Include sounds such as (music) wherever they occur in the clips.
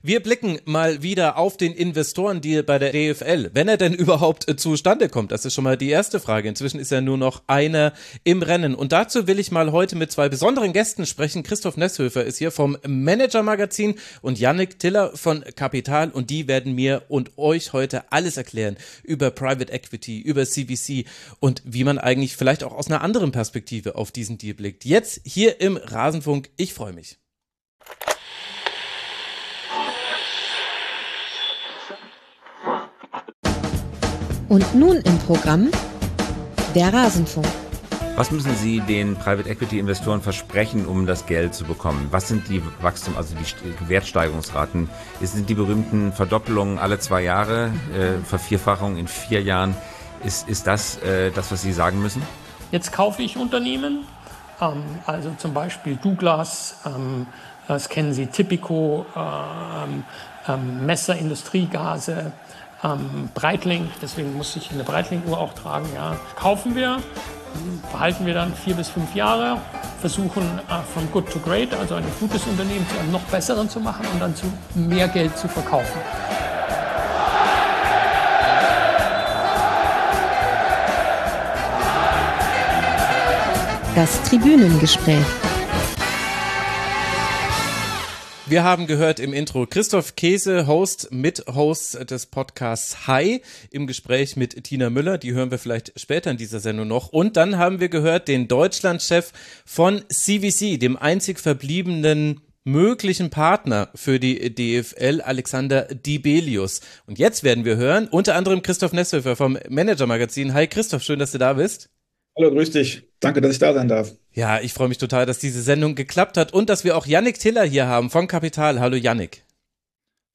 Wir blicken mal wieder auf den Investorendeal bei der DFL, wenn er denn (laughs) überhaupt äh, zustande kommt. Das ist schon mal die erste Frage. Inzwischen ist ja nur noch einer im Rennen. Und dazu will ich mal heute mit zwei besonderen Gästen sprechen. Christoph Nesshöfer ist hier vom Manager Magazin und Yannick Tiller von Kapital. Und die werden mir und euch heute alles erklären über Private Equity, über CVC und wie man eigentlich vielleicht auch aus einer anderen Perspektive auf diesen Deal blickt. Jetzt hier im Rasenfunk. Ich freue mich. Und nun im Programm der Rasenfunk. Was müssen Sie den Private Equity Investoren versprechen, um das Geld zu bekommen? Was sind die Wachstum, also die Wertsteigerungsraten? Sind die berühmten Verdoppelungen alle zwei Jahre, äh, Vervierfachung in vier Jahren? Ist, ist das äh, das, was Sie sagen müssen? Jetzt kaufe ich Unternehmen, ähm, also zum Beispiel Douglas, ähm, das kennen Sie, Tipico, ähm, ähm Messer Industriegase, ähm, Breitling, deswegen muss ich eine Breitling-Uhr auch tragen. Ja. Kaufen wir, behalten wir dann vier bis fünf Jahre, versuchen äh, von good to great, also ein gutes Unternehmen zu einem noch besseren zu machen und dann zu mehr Geld zu verkaufen. Das Tribünengespräch. Wir haben gehört im Intro Christoph Käse, Host, Mit-Host des Podcasts Hi, im Gespräch mit Tina Müller. Die hören wir vielleicht später in dieser Sendung noch. Und dann haben wir gehört den Deutschlandchef von CVC, dem einzig verbliebenen möglichen Partner für die DFL, Alexander Dibelius. Und jetzt werden wir hören, unter anderem Christoph Nesshöfer vom Manager Magazin. Hi Christoph, schön, dass du da bist. Hallo, grüß dich. Danke, dass ich da sein darf. Ja, ich freue mich total, dass diese Sendung geklappt hat und dass wir auch Yannick Tiller hier haben von Kapital. Hallo Yannick.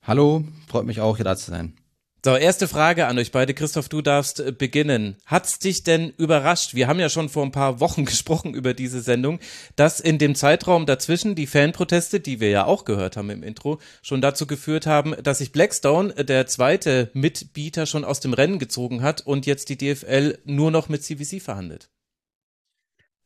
Hallo, freut mich auch, hier da zu sein. So, erste Frage an euch beide. Christoph, du darfst äh, beginnen. Hat's dich denn überrascht? Wir haben ja schon vor ein paar Wochen (laughs) gesprochen über diese Sendung, dass in dem Zeitraum dazwischen die Fanproteste, die wir ja auch gehört haben im Intro, schon dazu geführt haben, dass sich Blackstone, äh, der zweite Mitbieter, schon aus dem Rennen gezogen hat und jetzt die DFL nur noch mit CVC verhandelt.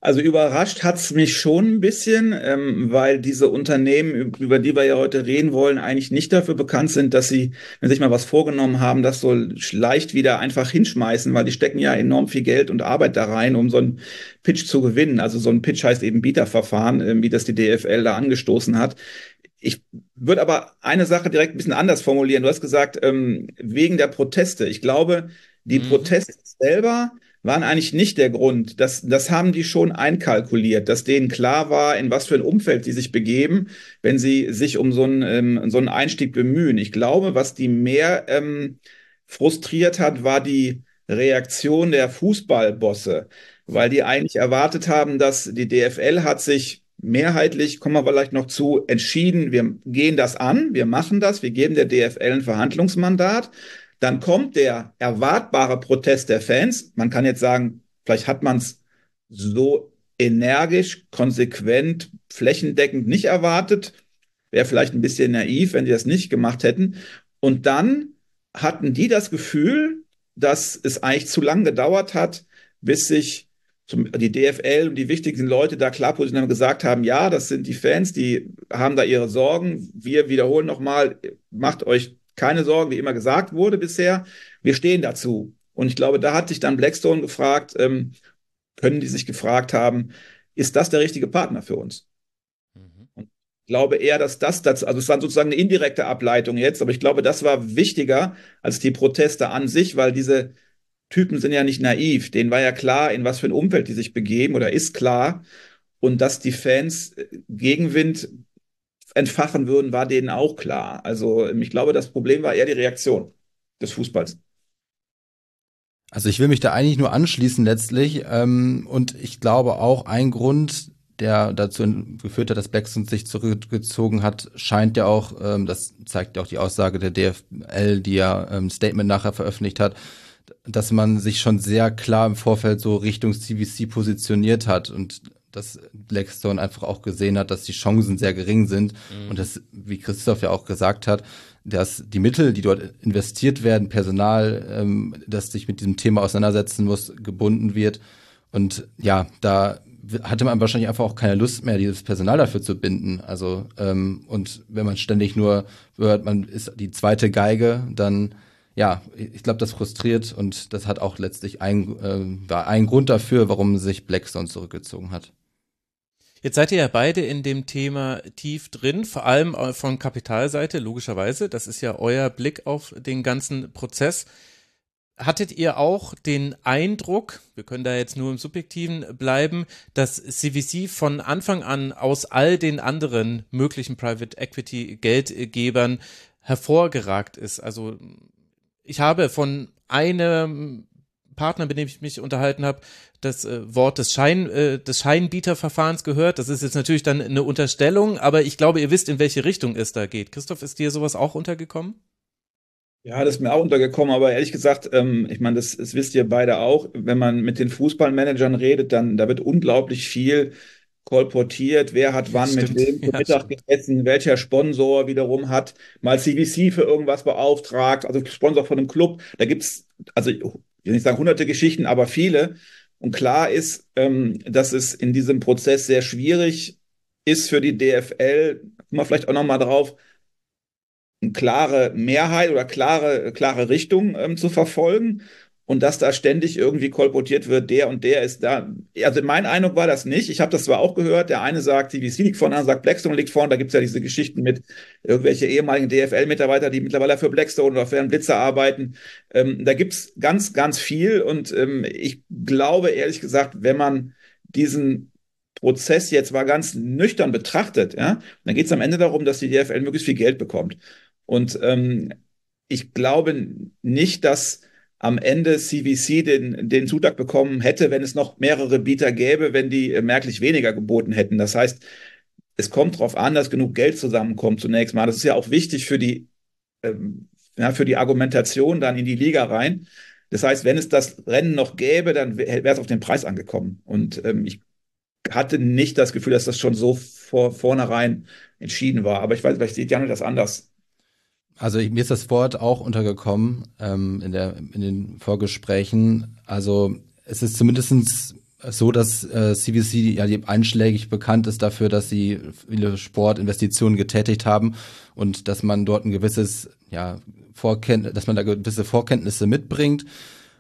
Also überrascht hat's mich schon ein bisschen, ähm, weil diese Unternehmen, über die wir ja heute reden wollen, eigentlich nicht dafür bekannt sind, dass sie, wenn sie sich mal was vorgenommen haben, das so leicht wieder einfach hinschmeißen, weil die stecken ja enorm viel Geld und Arbeit da rein, um so einen Pitch zu gewinnen. Also so ein Pitch heißt eben Bieterverfahren, äh, wie das die DFL da angestoßen hat. Ich würde aber eine Sache direkt ein bisschen anders formulieren. Du hast gesagt, ähm, wegen der Proteste. Ich glaube, die mhm. Proteste selber waren eigentlich nicht der Grund. Das, das haben die schon einkalkuliert, dass denen klar war, in was für ein Umfeld sie sich begeben, wenn sie sich um so einen, ähm, so einen Einstieg bemühen. Ich glaube, was die mehr ähm, frustriert hat, war die Reaktion der Fußballbosse, weil die eigentlich erwartet haben, dass die DFL hat sich mehrheitlich, kommen wir vielleicht noch zu, entschieden, wir gehen das an, wir machen das, wir geben der DFL ein Verhandlungsmandat. Dann kommt der erwartbare Protest der Fans. Man kann jetzt sagen, vielleicht hat man es so energisch, konsequent, flächendeckend nicht erwartet. Wäre vielleicht ein bisschen naiv, wenn die das nicht gemacht hätten. Und dann hatten die das Gefühl, dass es eigentlich zu lang gedauert hat, bis sich zum, die DFL und die wichtigsten Leute da klar positioniert gesagt haben, ja, das sind die Fans, die haben da ihre Sorgen. Wir wiederholen nochmal, macht euch keine Sorgen, wie immer gesagt wurde bisher. Wir stehen dazu. Und ich glaube, da hat sich dann Blackstone gefragt, ähm, können die sich gefragt haben, ist das der richtige Partner für uns? Mhm. Und ich glaube eher, dass das, das, also es war sozusagen eine indirekte Ableitung jetzt, aber ich glaube, das war wichtiger als die Proteste an sich, weil diese Typen sind ja nicht naiv. Denen war ja klar, in was für ein Umfeld die sich begeben oder ist klar. Und dass die Fans äh, Gegenwind entfachen würden, war denen auch klar. Also ich glaube, das Problem war eher die Reaktion des Fußballs. Also ich will mich da eigentlich nur anschließen letztlich. Ähm, und ich glaube auch ein Grund, der dazu geführt hat, dass Blackstone sich zurückgezogen hat, scheint ja auch, ähm, das zeigt ja auch die Aussage der DFL, die ja ähm, Statement nachher veröffentlicht hat, dass man sich schon sehr klar im Vorfeld so Richtung CVC positioniert hat und dass Blackstone einfach auch gesehen hat, dass die Chancen sehr gering sind mhm. und dass, wie Christoph ja auch gesagt hat, dass die Mittel, die dort investiert werden, Personal, ähm, das sich mit diesem Thema auseinandersetzen muss, gebunden wird. Und ja, da hatte man wahrscheinlich einfach auch keine Lust mehr, dieses Personal dafür zu binden. Also ähm, und wenn man ständig nur hört, man ist die zweite Geige, dann ja, ich glaube, das frustriert und das hat auch letztlich ein, äh, war ein Grund dafür, warum sich Blackstone zurückgezogen hat. Jetzt seid ihr ja beide in dem Thema tief drin, vor allem von Kapitalseite, logischerweise. Das ist ja euer Blick auf den ganzen Prozess. Hattet ihr auch den Eindruck, wir können da jetzt nur im Subjektiven bleiben, dass CVC von Anfang an aus all den anderen möglichen Private Equity Geldgebern hervorgeragt ist? Also ich habe von einem Partner, mit dem ich mich unterhalten habe, das äh, Wort des, Schein, äh, des Scheinbieterverfahrens gehört. Das ist jetzt natürlich dann eine Unterstellung, aber ich glaube, ihr wisst, in welche Richtung es da geht. Christoph, ist dir sowas auch untergekommen? Ja, das ist mir auch untergekommen, aber ehrlich gesagt, ähm, ich meine, das, das wisst ihr beide auch, wenn man mit den Fußballmanagern redet, dann da wird unglaublich viel kolportiert, wer hat wann stimmt. mit wem zu Mittag gegessen, welcher Sponsor wiederum hat mal CVC für irgendwas beauftragt, also Sponsor von einem Club. Da gibt's also ich will nicht sagen hunderte Geschichten, aber viele. Und klar ist, ähm, dass es in diesem Prozess sehr schwierig ist für die DFL, wir vielleicht auch nochmal drauf, eine klare Mehrheit oder klare, klare Richtung ähm, zu verfolgen und dass da ständig irgendwie kolportiert wird, der und der ist da. Also mein Eindruck war das nicht. Ich habe das zwar auch gehört, der eine sagt, CVC liegt vorne, der andere sagt, Blackstone liegt vorne. Da gibt's ja diese Geschichten mit irgendwelche ehemaligen DFL-Mitarbeiter, die mittlerweile für Blackstone oder für einen Blitzer arbeiten. Ähm, da gibt's ganz, ganz viel und ähm, ich glaube ehrlich gesagt, wenn man diesen Prozess jetzt mal ganz nüchtern betrachtet, ja, dann geht's am Ende darum, dass die DFL möglichst viel Geld bekommt. Und ähm, ich glaube nicht, dass am Ende CVC den, den Zutrag bekommen hätte, wenn es noch mehrere Bieter gäbe, wenn die äh, merklich weniger geboten hätten. Das heißt, es kommt darauf an, dass genug Geld zusammenkommt zunächst mal. Das ist ja auch wichtig für die, ähm, ja, für die Argumentation dann in die Liga rein. Das heißt, wenn es das Rennen noch gäbe, dann wäre es auf den Preis angekommen. Und ähm, ich hatte nicht das Gefühl, dass das schon so vor vornherein entschieden war. Aber ich weiß, vielleicht sieht Janne das anders. Also mir ist das Wort auch untergekommen ähm, in, der, in den Vorgesprächen. Also es ist zumindestens so, dass äh, CVC ja einschlägig bekannt ist dafür, dass sie viele Sportinvestitionen getätigt haben und dass man dort ein gewisses, ja, Vorkenntnis, dass man da gewisse Vorkenntnisse mitbringt.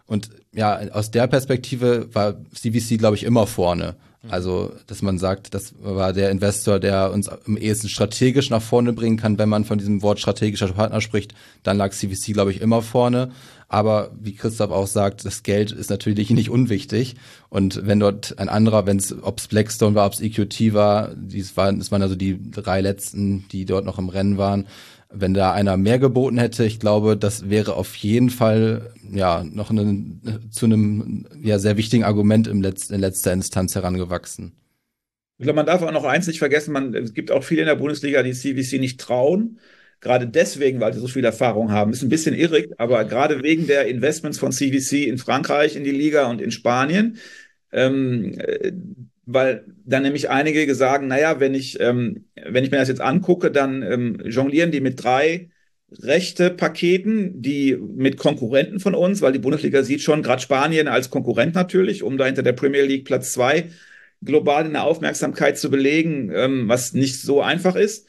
Und ja, aus der Perspektive war CVC, glaube ich, immer vorne. Mhm. Also, dass man sagt, das war der Investor, der uns am ehesten strategisch nach vorne bringen kann. Wenn man von diesem Wort strategischer Partner spricht, dann lag CVC, glaube ich, immer vorne. Aber wie Christoph auch sagt, das Geld ist natürlich (laughs) nicht unwichtig. Und wenn dort ein anderer, wenn es, ob es Blackstone war, ob es EQT war, dies waren, das waren also die drei letzten, die dort noch im Rennen waren, wenn da einer mehr geboten hätte, ich glaube, das wäre auf jeden Fall ja noch eine, zu einem ja sehr wichtigen Argument im Letz-, in letzter Instanz herangewachsen. Ich glaube, man darf auch noch eins nicht vergessen, man, es gibt auch viele in der Bundesliga, die CVC nicht trauen. Gerade deswegen, weil sie so viel Erfahrung haben. Ist ein bisschen irrig, aber gerade wegen der Investments von CVC in Frankreich, in die Liga und in Spanien, ähm, weil dann nämlich einige sagen, naja, wenn ich, ähm, wenn ich mir das jetzt angucke, dann ähm, jonglieren die mit drei rechte Paketen, die mit Konkurrenten von uns, weil die Bundesliga sieht schon gerade Spanien als Konkurrent natürlich, um da hinter der Premier League Platz zwei global in der Aufmerksamkeit zu belegen, ähm, was nicht so einfach ist.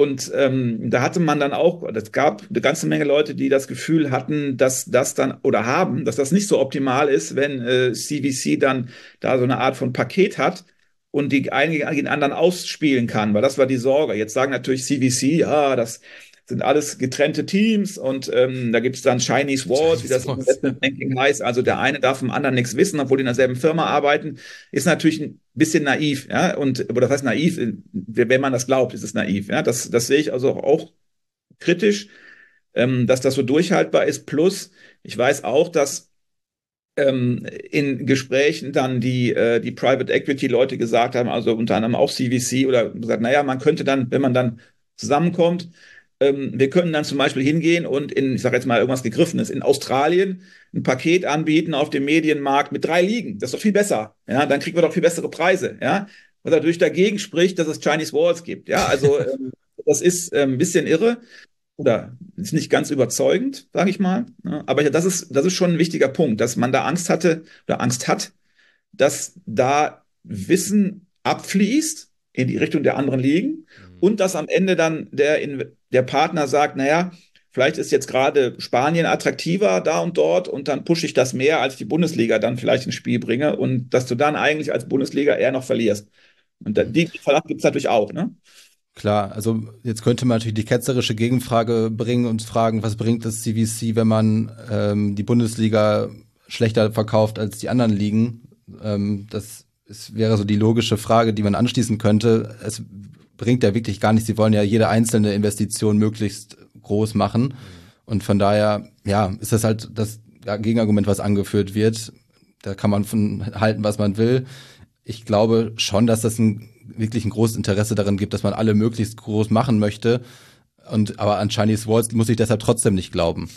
Und ähm, da hatte man dann auch, es gab eine ganze Menge Leute, die das Gefühl hatten, dass das dann oder haben, dass das nicht so optimal ist, wenn äh, CVC dann da so eine Art von Paket hat und die einen gegen anderen ausspielen kann, weil das war die Sorge. Jetzt sagen natürlich CVC, ja, das sind alles getrennte Teams und ähm, da gibt es dann Chinese Walls, wie das im Investment Banking heißt. Also der eine darf vom anderen nichts wissen, obwohl die in derselben Firma arbeiten. Ist natürlich ein bisschen naiv, ja. Und aber das heißt naiv, wenn man das glaubt, ist es naiv. Ja, das, das sehe ich also auch kritisch, ähm, dass das so durchhaltbar ist. Plus, ich weiß auch, dass ähm, in Gesprächen dann die, äh, die Private Equity Leute gesagt haben, also unter anderem auch CVC oder gesagt, naja, man könnte dann, wenn man dann zusammenkommt, ähm, wir können dann zum Beispiel hingehen und in, ich sage jetzt mal irgendwas Gegriffenes, in Australien ein Paket anbieten auf dem Medienmarkt mit drei Ligen. Das ist doch viel besser. Ja, dann kriegen wir doch viel bessere Preise. Ja, was natürlich dagegen spricht, dass es Chinese Walls gibt. Ja, also (laughs) ähm, das ist ähm, ein bisschen irre oder ist nicht ganz überzeugend, sage ich mal. Ja, aber das ist, das ist schon ein wichtiger Punkt, dass man da Angst hatte oder Angst hat, dass da Wissen abfließt in die Richtung der anderen Ligen und dass am Ende dann der, der Partner sagt, naja, vielleicht ist jetzt gerade Spanien attraktiver da und dort und dann pushe ich das mehr, als die Bundesliga dann vielleicht ins Spiel bringe und dass du dann eigentlich als Bundesliga eher noch verlierst. Und die Verdacht gibt es natürlich auch, ne? Klar, also jetzt könnte man natürlich die ketzerische Gegenfrage bringen und fragen, was bringt das CVC, wenn man ähm, die Bundesliga schlechter verkauft als die anderen Ligen? Ähm, das ist, wäre so die logische Frage, die man anschließen könnte. Es bringt ja wirklich gar nichts. Sie wollen ja jede einzelne Investition möglichst groß machen. Und von daher, ja, ist das halt das Gegenargument, was angeführt wird. Da kann man von halten, was man will. Ich glaube schon, dass das ein wirklich ein großes Interesse daran gibt, dass man alle möglichst groß machen möchte. Und aber an Chinese Walls muss ich deshalb trotzdem nicht glauben.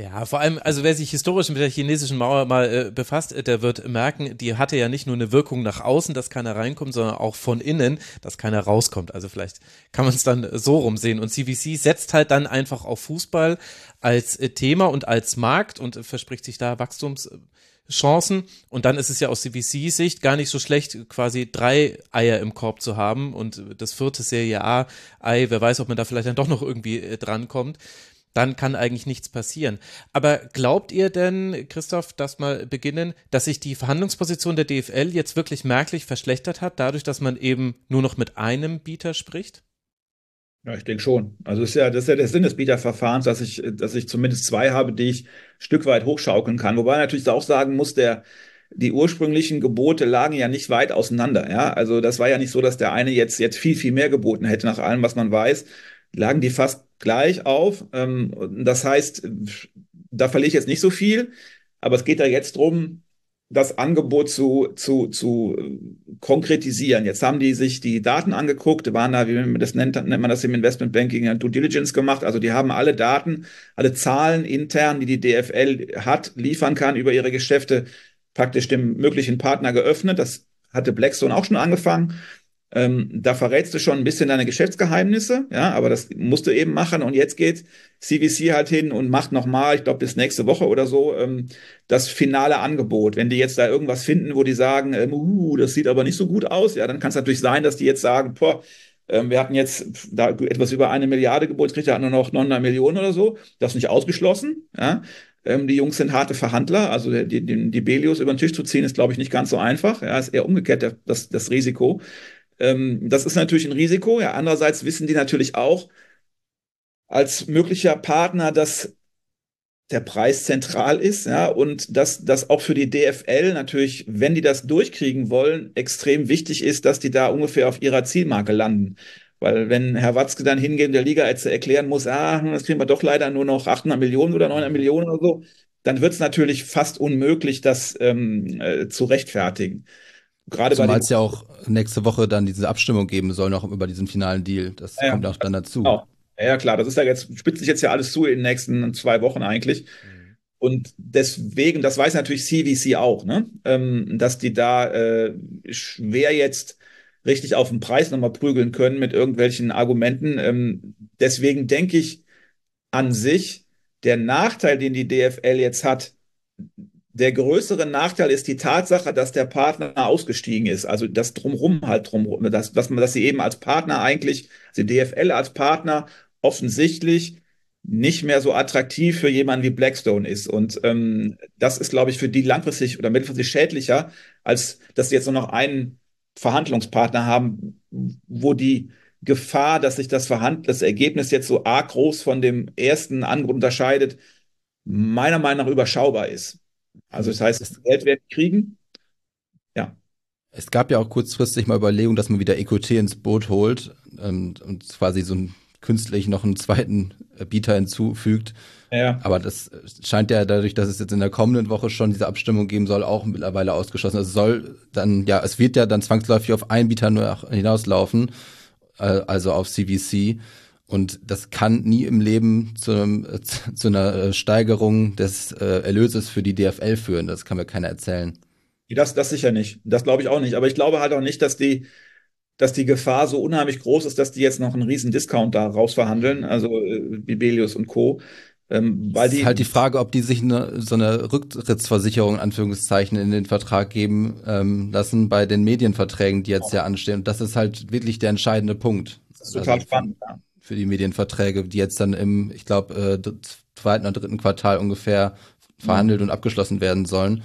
Ja, vor allem, also wer sich historisch mit der chinesischen Mauer mal äh, befasst, äh, der wird merken, die hatte ja nicht nur eine Wirkung nach außen, dass keiner reinkommt, sondern auch von innen, dass keiner rauskommt. Also vielleicht kann man es dann so rumsehen. Und CVC setzt halt dann einfach auf Fußball als äh, Thema und als Markt und verspricht sich da Wachstums Chancen. Und dann ist es ja aus CVC-Sicht gar nicht so schlecht, quasi drei Eier im Korb zu haben und das vierte Serie A-Ei, wer weiß, ob man da vielleicht dann doch noch irgendwie äh, drankommt. Dann kann eigentlich nichts passieren. Aber glaubt ihr denn, Christoph, das mal beginnen, dass sich die Verhandlungsposition der DFL jetzt wirklich merklich verschlechtert hat, dadurch, dass man eben nur noch mit einem Bieter spricht? Ja, ich denke schon. Also ist ja, das ist ja der Sinn des Bieterverfahrens, dass ich, dass ich zumindest zwei habe, die ich Stück weit hochschaukeln kann. Wobei natürlich auch sagen muss, der, die ursprünglichen Gebote lagen ja nicht weit auseinander. Ja, also das war ja nicht so, dass der eine jetzt, jetzt viel, viel mehr geboten hätte nach allem, was man weiß. Lagen die fast gleich auf. Ähm, das heißt, da verliere ich jetzt nicht so viel. Aber es geht da jetzt drum, das Angebot zu, zu, zu äh, konkretisieren. Jetzt haben die sich die Daten angeguckt, waren da, wie man das nennt, nennt man das im Investmentbanking, Due Diligence gemacht. Also die haben alle Daten, alle Zahlen intern, die die DFL hat, liefern kann über ihre Geschäfte, praktisch dem möglichen Partner geöffnet. Das hatte Blackstone auch schon angefangen. Ähm, da verrätst du schon ein bisschen deine Geschäftsgeheimnisse, ja, aber das musst du eben machen. Und jetzt geht CVC halt hin und macht nochmal, ich glaube bis nächste Woche oder so, ähm, das finale Angebot. Wenn die jetzt da irgendwas finden, wo die sagen, ähm, uh, das sieht aber nicht so gut aus, ja, dann kann es natürlich sein, dass die jetzt sagen, boah, ähm, wir hatten jetzt da etwas über eine Milliarde geboten, kriegt er nur noch 900 Millionen oder so. Das ist nicht ausgeschlossen, ja. Ähm, die Jungs sind harte Verhandler, also die, die, die Belios über den Tisch zu ziehen, ist, glaube ich, nicht ganz so einfach. Ja, ist eher umgekehrt das, das Risiko. Ähm, das ist natürlich ein Risiko. Ja, andererseits wissen die natürlich auch als möglicher Partner, dass der Preis zentral ist, ja, und dass das auch für die DFL natürlich, wenn die das durchkriegen wollen, extrem wichtig ist, dass die da ungefähr auf ihrer Zielmarke landen. Weil wenn Herr Watzke dann hingehen, der Liga erklären muss, ah, das kriegen wir doch leider nur noch 800 Millionen oder 900 Millionen oder so, dann wird es natürlich fast unmöglich, das ähm, äh, zu rechtfertigen. Gerade Zumal es ja auch nächste Woche dann diese Abstimmung geben soll, noch über diesen finalen Deal. Das ja, kommt auch dann dazu. Genau. Ja, klar, das ist ja jetzt, spitzt sich jetzt ja alles zu in den nächsten zwei Wochen eigentlich. Mhm. Und deswegen, das weiß natürlich CVC auch, ne? Ähm, dass die da äh, schwer jetzt richtig auf den Preis nochmal prügeln können mit irgendwelchen Argumenten. Ähm, deswegen denke ich an sich, der Nachteil, den die DFL jetzt hat, der größere Nachteil ist die Tatsache, dass der Partner ausgestiegen ist. Also das drumrum halt drumrum, dass, dass man, dass sie eben als Partner eigentlich, also DFL als Partner offensichtlich nicht mehr so attraktiv für jemanden wie Blackstone ist. Und ähm, das ist, glaube ich, für die langfristig oder mittelfristig schädlicher, als dass sie jetzt nur noch einen Verhandlungspartner haben, wo die Gefahr, dass sich das Verhand das Ergebnis jetzt so arg groß von dem ersten Angebot unterscheidet, meiner Meinung nach überschaubar ist. Also das heißt, das Geld werden kriegen. Ja. Es gab ja auch kurzfristig mal Überlegungen, dass man wieder EQT ins Boot holt ähm, und quasi so ein künstlich noch einen zweiten Bieter hinzufügt. Ja. Aber das scheint ja dadurch, dass es jetzt in der kommenden Woche schon diese Abstimmung geben soll, auch mittlerweile ausgeschlossen. Es soll dann, ja, es wird ja dann zwangsläufig auf einen Bieter nur hinauslaufen, äh, also auf CVC. Und das kann nie im Leben zu, einem, (laughs) zu einer äh, Steigerung des äh, Erlöses für die DFL führen. Das kann mir keiner erzählen. Das, das sicher nicht. Das glaube ich auch nicht. Aber ich glaube halt auch nicht, dass die, dass die Gefahr so unheimlich groß ist, dass die jetzt noch einen riesen Discount da rausverhandeln, also äh, Bibelius und Co. Ähm, weil die, ist halt die Frage, ob die sich eine, so eine Rücktrittsversicherung in Anführungszeichen in den Vertrag geben ähm, lassen bei den Medienverträgen, die jetzt ja anstehen. Und das ist halt wirklich der entscheidende Punkt. Das ist total also spannend. Ja. Für die Medienverträge, die jetzt dann im, ich glaube, äh, zweiten oder dritten Quartal ungefähr verhandelt mhm. und abgeschlossen werden sollen.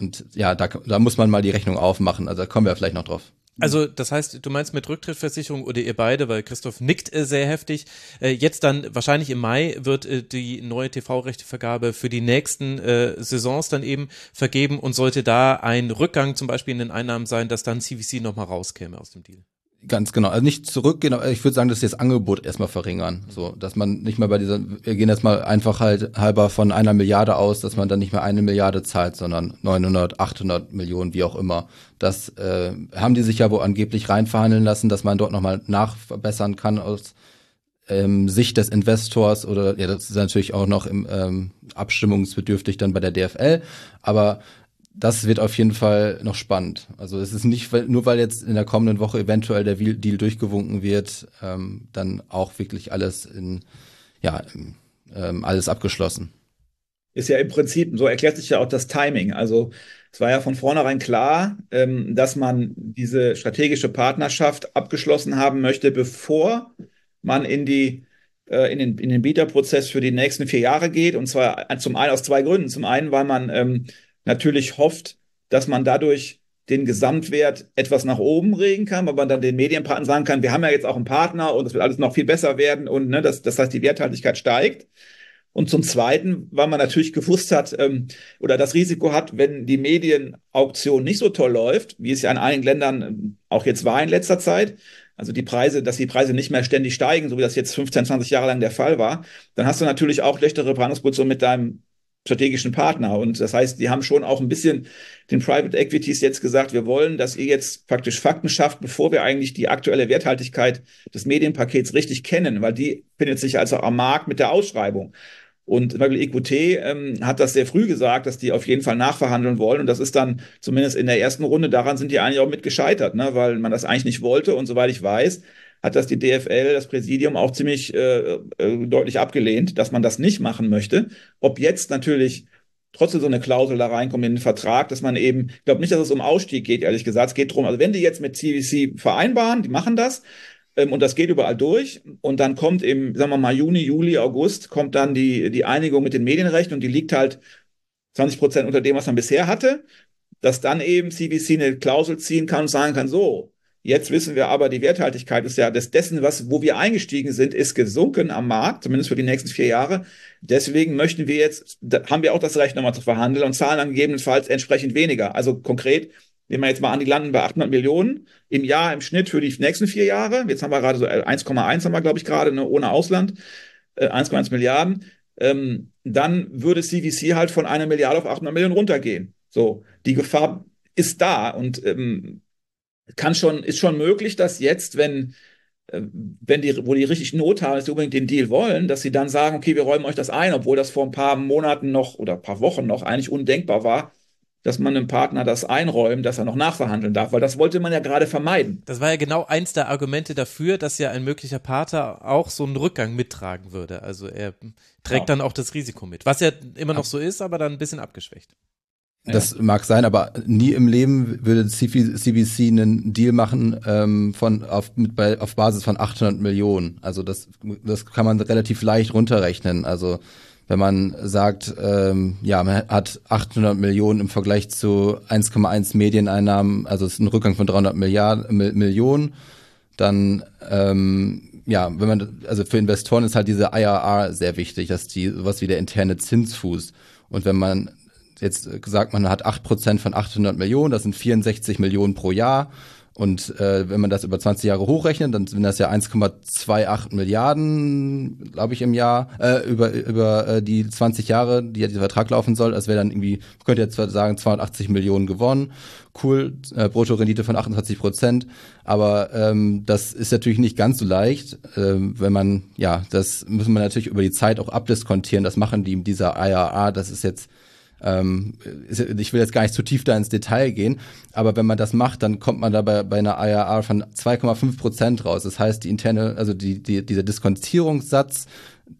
Und ja, da, da muss man mal die Rechnung aufmachen. Also da kommen wir vielleicht noch drauf. Also das heißt, du meinst mit Rücktrittversicherung oder ihr beide, weil Christoph nickt äh, sehr heftig. Äh, jetzt dann wahrscheinlich im Mai wird äh, die neue TV-Rechtevergabe für die nächsten äh, Saisons dann eben vergeben und sollte da ein Rückgang zum Beispiel in den Einnahmen sein, dass dann CVC nochmal rauskäme aus dem Deal. Ganz genau. Also nicht zurückgehen, aber ich würde sagen, dass sie das Angebot erstmal verringern. So, dass man nicht mal bei dieser, wir gehen jetzt mal einfach halt halber von einer Milliarde aus, dass man dann nicht mehr eine Milliarde zahlt, sondern 900, 800 Millionen, wie auch immer. Das äh, haben die sich ja wo angeblich reinverhandeln lassen, dass man dort nochmal nachverbessern kann aus ähm, Sicht des Investors oder ja, das ist natürlich auch noch im ähm, abstimmungsbedürftig dann bei der DFL. Aber das wird auf jeden Fall noch spannend. Also es ist nicht, nur weil jetzt in der kommenden Woche eventuell der Deal durchgewunken wird, ähm, dann auch wirklich alles in, ja, ähm, alles abgeschlossen. Ist ja im Prinzip, so erklärt sich ja auch das Timing. Also es war ja von vornherein klar, ähm, dass man diese strategische Partnerschaft abgeschlossen haben möchte, bevor man in die äh, in den, in den Bieterprozess für die nächsten vier Jahre geht. Und zwar zum einen aus zwei Gründen. Zum einen, weil man ähm, natürlich hofft, dass man dadurch den Gesamtwert etwas nach oben regen kann, weil man dann den Medienpartnern sagen kann, wir haben ja jetzt auch einen Partner und es wird alles noch viel besser werden und ne, das, das heißt, die Werthaltigkeit steigt. Und zum Zweiten, weil man natürlich gewusst hat ähm, oder das Risiko hat, wenn die Medienauktion nicht so toll läuft, wie es ja in einigen Ländern ähm, auch jetzt war in letzter Zeit, also die Preise, dass die Preise nicht mehr ständig steigen, so wie das jetzt 15, 20 Jahre lang der Fall war, dann hast du natürlich auch schlechtere Verhandlungsposition mit deinem strategischen Partner. Und das heißt, die haben schon auch ein bisschen den Private Equities jetzt gesagt, wir wollen, dass ihr jetzt praktisch Fakten schafft, bevor wir eigentlich die aktuelle Werthaltigkeit des Medienpakets richtig kennen, weil die findet sich also am Markt mit der Ausschreibung. Und zum Beispiel EQT ähm, hat das sehr früh gesagt, dass die auf jeden Fall nachverhandeln wollen. Und das ist dann zumindest in der ersten Runde, daran sind die eigentlich auch mit gescheitert, ne? weil man das eigentlich nicht wollte. Und soweit ich weiß, hat das die DFL, das Präsidium auch ziemlich äh, äh, deutlich abgelehnt, dass man das nicht machen möchte. Ob jetzt natürlich trotzdem so eine Klausel da reinkommt in den Vertrag, dass man eben, ich glaube nicht, dass es um Ausstieg geht, ehrlich gesagt. Es geht darum, also wenn die jetzt mit CVC vereinbaren, die machen das, ähm, und das geht überall durch. Und dann kommt im, sagen wir mal, Juni, Juli, August, kommt dann die, die Einigung mit den Medienrechten und die liegt halt 20 Prozent unter dem, was man bisher hatte, dass dann eben CVC eine Klausel ziehen kann und sagen kann, so, Jetzt wissen wir aber, die Werthaltigkeit ist ja des dessen, was, wo wir eingestiegen sind, ist gesunken am Markt, zumindest für die nächsten vier Jahre. Deswegen möchten wir jetzt, haben wir auch das Recht, nochmal zu verhandeln und zahlen dann gegebenenfalls entsprechend weniger. Also konkret, nehmen wir jetzt mal an, die landen bei 800 Millionen im Jahr im Schnitt für die nächsten vier Jahre. Jetzt haben wir gerade so 1,1 haben wir, glaube ich, gerade, ne, ohne Ausland, 1,1 äh, Milliarden. Ähm, dann würde CVC halt von einer Milliarde auf 800 Millionen runtergehen. So, die Gefahr ist da und ähm, kann schon, ist schon möglich, dass jetzt, wenn, äh, wenn die, wo die richtig Not haben, dass sie unbedingt den Deal wollen, dass sie dann sagen, okay, wir räumen euch das ein, obwohl das vor ein paar Monaten noch oder ein paar Wochen noch eigentlich undenkbar war, dass man einem Partner das einräumt, dass er noch nachverhandeln darf, weil das wollte man ja gerade vermeiden. Das war ja genau eins der Argumente dafür, dass ja ein möglicher Partner auch so einen Rückgang mittragen würde. Also er trägt genau. dann auch das Risiko mit, was ja immer noch so ist, aber dann ein bisschen abgeschwächt. Das ja. mag sein, aber nie im Leben würde CBC einen Deal machen ähm, von auf, mit bei, auf Basis von 800 Millionen. Also das, das kann man relativ leicht runterrechnen. Also wenn man sagt, ähm, ja, man hat 800 Millionen im Vergleich zu 1,1 Medieneinnahmen, also es ist ein Rückgang von 300 Milliarden, Millionen, dann ähm, ja, wenn man, also für Investoren ist halt diese IRR sehr wichtig, dass die sowas wie der interne Zinsfuß. Und wenn man jetzt gesagt, man hat acht Prozent von 800 Millionen, das sind 64 Millionen pro Jahr. Und äh, wenn man das über 20 Jahre hochrechnet, dann sind das ja 1,28 Milliarden, glaube ich, im Jahr, äh, über, über äh, die 20 Jahre, die ja dieser Vertrag laufen soll. Das wäre dann irgendwie, man könnte jetzt sagen, 280 Millionen gewonnen. Cool, äh, Bruttorendite von 28 Prozent. Aber ähm, das ist natürlich nicht ganz so leicht, äh, wenn man, ja, das müssen wir natürlich über die Zeit auch abdiskontieren. Das machen die in dieser IRA, das ist jetzt Ähm, ich will jetzt gar nicht zu tief da ins Detail gehen, aber wenn man das macht, dann kommt man dabei bei einer IRR von 2,5 Prozent raus. Das heißt, die interne, also die, die, dieser Diskontierungssatz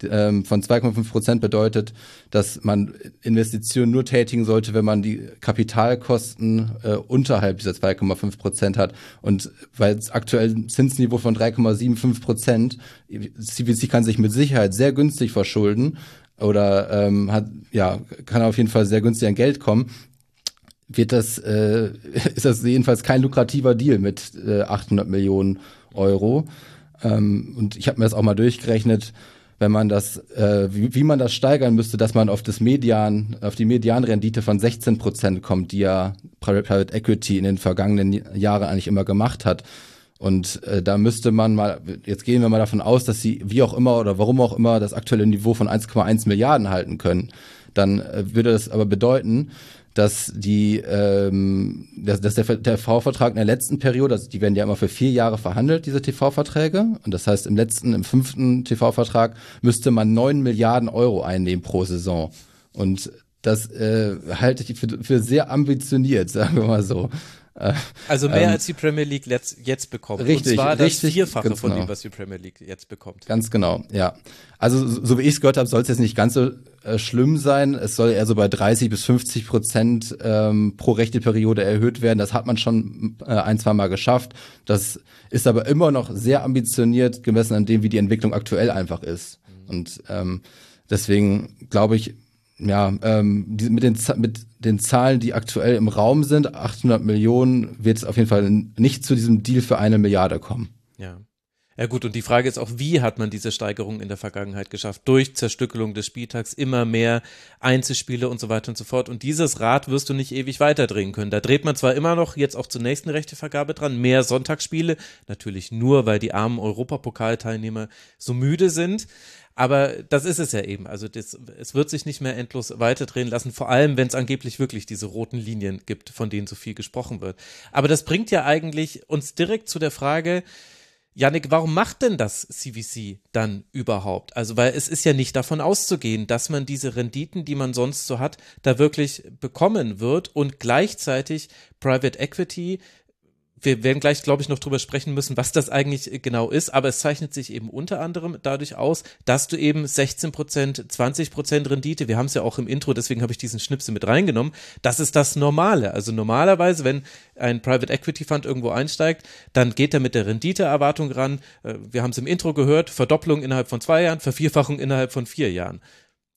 ähm, von 2,5 Prozent bedeutet, dass man Investitionen nur tätigen sollte, wenn man die Kapitalkosten äh, unterhalb dieser 2,5 Prozent hat. Und weil es aktuell ein Zinsniveau von 3,75 Prozent, CVC kann sich mit Sicherheit sehr günstig verschulden oder ähm, hat ja kann auf jeden Fall sehr günstig an Geld kommen wird das äh, (laughs) ist das jedenfalls kein lukrativer Deal mit äh, 800 Millionen Euro ähm, und ich habe mir das auch mal durchgerechnet wenn man das, äh, wie, wie man das steigern müsste, dass man auf das Median, auf die Medianrendite von 16 Prozent kommt, die ja Private Equity in den vergangenen Jahren eigentlich immer gemacht hat. Und äh, da müsste man mal, jetzt gehen wir mal davon aus, dass sie wie auch immer oder warum auch immer das aktuelle Niveau von 1,1 Milliarden halten können. Dann äh, würde das aber bedeuten, dass die, ähm, dass, dass der TV-Vertrag in der letzten Periode, also die werden ja immer für vier Jahre verhandelt, diese TV-Verträge. Und das heißt, im letzten, im fünften TV-Vertrag müsste man neun Milliarden Euro einnehmen pro Saison. Und das äh, halte ich für, für sehr ambitioniert, (laughs) sagen wir mal so. Äh, also mehr ähm, als die Premier League jetzt, jetzt bekommt. Richtig, Und zwar richtig, das Vierfache genau. von dem, was die Premier League jetzt bekommt. Ganz genau, ja. Also so, so wie ich es gehört habe, soll es jetzt nicht ganz so äh, schlimm sein. Es soll eher so bei 30 bis 50 Prozent ähm, pro rechte Periode erhöht werden. Das hat man schon äh, ein, zwei Mal geschafft. Das ist aber immer noch sehr ambitioniert, gemessen an dem, wie die Entwicklung aktuell einfach ist. Mhm. Und ähm, deswegen glaube ich, ja, ähm, die, mit, den, mit den Zahlen, die aktuell im Raum sind, 800 Millionen, wird es auf jeden Fall nicht zu diesem Deal für eine Milliarde kommen. Ja. Ja gut, und die Frage ist auch, wie hat man diese Steigerung in der Vergangenheit geschafft? Durch Zerstückelung des Spieltags, immer mehr Einzelspiele und so weiter und so fort. Und dieses Rad wirst du nicht ewig weiterdrehen können. Da dreht man zwar immer noch jetzt auch zur nächsten Rechtevergabe dran, mehr Sonntagsspiele, natürlich nur, weil die armen Europapokalteilnehmer so müde sind. Aber das ist es ja eben. Also das, es wird sich nicht mehr endlos weiterdrehen lassen, vor allem wenn es angeblich wirklich diese roten Linien gibt, von denen so viel gesprochen wird. Aber das bringt ja eigentlich uns direkt zu der Frage, Janik, warum macht denn das CVC dann überhaupt? Also, weil es ist ja nicht davon auszugehen, dass man diese Renditen, die man sonst so hat, da wirklich bekommen wird und gleichzeitig Private Equity wir werden gleich, glaube ich, noch drüber sprechen müssen, was das eigentlich genau ist, aber es zeichnet sich eben unter anderem dadurch aus, dass du eben 16 Prozent, 20 Prozent Rendite, wir haben es ja auch im Intro, deswegen habe ich diesen Schnipsel mit reingenommen, das ist das Normale. Also normalerweise, wenn ein Private Equity Fund irgendwo einsteigt, dann geht er mit der Renditeerwartung ran. Äh, wir haben es im Intro gehört, Verdopplung innerhalb von zwei Jahren, Vervierfachung innerhalb von vier Jahren.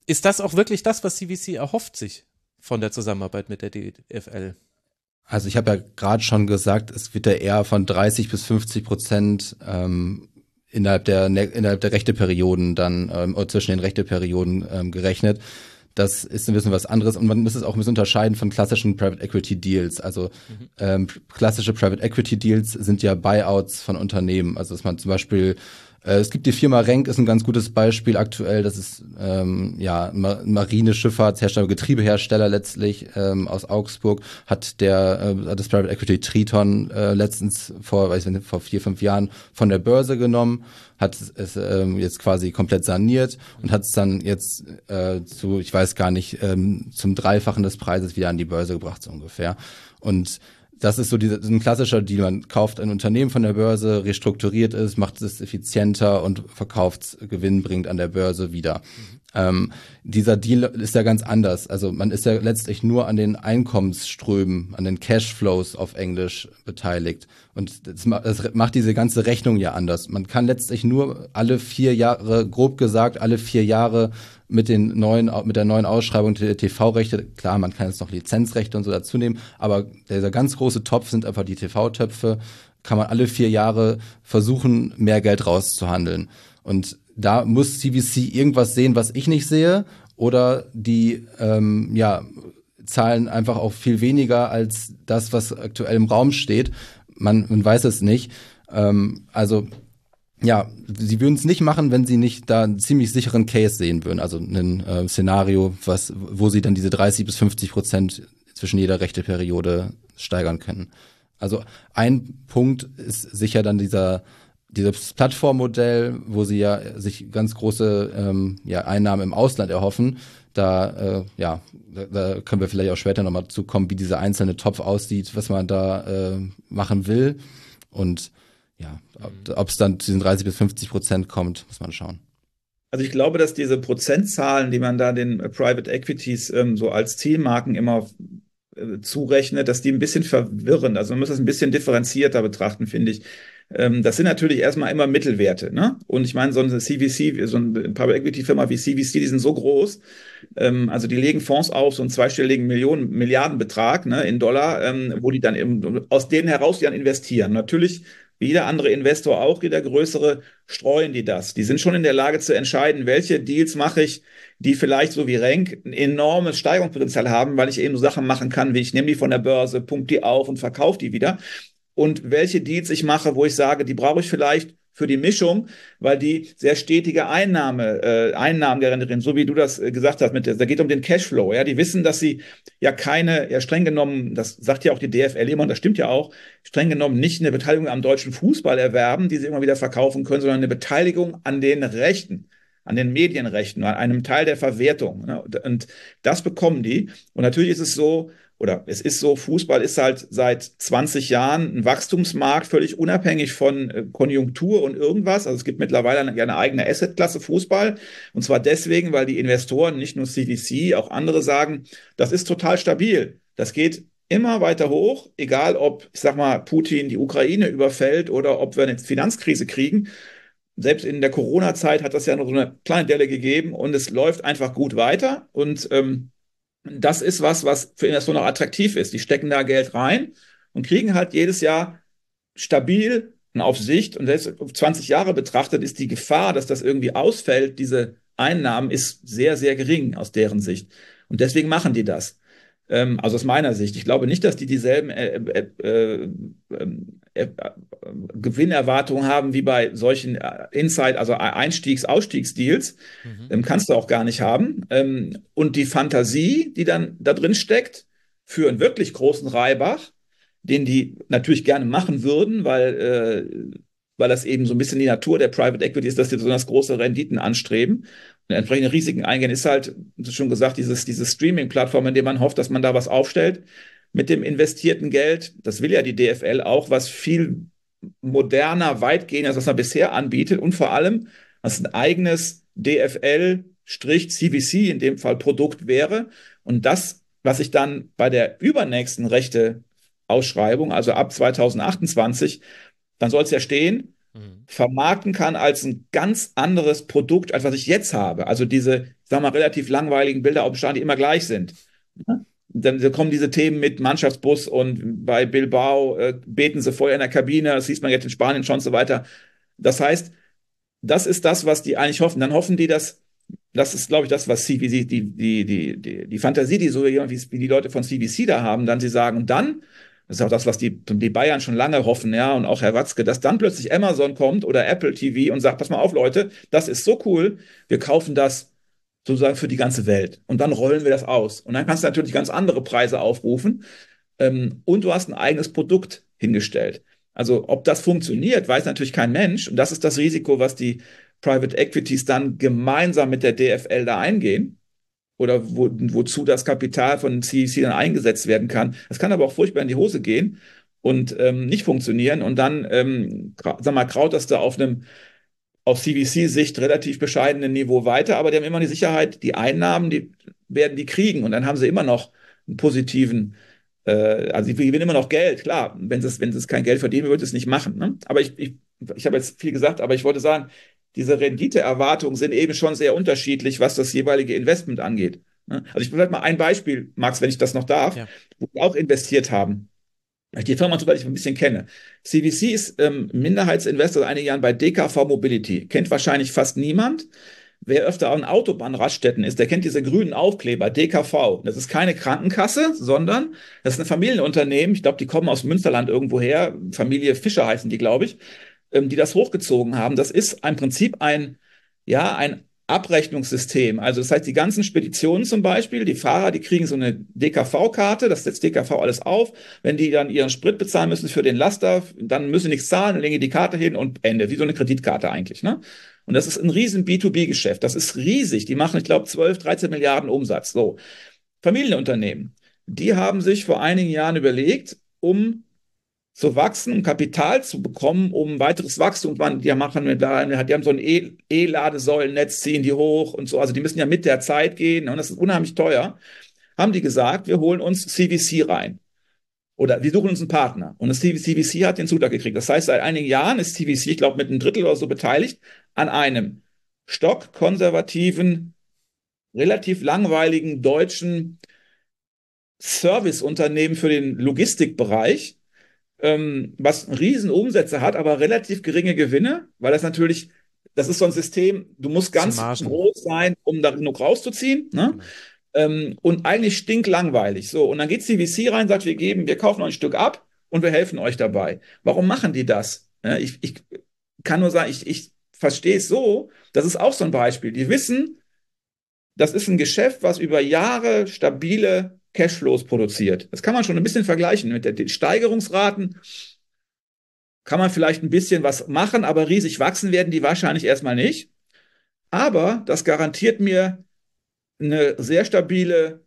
Ist das auch wirklich das, was CVC erhofft sich von der Zusammenarbeit mit der DFL? Also ich habe ja gerade schon gesagt, es wird ja eher von 30 bis 50 Prozent ähm, innerhalb der ne, innerhalb der Rechteperioden dann ähm, oder zwischen den Rechteperioden ähm, gerechnet. Das ist ein bisschen was anderes und man muss es auch ein bisschen unterscheiden von klassischen Private Equity Deals. Also mhm. ähm, klassische Private Equity Deals sind ja Buyouts von Unternehmen. Also dass man zum Beispiel es gibt die Firma Renk, ist ein ganz gutes Beispiel aktuell. Das ist ähm, ja Marine, Schifffahrtshersteller, Getriebehersteller letztlich ähm, aus Augsburg. Hat der äh, das Private Equity Triton äh, letztens vor, weiß ich nicht, vor vier fünf Jahren von der Börse genommen, hat es ähm, jetzt quasi komplett saniert und hat es dann jetzt äh, zu, ich weiß gar nicht, ähm, zum Dreifachen des Preises wieder an die Börse gebracht so ungefähr. Und das ist so dieser, ein klassischer Deal. Man kauft ein Unternehmen von der Börse, restrukturiert es, macht es effizienter und verkauft gewinnbringend an der Börse wieder. Mhm. Ähm, dieser Deal ist ja ganz anders. Also man ist ja letztlich nur an den Einkommensströmen, an den Cashflows auf Englisch beteiligt. Und das, das macht diese ganze Rechnung ja anders. Man kann letztlich nur alle vier Jahre, grob gesagt, alle vier Jahre mit den neuen, mit der neuen Ausschreibung der TV-Rechte, klar, man kann jetzt noch Lizenzrechte und so dazu nehmen, aber dieser ganz große Topf sind einfach die TV-Töpfe, kann man alle vier Jahre versuchen, mehr Geld rauszuhandeln. Und da muss CVC irgendwas sehen, was ich nicht sehe, oder die ähm, ja, zahlen einfach auch viel weniger als das, was aktuell im Raum steht. Man, man weiß es nicht. Ähm, also ja, sie würden es nicht machen, wenn sie nicht da einen ziemlich sicheren Case sehen würden. Also ein äh, Szenario, was, wo sie dann diese 30 bis 50 Prozent zwischen jeder rechte Periode steigern können. Also ein Punkt ist sicher dann dieser dieses Plattformmodell, wo sie ja sich ganz große ähm, ja, Einnahmen im Ausland erhoffen, da, äh, ja, da, da können wir vielleicht auch später nochmal zukommen, wie dieser einzelne Topf aussieht, was man da äh, machen will. Und ja, ob es dann zu diesen 30 bis 50 Prozent kommt, muss man schauen. Also ich glaube, dass diese Prozentzahlen, die man da den Private Equities ähm, so als Zielmarken immer äh, zurechnet, dass die ein bisschen verwirren. Also man muss das ein bisschen differenzierter betrachten, finde ich. Ähm, das sind natürlich erstmal immer Mittelwerte. Ne? Und ich meine, so eine CVC, so eine Private Equity Firma wie CVC, die sind so groß. Ähm, also die legen Fonds auf, so einen zweistelligen Millionen, Milliardenbetrag ne, in Dollar, ähm, wo die dann eben aus denen heraus die dann investieren. Natürlich wie jeder andere Investor auch, jeder größere, streuen die das. Die sind schon in der Lage zu entscheiden, welche Deals mache ich, die vielleicht so wie Renk ein enormes Steigerungspotenzial haben, weil ich eben so Sachen machen kann, wie ich nehme die von der Börse, pump die auf und verkaufe die wieder und welche Deals ich mache, wo ich sage, die brauche ich vielleicht für die Mischung, weil die sehr stetige Einnahme, äh, Einnahmen generieren, so wie du das äh, gesagt hast, mit da geht um den Cashflow. Ja, die wissen, dass sie ja keine, ja streng genommen, das sagt ja auch die DFL immer und das stimmt ja auch, streng genommen nicht eine Beteiligung am deutschen Fußball erwerben, die sie immer wieder verkaufen können, sondern eine Beteiligung an den Rechten an den Medienrechten, an einem Teil der Verwertung. Ne? Und das bekommen die. Und natürlich ist es so, oder es ist so, Fußball ist halt seit 20 Jahren ein Wachstumsmarkt, völlig unabhängig von äh, Konjunktur und irgendwas. Also es gibt mittlerweile eine, eine eigene Assetklasse Fußball. Und zwar deswegen, weil die Investoren, nicht nur CVC, auch andere sagen, das ist total stabil. Das geht immer weiter hoch, egal ob, ich sag mal, Putin die Ukraine überfällt oder ob wir eine Finanzkrise kriegen. Selbst in der Corona-Zeit hat das ja noch so eine kleine Delle gegeben und es läuft einfach gut weiter. Und ähm, das ist was, was für Investoren auch attraktiv ist. Die stecken da Geld rein und kriegen halt jedes Jahr stabil und auf Sicht und selbst auf 20 Jahre betrachtet ist die Gefahr, dass das irgendwie ausfällt, diese Einnahmen ist sehr, sehr gering aus deren Sicht. Und deswegen machen die das. Ähm, also aus meiner Sicht. Ich glaube nicht, dass die dieselben äh, äh, äh, ähm, äh Gewinnerwartungen haben wie bei solchen äh, Inside, also Einstiegs-, Ausstiegsdeals. Mhm. Ähm, kannst du auch gar nicht haben. Ähm, und die Fantasie, die dann da drin steckt, für einen wirklich großen Reibach, den die natürlich gerne machen würden, weil, äh, weil das eben so ein bisschen die Natur der Private Equity ist, dass die besonders große Renditen anstreben entsprechende Risiken eingehen, ist halt, schon gesagt, dieses, diese Streaming-Plattform, in dem man hofft, dass man da was aufstellt. Mit dem investierten Geld, das will ja die DFL auch, was viel moderner, weitgehender, als was man bisher anbietet und vor allem, was ein eigenes DFL-CVC in dem Fall Produkt wäre. Und das, was ich dann bei der übernächsten Rechte Ausschreibung, also ab 2028, dann soll es ja stehen, vermarkten kann als ein ganz anderes Produkt, als was ich jetzt habe. Also diese, ich sag mal, relativ langweiligen Bilder auf dem Stadion, die immer gleich sind. Dann kommen diese Themen mit Mannschaftsbus und bei Bilbao äh, beten sie vorher in der Kabine, das sieht man jetzt in Spanien schon und so weiter. Das heißt, das ist das, was die eigentlich hoffen. Dann hoffen die, dass das ist, glaube ich, das, was CVC, die, die, die, die, Fantasie, die so wie, wie die Leute von CVC da haben, dann sie sagen, dann das ist auch das, was die, die Bayern schon lange hoffen, ja, und auch Herr Watzke, dass dann plötzlich Amazon kommt oder Apple TV und sagt, pass mal auf, Leute, das ist so cool, wir kaufen das sozusagen für die ganze Welt. Und dann rollen wir das aus. Und dann kannst du natürlich ganz andere Preise aufrufen. Ähm, und du hast ein eigenes Produkt hingestellt. Also ob das funktioniert, weiß natürlich kein Mensch. Und das ist das Risiko, was die Private Equities dann gemeinsam mit der DFL da eingehen oder wo, wozu das Kapital von CEC dann eingesetzt werden kann. Das kann aber auch furchtbar in die Hose gehen und ähm, nicht funktionieren und dann, ähm, sag mal, kraut das da auf einem aus CVC-Sicht relativ bescheidenen Niveau weiter, aber die haben immer die Sicherheit, die Einnahmen, die werden die kriegen und dann haben sie immer noch einen positiven, äh, also sie gewinnen immer noch Geld, klar, wenn sie wenn es kein Geld verdienen, würde es nicht machen. Ne? Aber ich, ich, ich habe jetzt viel gesagt, aber ich wollte sagen, diese Renditeerwartungen sind eben schon sehr unterschiedlich, was das jeweilige Investment angeht. Ne? Also ich vielleicht mal ein Beispiel, Max, wenn ich das noch darf, ja. wo wir auch investiert haben. Die Firma, Beispiel ich ein bisschen kenne. CVC ist ähm, Minderheitsinvestor seit einigen Jahren bei DKV Mobility. Kennt wahrscheinlich fast niemand. Wer öfter an Autobahnraststätten ist, der kennt diese grünen Aufkleber, DKV. Das ist keine Krankenkasse, sondern das ist ein Familienunternehmen. Ich glaube, die kommen aus Münsterland irgendwo her. Familie Fischer heißen die, glaube ich ähm, die das hochgezogen haben. Das ist im Prinzip ein, ja, ein Abrechnungssystem. Also das heißt, die ganzen Speditionen zum Beispiel, die Fahrer, die kriegen so eine DKV-Karte, das setzt DKV alles auf. Wenn die dann ihren Sprit bezahlen müssen für den Laster, dann müssen sie nichts zahlen, dann legen die Karte hin und Ende. Wie so eine Kreditkarte eigentlich. Ne? Und das ist ein riesen B2B-Geschäft. Das ist riesig. Die machen, ich glaube, 12, 13 Milliarden Umsatz. So. Familienunternehmen, die haben sich vor einigen Jahren überlegt, um zu wachsen, um Kapital zu bekommen, um weiteres Wachstum. Die machen mit, die haben so ein E-Ladesäulennetz, ziehen die hoch und so. Also die müssen ja mit der Zeit gehen und das ist unheimlich teuer. Haben die gesagt, wir holen uns CVC rein. Oder wir suchen uns einen Partner. Und das CVC hat den Zutrag gekriegt. Das heißt, seit einigen Jahren ist CVC, ich glaube, mit einem Drittel oder so beteiligt an einem stockkonservativen, relativ langweiligen deutschen Serviceunternehmen für den Logistikbereich, ähm, was riesen Umsätze hat, aber relativ geringe Gewinne, weil das natürlich, das ist so ein System, du musst ganz groß sein, um da genug rauszuziehen. Ne? Mhm. Ähm, und eigentlich stinklangweilig. So, und dann geht CVC rein, sagt, wir geben, wir kaufen euch ein Stück ab und wir helfen euch dabei. Warum machen die das? Ja, ich, ich kann nur sagen, ich, ich verstehe es so, das ist auch so ein Beispiel. Die wissen, das ist ein Geschäft, was über Jahre stabile Cashflows produziert. Das kann man schon ein bisschen vergleichen mit den Steigerungsraten. Kann man vielleicht ein bisschen was machen, aber riesig wachsen werden die wahrscheinlich erstmal nicht. Aber das garantiert mir eine sehr stabile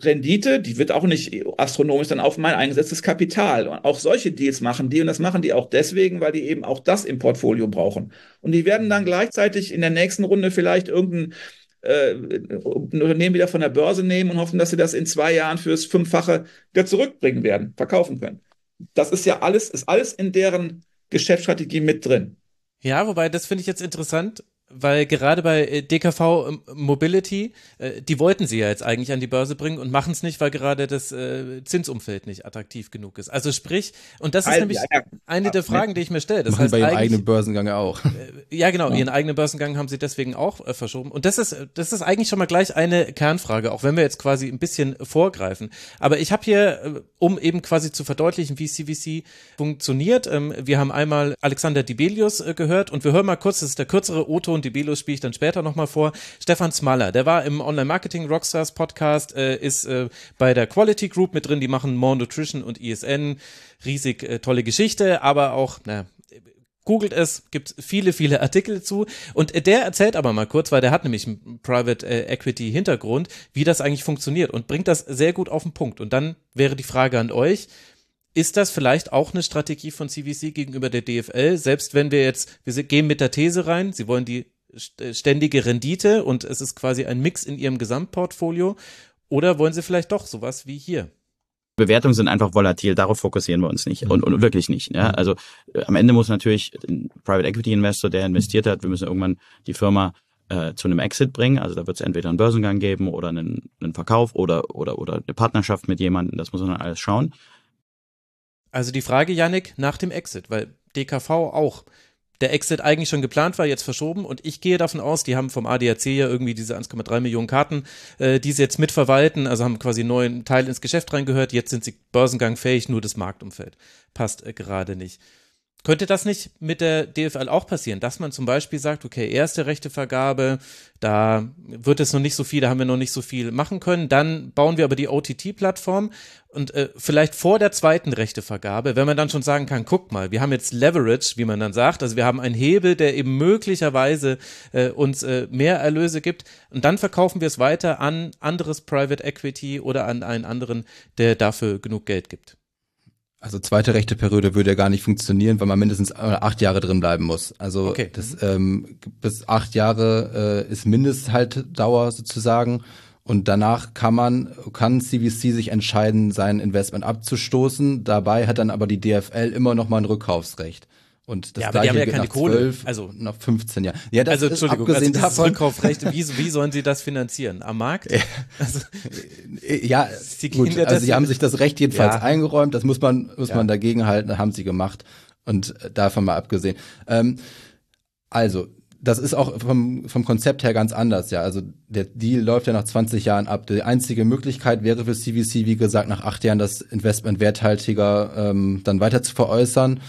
Rendite, die wird auch nicht astronomisch dann auf mein eingesetztes Kapital. Und auch solche Deals machen die und das machen die auch deswegen, weil die eben auch das im Portfolio brauchen. Und die werden dann gleichzeitig in der nächsten Runde vielleicht irgendein äh, ein Unternehmen wieder von der Börse nehmen und hoffen, dass sie das in zwei Jahren fürs Fünffache wieder zurückbringen werden, verkaufen können. Das ist ja alles, ist alles in deren Geschäftsstrategie mit drin. Ja, wobei, das finde ich jetzt interessant weil gerade bei äh, DKV ähm, Mobility, äh, die wollten sie ja jetzt eigentlich an die Börse bringen und machen es nicht, weil gerade das äh, Zinsumfeld nicht attraktiv genug ist. Also sprich, und das ist also, nämlich ja, ja. eine der Fragen, die ich mir stelle. Das machen heißt bei ihrem eigenen Börsengang auch. (laughs) ja, genau, ja. ihren eigenen Börsengang haben sie deswegen auch verschoben. Und das ist, das ist eigentlich schon mal gleich eine Kernfrage, auch wenn wir jetzt quasi ein bisschen vorgreifen. Aber ich habe hier, um eben quasi zu verdeutlichen, wie CVC funktioniert, ähm, wir haben einmal Alexander Dibelius gehört und wir hören mal kurz, das ist der kürzere O-Ton und die Belos spiele ich dann später nochmal vor. Stefan Smaller, der war im Online-Marketing Rockstars Podcast, äh, ist äh, bei der Quality Group mit drin, die machen More Nutrition und ESN. Riesig äh, tolle Geschichte, aber auch, na, googelt es, gibt viele, viele Artikel zu. Und der erzählt aber mal kurz, weil der hat nämlich einen Private äh, Equity Hintergrund, wie das eigentlich funktioniert und bringt das sehr gut auf den Punkt. Und dann wäre die Frage an euch, ist das vielleicht auch eine Strategie von CVC gegenüber der DFL? Selbst wenn wir jetzt, wir gehen mit der These rein, sie wollen die ständige Rendite und es ist quasi ein Mix in ihrem Gesamtportfolio. Oder wollen sie vielleicht doch sowas wie hier? Bewertungen sind einfach volatil, darauf fokussieren wir uns nicht und, und wirklich nicht. Ja? Also äh, am Ende muss natürlich ein Private Equity Investor, der investiert hat, wir müssen irgendwann die Firma äh, zu einem Exit bringen. Also da wird es entweder einen Börsengang geben oder einen, einen Verkauf oder, oder, oder eine Partnerschaft mit jemandem. Das muss man dann alles schauen. Also die Frage, Yannick, nach dem Exit, weil DKV auch der Exit eigentlich schon geplant war, jetzt verschoben. Und ich gehe davon aus, die haben vom ADAC ja irgendwie diese 1,3 Millionen Karten, äh, die sie jetzt mitverwalten, also haben quasi einen neuen Teil ins Geschäft reingehört. Jetzt sind sie börsengangfähig, nur das Marktumfeld passt äh, gerade nicht. Könnte das nicht mit der DFL auch passieren, dass man zum Beispiel sagt, okay, erste Rechtevergabe, da wird es noch nicht so viel, da haben wir noch nicht so viel machen können, dann bauen wir aber die OTT-Plattform und äh, vielleicht vor der zweiten Rechtevergabe, wenn man dann schon sagen kann, guck mal, wir haben jetzt Leverage, wie man dann sagt, also wir haben einen Hebel, der eben möglicherweise äh, uns äh, mehr Erlöse gibt und dann verkaufen wir es weiter an anderes Private Equity oder an einen anderen, der dafür genug Geld gibt. Also zweite rechte Periode würde ja gar nicht funktionieren, weil man mindestens acht Jahre drin bleiben muss. Also okay. das ähm, bis acht Jahre äh, ist Mindesthaltdauer sozusagen. Und danach kann man, kann CVC sich entscheiden, sein Investment abzustoßen. Dabei hat dann aber die DFL immer noch mal ein Rückkaufsrecht. Und das ja, aber die haben ja keine Kohle. 12, also nach 15 Jahren. Ja, das also Entschuldigung, ist abgesehen also davon, Rückkaufrecht, wie, (laughs) wie sollen sie das finanzieren? Am Markt? Also, ja, gut, also sie haben sich das Recht jedenfalls ja. eingeräumt, das muss man muss ja. man dagegen halten, haben sie gemacht und davon mal abgesehen. Ähm, also das ist auch vom, vom Konzept her ganz anders, ja. Also der Deal läuft ja nach 20 Jahren ab. Die einzige Möglichkeit wäre für CVC, wie gesagt, nach acht Jahren das Investment werthaltiger ähm, dann weiter zu veräußern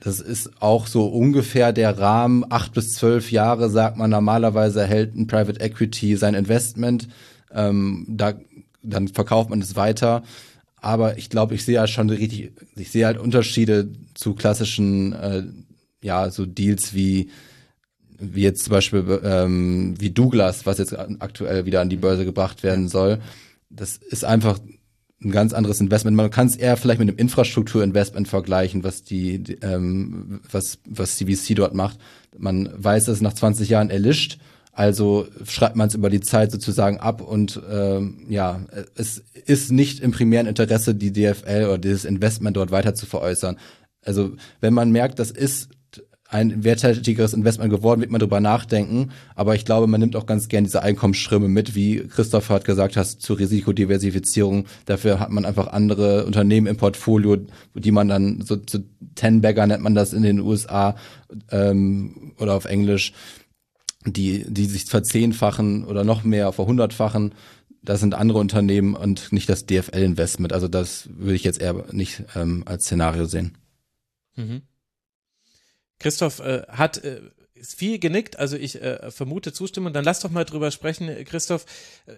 das ist auch so ungefähr der Rahmen. Acht bis zwölf Jahre, sagt man normalerweise, erhält ein Private Equity sein Investment. Ähm, da, dann verkauft man es weiter. Aber ich glaube, ich sehe halt schon richtig, ich sehe halt Unterschiede zu klassischen, äh, ja, so Deals wie, wie jetzt zum Beispiel ähm, wie Douglas, was jetzt aktuell wieder an die Börse gebracht werden soll. Das ist einfach ein ganz anderes Investment. Man kann es eher vielleicht mit einem Infrastrukturinvestment vergleichen, was die, die ähm, was was CVC dort macht. Man weiß, dass es nach 20 Jahren erlischt, also schreibt man es über die Zeit sozusagen ab und ähm, ja, es ist nicht im primären Interesse, die DFL oder dieses Investment dort weiter zu veräußern. Also wenn man merkt, das ist ein werthaltigeres Investment geworden, wird man drüber nachdenken. Aber ich glaube, man nimmt auch ganz gern diese Einkommensströme mit, wie Christoph hat gesagt hast, zur Risikodiversifizierung. Dafür hat man einfach andere Unternehmen im Portfolio, die man dann so zu Ten-Bagger nennt man das in den USA ähm, oder auf Englisch, die, die sich verzehnfachen oder noch mehr, verhundertfachen. Das sind andere Unternehmen und nicht das DFL-Investment. Also das würde ich jetzt eher nicht ähm, als Szenario sehen. Mhm. Christoph äh, hat äh, viel genickt, also ich äh, vermute Zustimmung. Dann lass doch mal drüber sprechen, Christoph. Äh,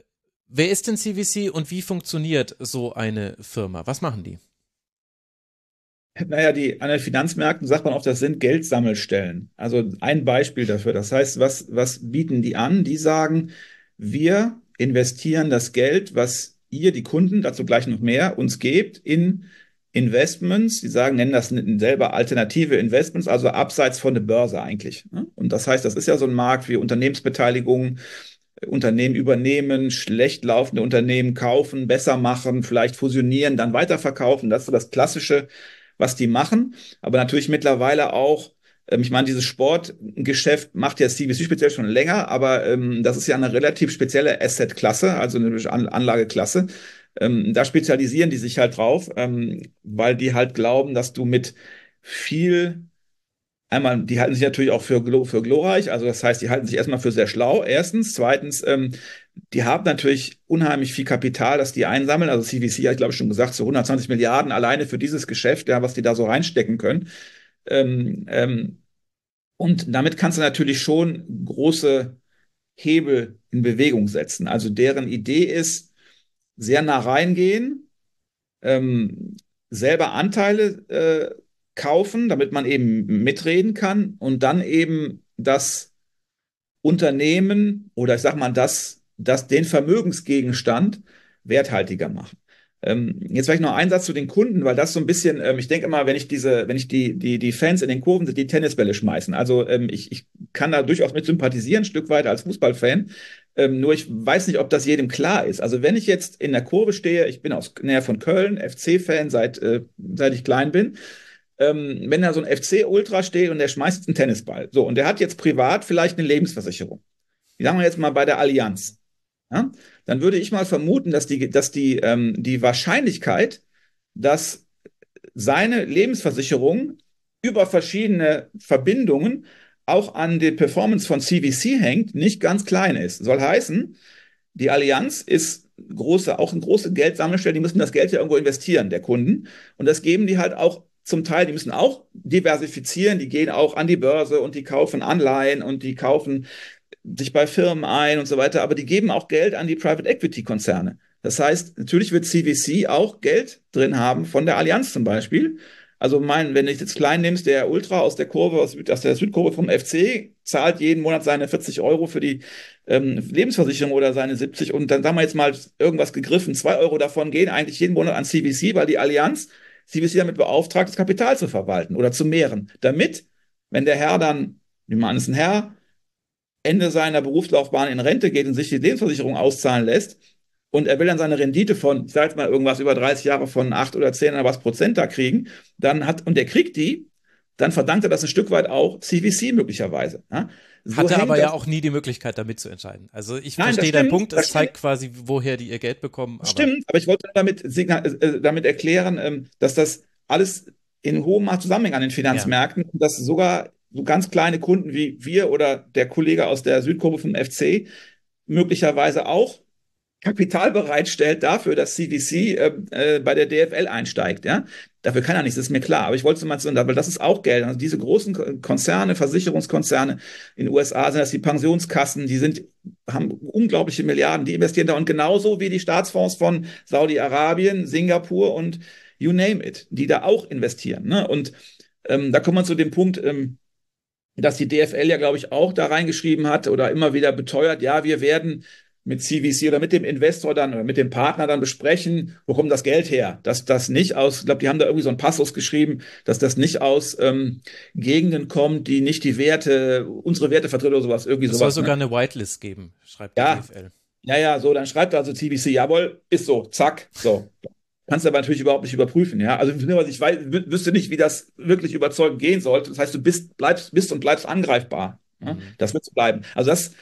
wer ist denn CVC und wie funktioniert so eine Firma? Was machen die? Naja, die an den Finanzmärkten sagt man oft, das sind Geldsammelstellen. Also ein Beispiel dafür. Das heißt, was, was bieten die an? Die sagen, wir investieren das Geld, was ihr, die Kunden, dazu gleich noch mehr, uns gebt, in Investments, die sagen, nennen das selber alternative Investments, also abseits von der Börse eigentlich. Ne? Und das heißt, das ist ja so ein Markt wie Unternehmensbeteiligung, Unternehmen übernehmen, schlecht laufende Unternehmen kaufen, besser machen, vielleicht fusionieren, dann weiterverkaufen. Das ist so das Klassische, was die machen. Aber natürlich mittlerweile auch, ähm, ich meine, dieses Sportgeschäft macht ja CVC speziell schon länger, aber ähm, das ist ja eine relativ spezielle Asset-Klasse, also eine Anlageklasse. Ähm, da spezialisieren die sich halt drauf, ähm, weil die halt glauben, dass du mit viel Einmal, die halten sich natürlich auch für, für glorreich, also das heißt, die halten sich erstmal für sehr schlau, erstens. Zweitens, ähm, die haben natürlich unheimlich viel Kapital, das die einsammeln. Also CVC hat, glaube ich, schon gesagt, so 120 Milliarden alleine für dieses Geschäft, ja, was die da so reinstecken können. Ähm, ähm, und damit kannst du natürlich schon große Hebel in Bewegung setzen. Also deren Idee ist, sehr nah reingehen, ähm, selber Anteile äh, kaufen, damit man eben mitreden kann und dann eben das Unternehmen oder ich sag mal das, das den Vermögensgegenstand werthaltiger machen. Ähm, jetzt vielleicht noch ein Satz zu den Kunden, weil das so ein bisschen, ähm, ich denke immer, wenn ich diese, wenn ich die, die, die Fans in den Kurven sind, die Tennisbälle schmeißen. Also ähm, ich, ich kann da durchaus mit sympathisieren, ein Stück weit als Fußballfan. Ähm, nur ich weiß nicht, ob das jedem klar ist. Also wenn ich jetzt in der Kurve stehe, ich bin aus näher von Köln, FC-Fan seit, äh, seit ich klein bin. Ähm, wenn da so ein FC-Ultra steht und der schmeißt einen Tennisball. So, und der hat jetzt privat vielleicht eine Lebensversicherung. Die sagen wir jetzt mal bei der Allianz. Ja? Dann würde ich mal vermuten, dass die, dass die, ähm, die Wahrscheinlichkeit, dass seine Lebensversicherung über verschiedene Verbindungen auch an die Performance von CVC hängt, nicht ganz klein ist. Soll heißen, die Allianz ist große, auch eine große Geldsammelstelle, die müssen das Geld ja irgendwo investieren, der Kunden. Und das geben die halt auch zum Teil, die müssen auch diversifizieren, die gehen auch an die Börse und die kaufen Anleihen und die kaufen sich bei Firmen ein und so weiter, aber die geben auch Geld an die Private Equity Konzerne. Das heißt, natürlich wird CVC auch Geld drin haben von der Allianz zum Beispiel. Also mein, wenn du jetzt klein nimmst, der Ultra aus der Kurve, aus, aus der Südkurve vom FC, zahlt jeden Monat seine 40 Euro für die ähm, Lebensversicherung oder seine 70 und dann sagen wir jetzt mal irgendwas gegriffen, zwei Euro davon gehen eigentlich jeden Monat an CVC, weil die Allianz CVC damit beauftragt, das Kapital zu verwalten oder zu mehren. Damit, wenn der Herr dann, wie man ist ein Herr, Ende seiner Berufslaufbahn in Rente geht und sich die Lebensversicherung auszahlen lässt, und er will dann seine Rendite von, ich sage jetzt mal irgendwas über 30 Jahre von 8 oder 10 oder was Prozent da kriegen, dann hat, und er kriegt die, dann verdankt er das ein Stück weit auch CVC möglicherweise. Ja? So Hatte aber ja auch nie die Möglichkeit, damit zu entscheiden. Also ich Nein, verstehe deinen Punkt, es zeigt quasi, woher die ihr Geld bekommen. Aber stimmt, aber ich wollte damit, äh, damit erklären, ähm, dass das alles in hohem Maß zusammenhängt an den Finanzmärkten ja. dass sogar so ganz kleine Kunden wie wir oder der Kollege aus der Südkurve vom FC möglicherweise auch Kapital bereitstellt dafür, dass CVC äh, äh, bei der DFL einsteigt. Ja, dafür kann er nichts, ist mir klar. Aber ich wollte es mal sagen, weil das ist auch Geld. Also diese großen Konzerne, Versicherungskonzerne in den USA sind das die Pensionskassen, die sind haben unglaubliche Milliarden, die investieren da und genauso wie die Staatsfonds von Saudi-Arabien, Singapur und you name it, die da auch investieren. Ne? Und ähm, da kommt man zu dem Punkt. Ähm, dass die DFL ja, glaube ich, auch da reingeschrieben hat oder immer wieder beteuert, ja, wir werden mit CVC oder mit dem Investor dann oder mit dem Partner dann besprechen, wo kommt das Geld her? Dass das nicht aus, ich glaube, die haben da irgendwie so einen Passus geschrieben, dass das nicht aus ähm, Gegenden kommt, die nicht die Werte, unsere Werte vertreten oder sowas. Irgendwie es sowas, soll sogar ne? eine Whitelist geben, schreibt ja. die DFL. Ja, ja, so, dann schreibt also CVC, jawohl, ist so, zack, so. Kannst aber natürlich überhaupt nicht überprüfen, ja. Also ich weiß, wüsste nicht, wie das wirklich überzeugend gehen sollte. Das heißt, du bist, bleibst, bist und bleibst angreifbar. Ja? Mhm. Das wird so bleiben. Also das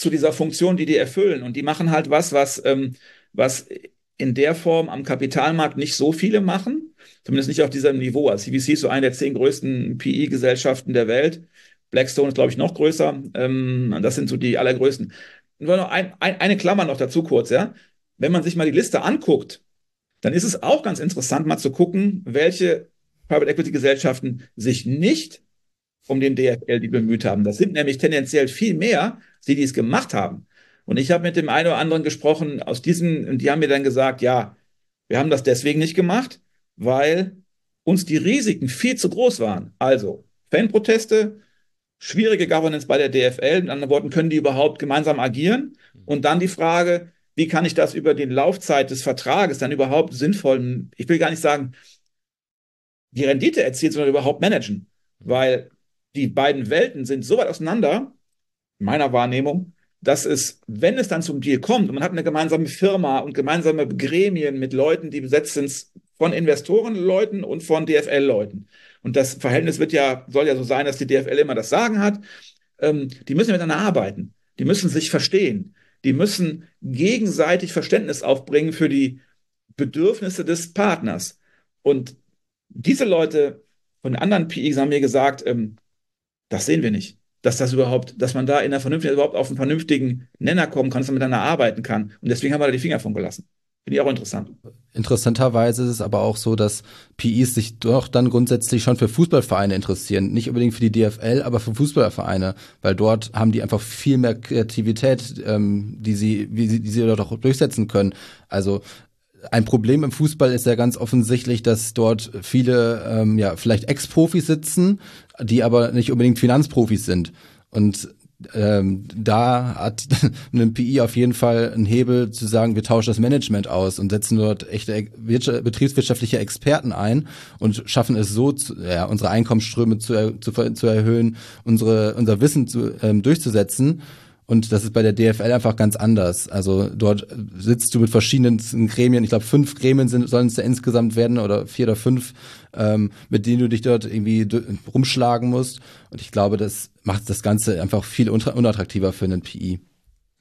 zu dieser Funktion, die die erfüllen. Und die machen halt was, was, ähm, was in der Form am Kapitalmarkt nicht so viele machen, zumindest nicht auf diesem Niveau. Also CVC ist so eine der zehn größten PE-Gesellschaften der Welt. Blackstone ist, glaube ich, noch größer. Ähm, das sind so die allergrößten. Nur noch ein, ein, eine Klammer noch dazu kurz, ja. Wenn man sich mal die Liste anguckt, dann ist es auch ganz interessant, mal zu gucken, welche Private Equity Gesellschaften sich nicht um den DFL die bemüht haben. Das sind nämlich tendenziell viel mehr, die die es gemacht haben. Und ich habe mit dem einen oder anderen gesprochen aus diesen, und die haben mir dann gesagt, ja, wir haben das deswegen nicht gemacht, weil uns die Risiken viel zu groß waren. Also Fanproteste, schwierige Governance bei der DFL, mit anderen Worten, können die überhaupt gemeinsam agieren? Und dann die Frage, wie kann ich das über die Laufzeit des Vertrages dann überhaupt sinnvoll, ich will gar nicht sagen, die Rendite erzielt, sondern überhaupt managen. Weil die beiden Welten sind so weit auseinander, in meiner Wahrnehmung, dass es, wenn es dann zum Deal kommt und man hat eine gemeinsame Firma und gemeinsame Gremien mit Leuten, die besetzt sind von Investorenleuten und von DFL-Leuten. Und das Verhältnis wird ja, soll ja so sein, dass die DFL immer das Sagen hat. Ähm, die müssen miteinander arbeiten. Die müssen sich verstehen. Die müssen gegenseitig Verständnis aufbringen für die Bedürfnisse des Partners. Und diese Leute von anderen PIs haben mir gesagt, ähm, das sehen wir nicht. Dass das überhaupt, dass man da in der vernünftigen, überhaupt auf einen vernünftigen Nenner kommen kann, dass man miteinander arbeiten kann. Und deswegen haben wir da die Finger von gelassen. Finde ich auch interessant. Interessanterweise ist es aber auch so, dass PIs sich doch dann grundsätzlich schon für Fußballvereine interessieren. Nicht unbedingt für die DFL, aber für Fußballvereine, weil dort haben die einfach viel mehr Kreativität, ähm, die sie, wie sie, die sie dort auch durchsetzen können. Also ein Problem im Fußball ist ja ganz offensichtlich, dass dort viele, ähm, ja, vielleicht Ex-Profis sitzen, die aber nicht unbedingt Finanzprofis sind. Und ähm, da hat (laughs) ein PI auf jeden Fall einen Hebel zu sagen, wir tauschen das Management aus und setzen dort echte betriebswirtschaftliche Experten ein und schaffen es so, zu, ja, unsere Einkommensströme zu, zu, zu erhöhen, unsere, unser Wissen zu, ähm, durchzusetzen und das ist bei der DFL einfach ganz anders. Also dort sitzt du mit verschiedenen Gremien, ich glaube fünf Gremien sind, sollen es da insgesamt werden oder vier oder fünf, ähm, mit denen du dich dort irgendwie rumschlagen musst. Und ich glaube, das macht das Ganze einfach viel unattraktiver für einen PI.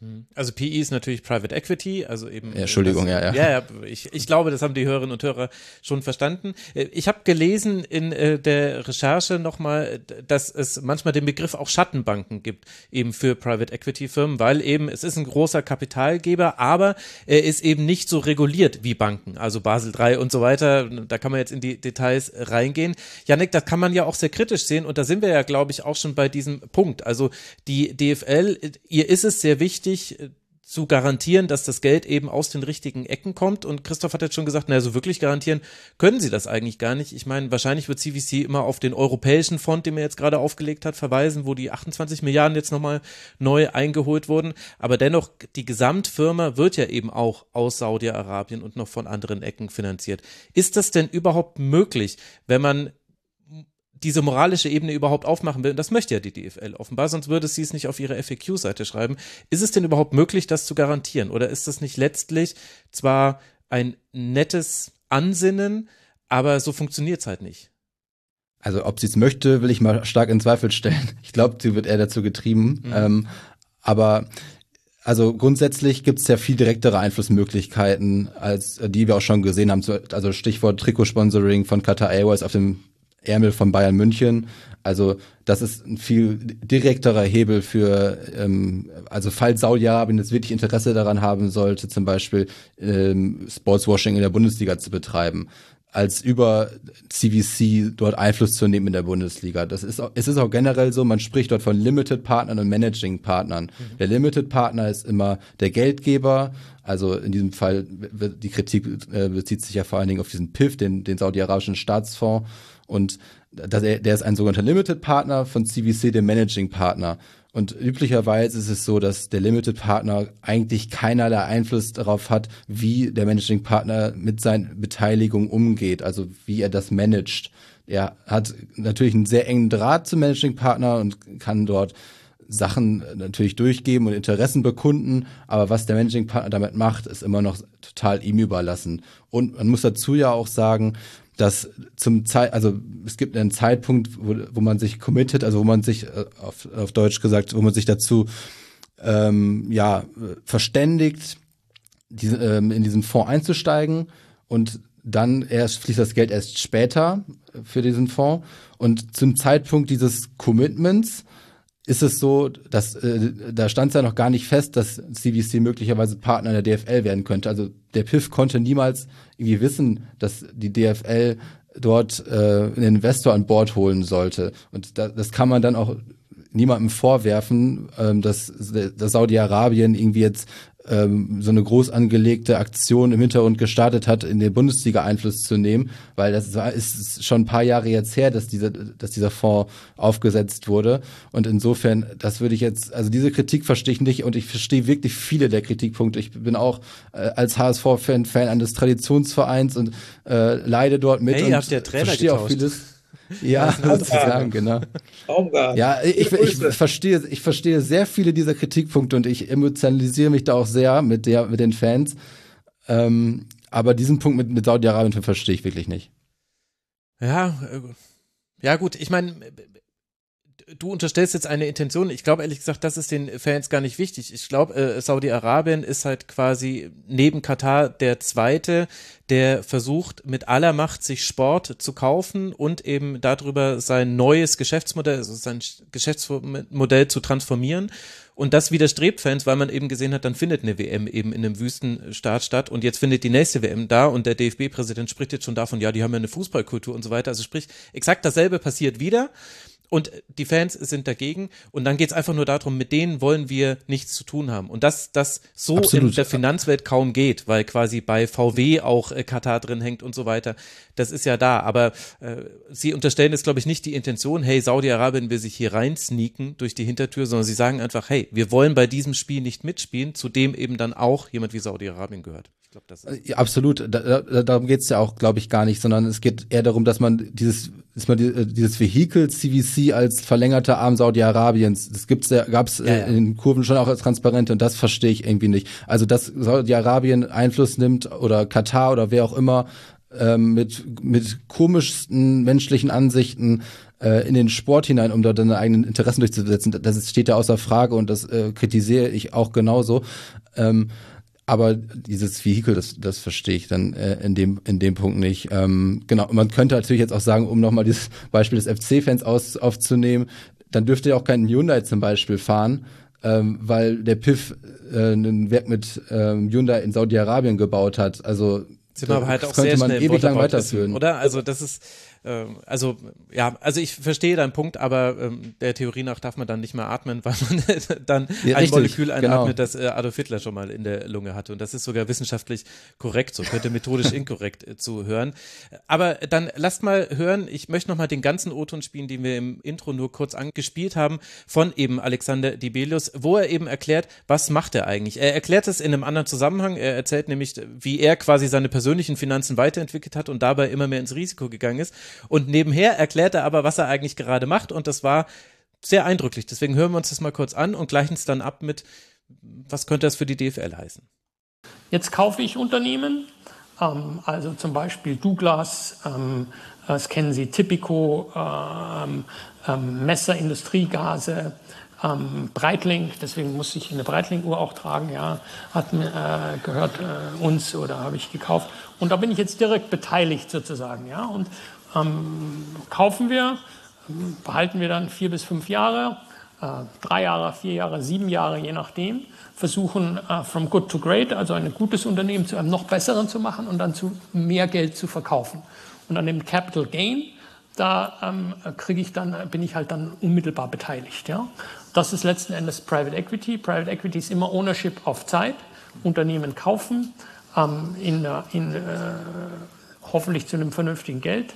Hm. Also PE ist natürlich Private Equity, also eben. Ja, Entschuldigung, das, ja, ja. Ja, ja ich, ich glaube, das haben die Hörerinnen und Hörer schon verstanden. Äh, ich habe gelesen in äh, der Recherche nochmal, dass es manchmal den Begriff auch Schattenbanken gibt, eben für Private Equity Firmen, weil eben es ist ein großer Kapitalgeber, aber er ist eben nicht so reguliert wie Banken, also Basel III und so weiter. Da kann man jetzt in die Details reingehen. Janik, das kann man ja auch sehr kritisch sehen und da sind wir ja, glaube ich, auch schon bei diesem Punkt. Also die DFL, ihr ist es sehr wichtig, wichtig äh, zu garantieren, dass das Geld eben aus den richtigen Ecken kommt. Und Christoph hat jetzt schon gesagt, naja, so wirklich garantieren können sie das eigentlich gar nicht. Ich meine, wahrscheinlich wird CVC immer auf den europäischen Fonds, den er jetzt gerade aufgelegt hat, verweisen, wo die 28 Milliarden jetzt nochmal neu eingeholt wurden. Aber dennoch, die Gesamtfirma wird ja eben auch aus Saudi-Arabien und noch von anderen Ecken finanziert. Ist das denn überhaupt möglich, wenn man diese moralische Ebene überhaupt aufmachen will. Und das möchte ja die DFL offenbar, sonst würde sie es nicht auf ihre FAQ-Seite schreiben. Ist es denn überhaupt möglich, das zu garantieren? Oder ist das nicht letztlich zwar ein nettes Ansinnen, aber so funktioniert es halt nicht? Also ob sie es möchte, will ich mal stark in Zweifel stellen. (laughs) Ich glaube, sie wird eher dazu getrieben. Mhm. Ähm, aber also grundsätzlich gibt es ja viel direktere Einflussmöglichkeiten, als die wir auch schon gesehen haben. Also Stichwort Trikotsponsoring von Qatar Airways auf dem Ärmel von Bayern München. Also das ist ein viel direkterer Hebel für, ähm, also falls Saudi-Arabien jetzt wirklich Interesse daran haben sollte, zum Beispiel ähm, Sportswashing in der Bundesliga zu betreiben, als über CVC dort Einfluss zu nehmen in der Bundesliga. Das ist auch, es ist auch generell so, man spricht dort von Limited Partnern und Managing Partnern. Mhm. Der Limited Partner ist immer der Geldgeber, also in diesem Fall die Kritik äh, bezieht sich ja vor allen Dingen auf diesen PIF, den, den saudi-arabischen Staatsfonds und das, der ist ein sogenannter Limited Partner von CVC, dem Managing Partner. Und üblicherweise ist es so, dass der Limited Partner eigentlich keinerlei Einfluss darauf hat, wie der Managing Partner mit seinen Beteiligungen umgeht, also wie er das managt. Er hat natürlich einen sehr engen Draht zum Managing Partner und kann dort Sachen natürlich durchgeben und Interessen bekunden, aber was der Managing Partner damit macht, ist immer noch total ihm überlassen. Und man muss dazu ja auch sagen, dass zum Zeit, also es gibt einen Zeitpunkt, wo, wo man sich committet, also wo man sich äh, auf, auf Deutsch gesagt, wo man sich dazu ähm, ja verständigt, diese, ähm, in diesen Fonds einzusteigen. Und dann erst fließt das Geld erst später für diesen Fonds. Und zum Zeitpunkt dieses Commitments ist es so, dass äh, da stand es ja noch gar nicht fest, dass CVC möglicherweise Partner der DFL werden könnte. Also der PIF konnte niemals irgendwie wissen, dass die DFL dort äh, einen Investor an Bord holen sollte. Und da, das kann man dann auch niemandem vorwerfen, ähm, dass, dass Saudi-Arabien irgendwie jetzt ähm, so eine groß angelegte Aktion im Hintergrund gestartet hat, in der Bundesliga Einfluss zu nehmen, weil das ist schon ein paar Jahre jetzt her, dass dieser, dass dieser Fonds aufgesetzt wurde. Und insofern, das würde ich jetzt, also diese Kritik verstehe ich nicht und ich verstehe wirklich viele der Kritikpunkte. Ich bin auch äh, als HSV-Fan Fan eines Traditionsvereins und äh, leide dort mit hey, und verstehe auch vieles. Ja, sozusagen, genau. Baumgart. Ja, ich, ich, verstehe, ich verstehe sehr viele dieser Kritikpunkte und ich emotionalisiere mich da auch sehr mit der, mit den Fans. Ähm, aber diesen Punkt mit, mit Saudi-Arabien verstehe ich wirklich nicht. Ja, äh, ja gut, ich meine, du unterstellst jetzt eine Intention. Ich glaube ehrlich gesagt, das ist den Fans gar nicht wichtig. Ich glaube, äh, Saudi-Arabien ist halt quasi neben Katar der zweite, der versucht mit aller Macht sich Sport zu kaufen und eben darüber sein neues Geschäftsmodell, also sein Geschäftsmodell zu transformieren. Und das widerstrebt Fans, weil man eben gesehen hat, dann findet eine WM eben in einem Wüstenstaat statt und jetzt findet die nächste WM da und der DFB-Präsident spricht jetzt schon davon, ja, die haben ja eine Fußballkultur und so weiter. Also sprich, exakt dasselbe passiert wieder. Und die Fans sind dagegen. Und dann geht es einfach nur darum, mit denen wollen wir nichts zu tun haben. Und dass das so Absolut. in der Finanzwelt kaum geht, weil quasi bei VW auch äh, Katar drin hängt und so weiter, das ist ja da. Aber äh, sie unterstellen jetzt, glaube ich, nicht die Intention, hey, Saudi-Arabien will sich hier rein sneaken durch die Hintertür, sondern sie sagen einfach, hey, wir wollen bei diesem Spiel nicht mitspielen, zu dem eben dann auch jemand wie Saudi-Arabien gehört. Ich glaube, das ist Ja, absolut. Da, da, darum geht's ja auch, glaube ich, gar nicht, sondern es geht eher darum, dass man dieses, dass man die, äh, dieses Vehikel CVC als verlängerter Arm Saudi-Arabiens, das gibt's ja, gab's Ja, äh, ja. in den Kurven schon auch als transparente und das verstehe ich irgendwie nicht. Also dass Saudi-Arabien Einfluss nimmt oder Katar oder wer auch immer ähm, mit mit komischsten menschlichen Ansichten äh, in den Sport hinein, um dort seine eigenen Interessen durchzusetzen, das ist- steht ja außer Frage und das äh, kritisiere ich auch genauso. Ähm, aber dieses Vehikel, das, das verstehe ich dann äh, in dem in dem Punkt nicht. Ähm, genau, man könnte natürlich jetzt auch sagen, um nochmal dieses (laughs) Beispiel des FC-Fans aufzunehmen, dann dürfte ja auch kein Hyundai zum Beispiel fahren, ähm, weil der PIF äh, ein Werk mit ähm, Hyundai in Saudi-Arabien gebaut hat. Also wir aber halt das auch könnte sehr man schnell ewig lang weiterführen. wissen, oder? Also das ist, also ja, also ich verstehe deinen Punkt, aber ähm, der Theorie nach darf man dann nicht mehr atmen, (laughs) weil man dann Ja, ein richtig, Molekül einatmet, genau. das äh, Adolf Hitler schon mal in der Lunge hatte. Und das ist sogar wissenschaftlich korrekt so, könnte methodisch (laughs) inkorrekt äh, zu hören. Aber dann lasst mal hören, ich möchte noch mal den ganzen O-Ton spielen, den wir im Intro nur kurz angespielt haben, von eben Alexander Dibelius, wo er eben erklärt, was macht er eigentlich? Er erklärt es in einem anderen Zusammenhang. Er erzählt nämlich, wie er quasi seine persönlichen Finanzen weiterentwickelt hat und dabei immer mehr ins Risiko gegangen ist. Und nebenher erklärt er aber, was er eigentlich gerade macht. Und das war sehr eindrücklich. Deswegen hören wir uns das mal kurz an und gleichen es dann ab mit, was könnte das für die DFL heißen? Jetzt kaufe ich Unternehmen, ähm, also zum Beispiel Douglas, ähm, das kennen Sie, Tipico, ähm, ähm, Messer Industriegase, ähm, Breitling, deswegen muss ich eine Breitling-Uhr auch tragen, ja, hat äh, gehört äh, uns oder habe ich gekauft. Und da bin ich jetzt direkt beteiligt sozusagen, ja. Und ähm, kaufen wir, behalten wir dann vier bis fünf Jahre, äh, drei Jahre, vier Jahre, sieben Jahre, je nachdem, versuchen äh, from good to great, also ein gutes Unternehmen zu einem noch besseren zu machen und dann zu mehr Geld zu verkaufen. Und an dem Capital Gain, da ähm, kriege ich dann, bin ich halt dann unmittelbar beteiligt. Ja? Das ist letzten Endes Private Equity. Private Equity ist immer Ownership auf Zeit. Unternehmen kaufen, ähm, in, in äh, hoffentlich zu einem vernünftigen Geld,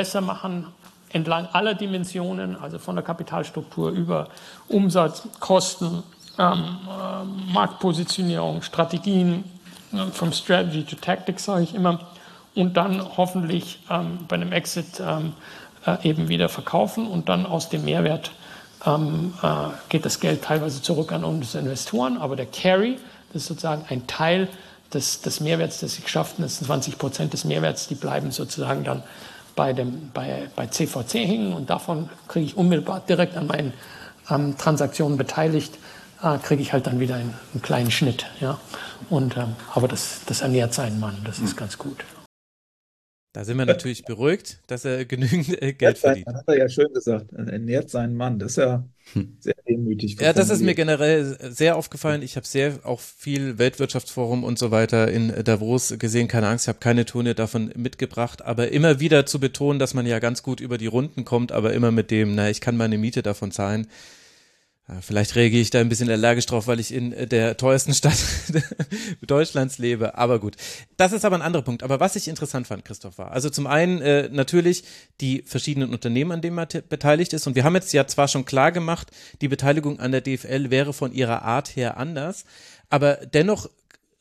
besser machen, entlang aller Dimensionen, also von der Kapitalstruktur über Umsatz, Kosten, ähm, äh, Marktpositionierung, Strategien, äh, from Strategy to Tactics sage ich immer, und dann hoffentlich ähm, bei einem Exit ähm, äh, eben wieder verkaufen und dann aus dem Mehrwert ähm, äh, geht das Geld teilweise zurück an unsere Investoren, aber der Carry, das ist sozusagen ein Teil des, des Mehrwerts, des geschafften, das sind 20 Prozent des Mehrwerts, die bleiben sozusagen dann bei, dem, bei, bei CVC hängen und davon kriege ich unmittelbar direkt an meinen ähm, Transaktionen beteiligt, äh, kriege ich halt dann wieder einen, einen kleinen Schnitt. Ja? Und, ähm, aber das, das ernährt seinen Mann, das ist ganz gut. Da sind wir natürlich beruhigt, dass er genügend äh, Geld verdient. Das hat er ja schön gesagt. Er ernährt seinen Mann. Das ist ja hm. sehr demütig. Ja, das ist mir generell sehr aufgefallen. Ich habe sehr auch viel Weltwirtschaftsforum und so weiter in Davos gesehen. Keine Angst, ich habe keine Tone davon mitgebracht. Aber immer wieder zu betonen, dass man ja ganz gut über die Runden kommt, aber immer mit dem, na, ich kann meine Miete davon zahlen. Vielleicht reagiere ich da ein bisschen allergisch drauf, weil ich in der teuersten Stadt (laughs) Deutschlands lebe. Aber gut, das ist aber ein anderer Punkt. Aber was ich interessant fand, Christoph, war, also zum einen äh, natürlich die verschiedenen Unternehmen, an denen man beteiligt ist. Und wir haben jetzt ja zwar schon klar gemacht, die Beteiligung an der DFL wäre von ihrer Art her anders. Aber dennoch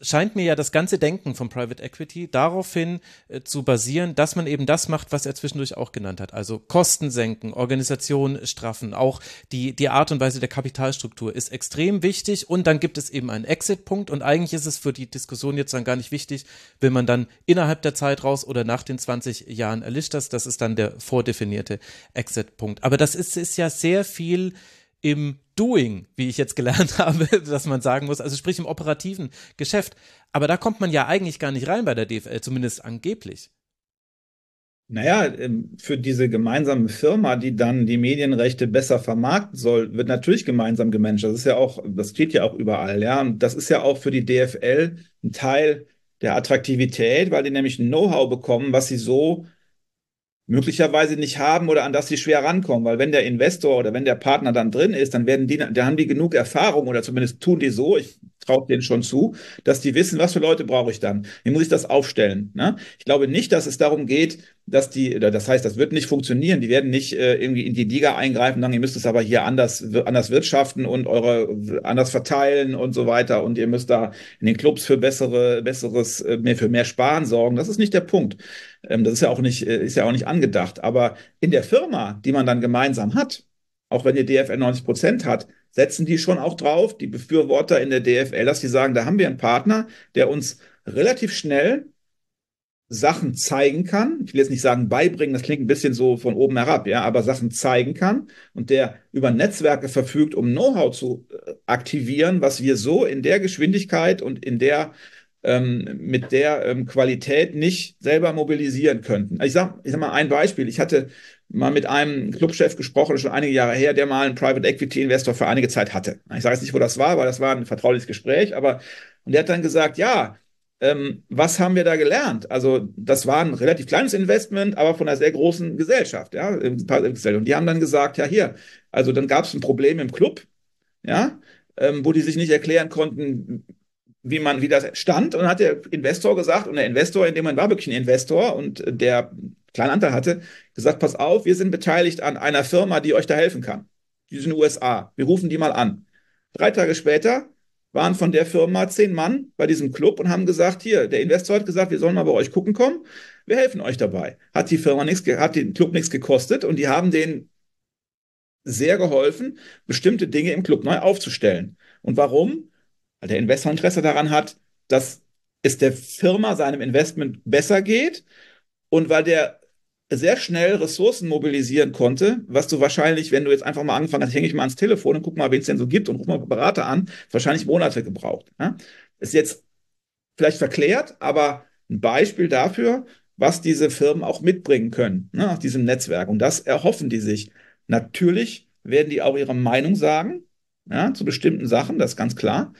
scheint mir ja das ganze Denken von Private Equity daraufhin äh, zu basieren, dass man eben das macht, was er zwischendurch auch genannt hat. Also Kosten senken, Organisation straffen, auch die, die Art und Weise der Kapitalstruktur ist extrem wichtig und dann gibt es eben einen Exit-Punkt und eigentlich ist es für die Diskussion jetzt dann gar nicht wichtig, will man dann innerhalb der Zeit raus oder nach den 20 Jahren erlischt das, das ist dann der vordefinierte Exit-Punkt. Aber das ist, ist ja sehr viel im Doing, wie ich jetzt gelernt (laughs) habe, dass man sagen muss, also sprich im operativen Geschäft. Aber da kommt man ja eigentlich gar nicht rein bei der DFL, zumindest angeblich. Naja, ähm, für diese gemeinsame Firma, die dann die Medienrechte besser vermarkten soll, wird natürlich gemeinsam gemanagt. Das ist ja auch, das steht ja auch überall, ja. Und das ist ja auch für die DFL ein Teil der Attraktivität, weil die nämlich ein Know-how bekommen, was sie so möglicherweise nicht haben oder an das sie schwer rankommen, weil wenn der Investor oder wenn der Partner dann drin ist, dann werden die, da haben die genug Erfahrung oder zumindest tun die so, ich traue denen schon zu, dass die wissen, was für Leute brauche ich dann, wie muss ich das aufstellen. Ne? Ich glaube nicht, dass es darum geht, dass die, das heißt, das wird nicht funktionieren, die werden nicht äh, irgendwie in die Liga eingreifen, und sagen, ihr müsst es aber hier anders, anders wirtschaften und eure anders verteilen und so weiter und ihr müsst da in den Clubs für bessere, besseres, äh, mehr, für mehr Sparen sorgen. Das ist nicht der Punkt. Ähm, das ist ja auch nicht, äh, ist ja auch nicht angedacht. Aber in der Firma, die man dann gemeinsam hat, auch wenn die DFL 90 Prozent hat, setzen die schon auch drauf, die Befürworter in der DFL, dass die sagen, da haben wir einen Partner, der uns relativ schnell Sachen zeigen kann. Ich will jetzt nicht sagen beibringen, das klingt ein bisschen so von oben herab, ja, aber Sachen zeigen kann und der über Netzwerke verfügt, um Know-how zu äh, aktivieren, was wir so in der Geschwindigkeit und in der ähm, mit der ähm, Qualität nicht selber mobilisieren könnten. Ich sag, ich sag mal ein Beispiel. Ich hatte mal mit einem Clubchef gesprochen, schon einige Jahre her, der mal einen Private Equity Investor für einige Zeit hatte. Ich sage jetzt nicht, wo das war, weil das war ein vertrauliches Gespräch, aber und der hat dann gesagt, ja, ähm, was haben wir da gelernt? Also das war ein relativ kleines Investment, aber von einer sehr großen Gesellschaft, ja. Und die haben dann gesagt, ja hier, also dann gab es ein Problem im Club, ja, ähm, wo die sich nicht erklären konnten, wie man, wie das stand. Und dann hat der Investor gesagt, und der Investor, in dem man war wirklich ein Investor und der kleinen Anteil hatte, gesagt, pass auf, wir sind beteiligt an einer Firma, die euch da helfen kann. Die sind in den USA. Wir rufen die mal an. Drei Tage später waren von der Firma zehn Mann bei diesem Club und haben gesagt, hier, der Investor hat gesagt, wir sollen mal bei euch gucken kommen. Wir helfen euch dabei. Hat die Firma nichts, hat den Club nichts gekostet und die haben denen sehr geholfen, bestimmte Dinge im Club neu aufzustellen. Und warum? Weil der Investor Interesse daran hat, dass es der Firma, seinem Investment besser geht und weil der sehr schnell Ressourcen mobilisieren konnte, was du wahrscheinlich, wenn du jetzt einfach mal angefangen hast, hänge ich mal ans Telefon und guck mal, wen es denn so gibt und ruf mal Berater an, wahrscheinlich Monate gebraucht. Ja? Ist jetzt vielleicht verklärt, aber ein Beispiel dafür, was diese Firmen auch mitbringen können, ne, aus diesem Netzwerk. Und das erhoffen die sich. Natürlich werden die auch ihre Meinung sagen, ja, zu bestimmten Sachen, das ist ganz klar.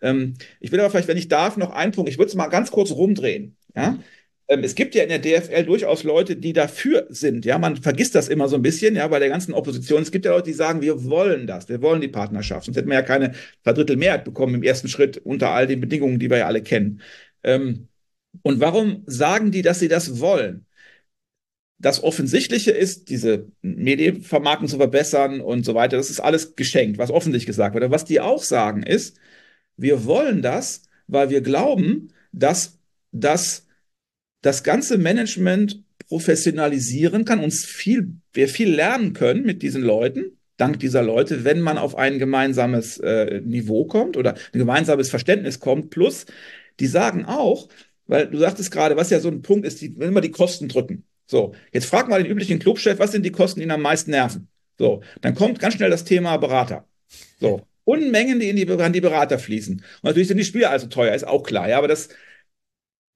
Ähm, ich will aber vielleicht, wenn ich darf, noch einen Punkt, ich würde es mal ganz kurz rumdrehen. Ja? Ähm, es gibt ja in der DFL durchaus Leute, die dafür sind. Ja, man vergisst das immer so ein bisschen, ja, bei der ganzen Opposition. Es gibt ja Leute, die sagen, wir wollen das, wir wollen die Partnerschaft. Sonst hätten wir ja keine Verdrittelmehrheit bekommen im ersten Schritt unter all den Bedingungen, die wir ja alle kennen. Ähm, und warum sagen die, dass sie das wollen? Das Offensichtliche ist, diese Medienvermarktung zu verbessern und so weiter. Das ist alles geschenkt, was offensichtlich gesagt wird. Aber was die auch sagen ist, wir wollen das, weil wir glauben, dass das das ganze Management professionalisieren kann, uns viel, wir viel lernen können mit diesen Leuten, dank dieser Leute, wenn man auf ein gemeinsames äh, Niveau kommt oder ein gemeinsames Verständnis kommt. Plus, die sagen auch, weil du sagtest gerade, was ja so ein Punkt ist, die, wenn immer die Kosten drücken. So, jetzt frag mal den üblichen Clubchef, was sind die Kosten, die ihn am meisten nerven? So, dann kommt ganz schnell das Thema Berater. So, Unmengen, die in die, an die Berater fließen. Und natürlich sind die Spieler also teuer, ist auch klar, ja, aber das,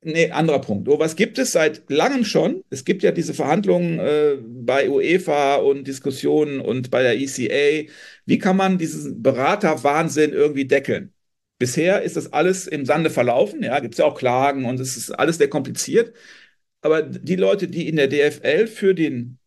Nee, anderer Punkt. Oh, was gibt es seit langem schon? Es gibt ja diese Verhandlungen äh, bei UEFA und Diskussionen und bei der ECA. Wie kann man diesen Beraterwahnsinn irgendwie deckeln? Bisher ist das alles im Sande verlaufen. Ja, gibt es ja auch Klagen und es ist alles sehr kompliziert. Aber die Leute, die in der DFL für den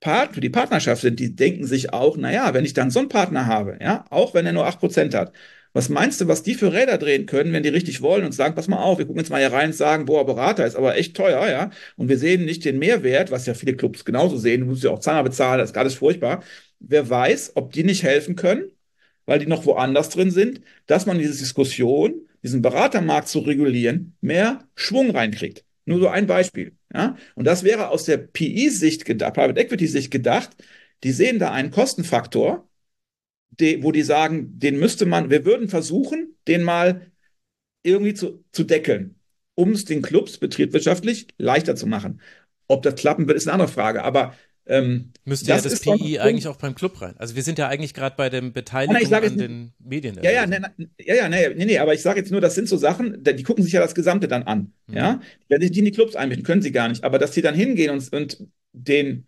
Part, für die Partnerschaft sind, die denken sich auch, naja, wenn ich dann so einen Partner habe, ja, auch wenn er nur 8% hat, was meinst du, was die für Räder drehen können, wenn die richtig wollen und sagen, pass mal auf, wir gucken jetzt mal hier rein und sagen, boah, Berater ist aber echt teuer, ja. Und wir sehen nicht den Mehrwert, was ja viele Clubs genauso sehen, du musst ja auch Zahler bezahlen, das ist alles furchtbar. Wer weiß, ob die nicht helfen können, weil die noch woanders drin sind, dass man diese Diskussion, diesen Beratermarkt zu regulieren, mehr Schwung reinkriegt. Nur so ein Beispiel. Ja? Und das wäre aus der PE-Sicht gedacht, Private Equity-Sicht gedacht, die sehen da einen Kostenfaktor, die, wo die sagen, den müsste man, wir würden versuchen, den mal irgendwie zu, zu deckeln, um es den Clubs betriebswirtschaftlich leichter zu machen. Ob das klappen wird, ist eine andere Frage. Aber ähm, Müsste das ja das PI eigentlich auch beim Club rein. Also wir sind ja eigentlich gerade bei dem Beteiligung nein, an den Medien. Ja, ja, nee, ja, ja, nee, nee, nee, aber ich sage jetzt nur, das sind so Sachen, die gucken sich ja das Gesamte dann an. Mhm. Ja, wenn sich die in die Clubs einbinden, können sie gar nicht. Aber dass sie dann hingehen und, und den,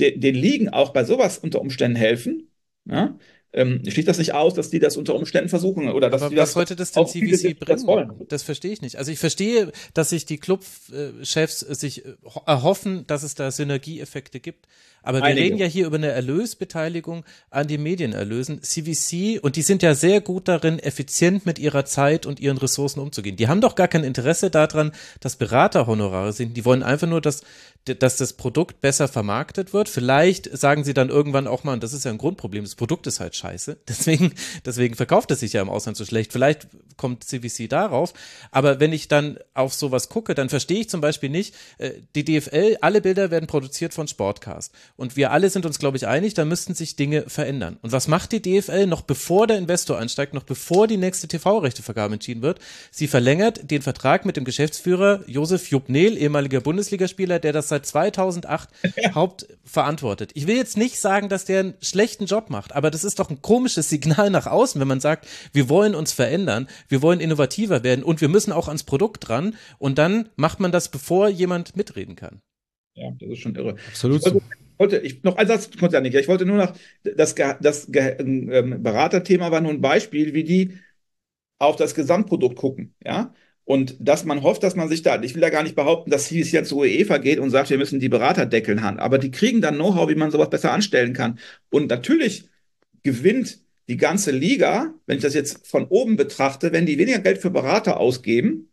den, den Ligen auch bei sowas unter Umständen helfen, ja, ähm, schließt das nicht aus, dass die das unter Umständen versuchen oder dass Aber die was das sollte das denn CVC bringen? Das, das verstehe ich nicht. Also ich verstehe, dass sich die Clubchefs sich erhoffen, dass es da Synergieeffekte gibt. Aber wir Einige. reden ja hier über eine Erlösbeteiligung an den Medienerlösen. CVC, und die sind ja sehr gut darin, effizient mit ihrer Zeit und ihren Ressourcen umzugehen. Die haben doch gar kein Interesse daran, dass Beraterhonorare sind. Die wollen einfach nur, dass, dass das Produkt besser vermarktet wird. Vielleicht sagen sie dann irgendwann auch mal, und das ist ja ein Grundproblem, das Produkt ist halt scheiße. (laughs) Deswegen, deswegen verkauft es sich ja im Ausland so schlecht. Vielleicht kommt CVC darauf. Aber wenn ich dann auf sowas gucke, dann verstehe ich zum Beispiel nicht, äh, die DFL, alle Bilder werden produziert von Sportcast. Und wir alle sind uns, glaube ich, einig, da müssten sich Dinge verändern. Und was macht die DFL noch bevor der Investor einsteigt, noch bevor die nächste TV-Rechtevergabe entschieden wird? Sie verlängert den Vertrag mit dem Geschäftsführer Josef Jubnel, ehemaliger Bundesligaspieler, der das seit 2008 (laughs) hauptverantwortet. Ich will jetzt nicht sagen, dass der einen schlechten Job macht, aber das ist doch ein komisches Signal nach außen, wenn man sagt, wir wollen uns verändern, wir wollen innovativer werden und wir müssen auch ans Produkt dran und dann macht man das, bevor jemand mitreden kann. Ja, das ist schon irre. Absolut. Also, wollte ich noch ein Satz, Janik, ich wollte nur noch, das, das ähm, Beraterthema war nur ein Beispiel, wie die auf das Gesamtprodukt gucken, ja. Und dass man hofft, dass man sich da, ich will da gar nicht behaupten, dass es jetzt zur UEFA geht und sagt, wir müssen die Berater deckeln haben, aber die kriegen dann Know-how, wie man sowas besser anstellen kann. Und natürlich gewinnt die ganze Liga, wenn ich das jetzt von oben betrachte, wenn die weniger Geld für Berater ausgeben,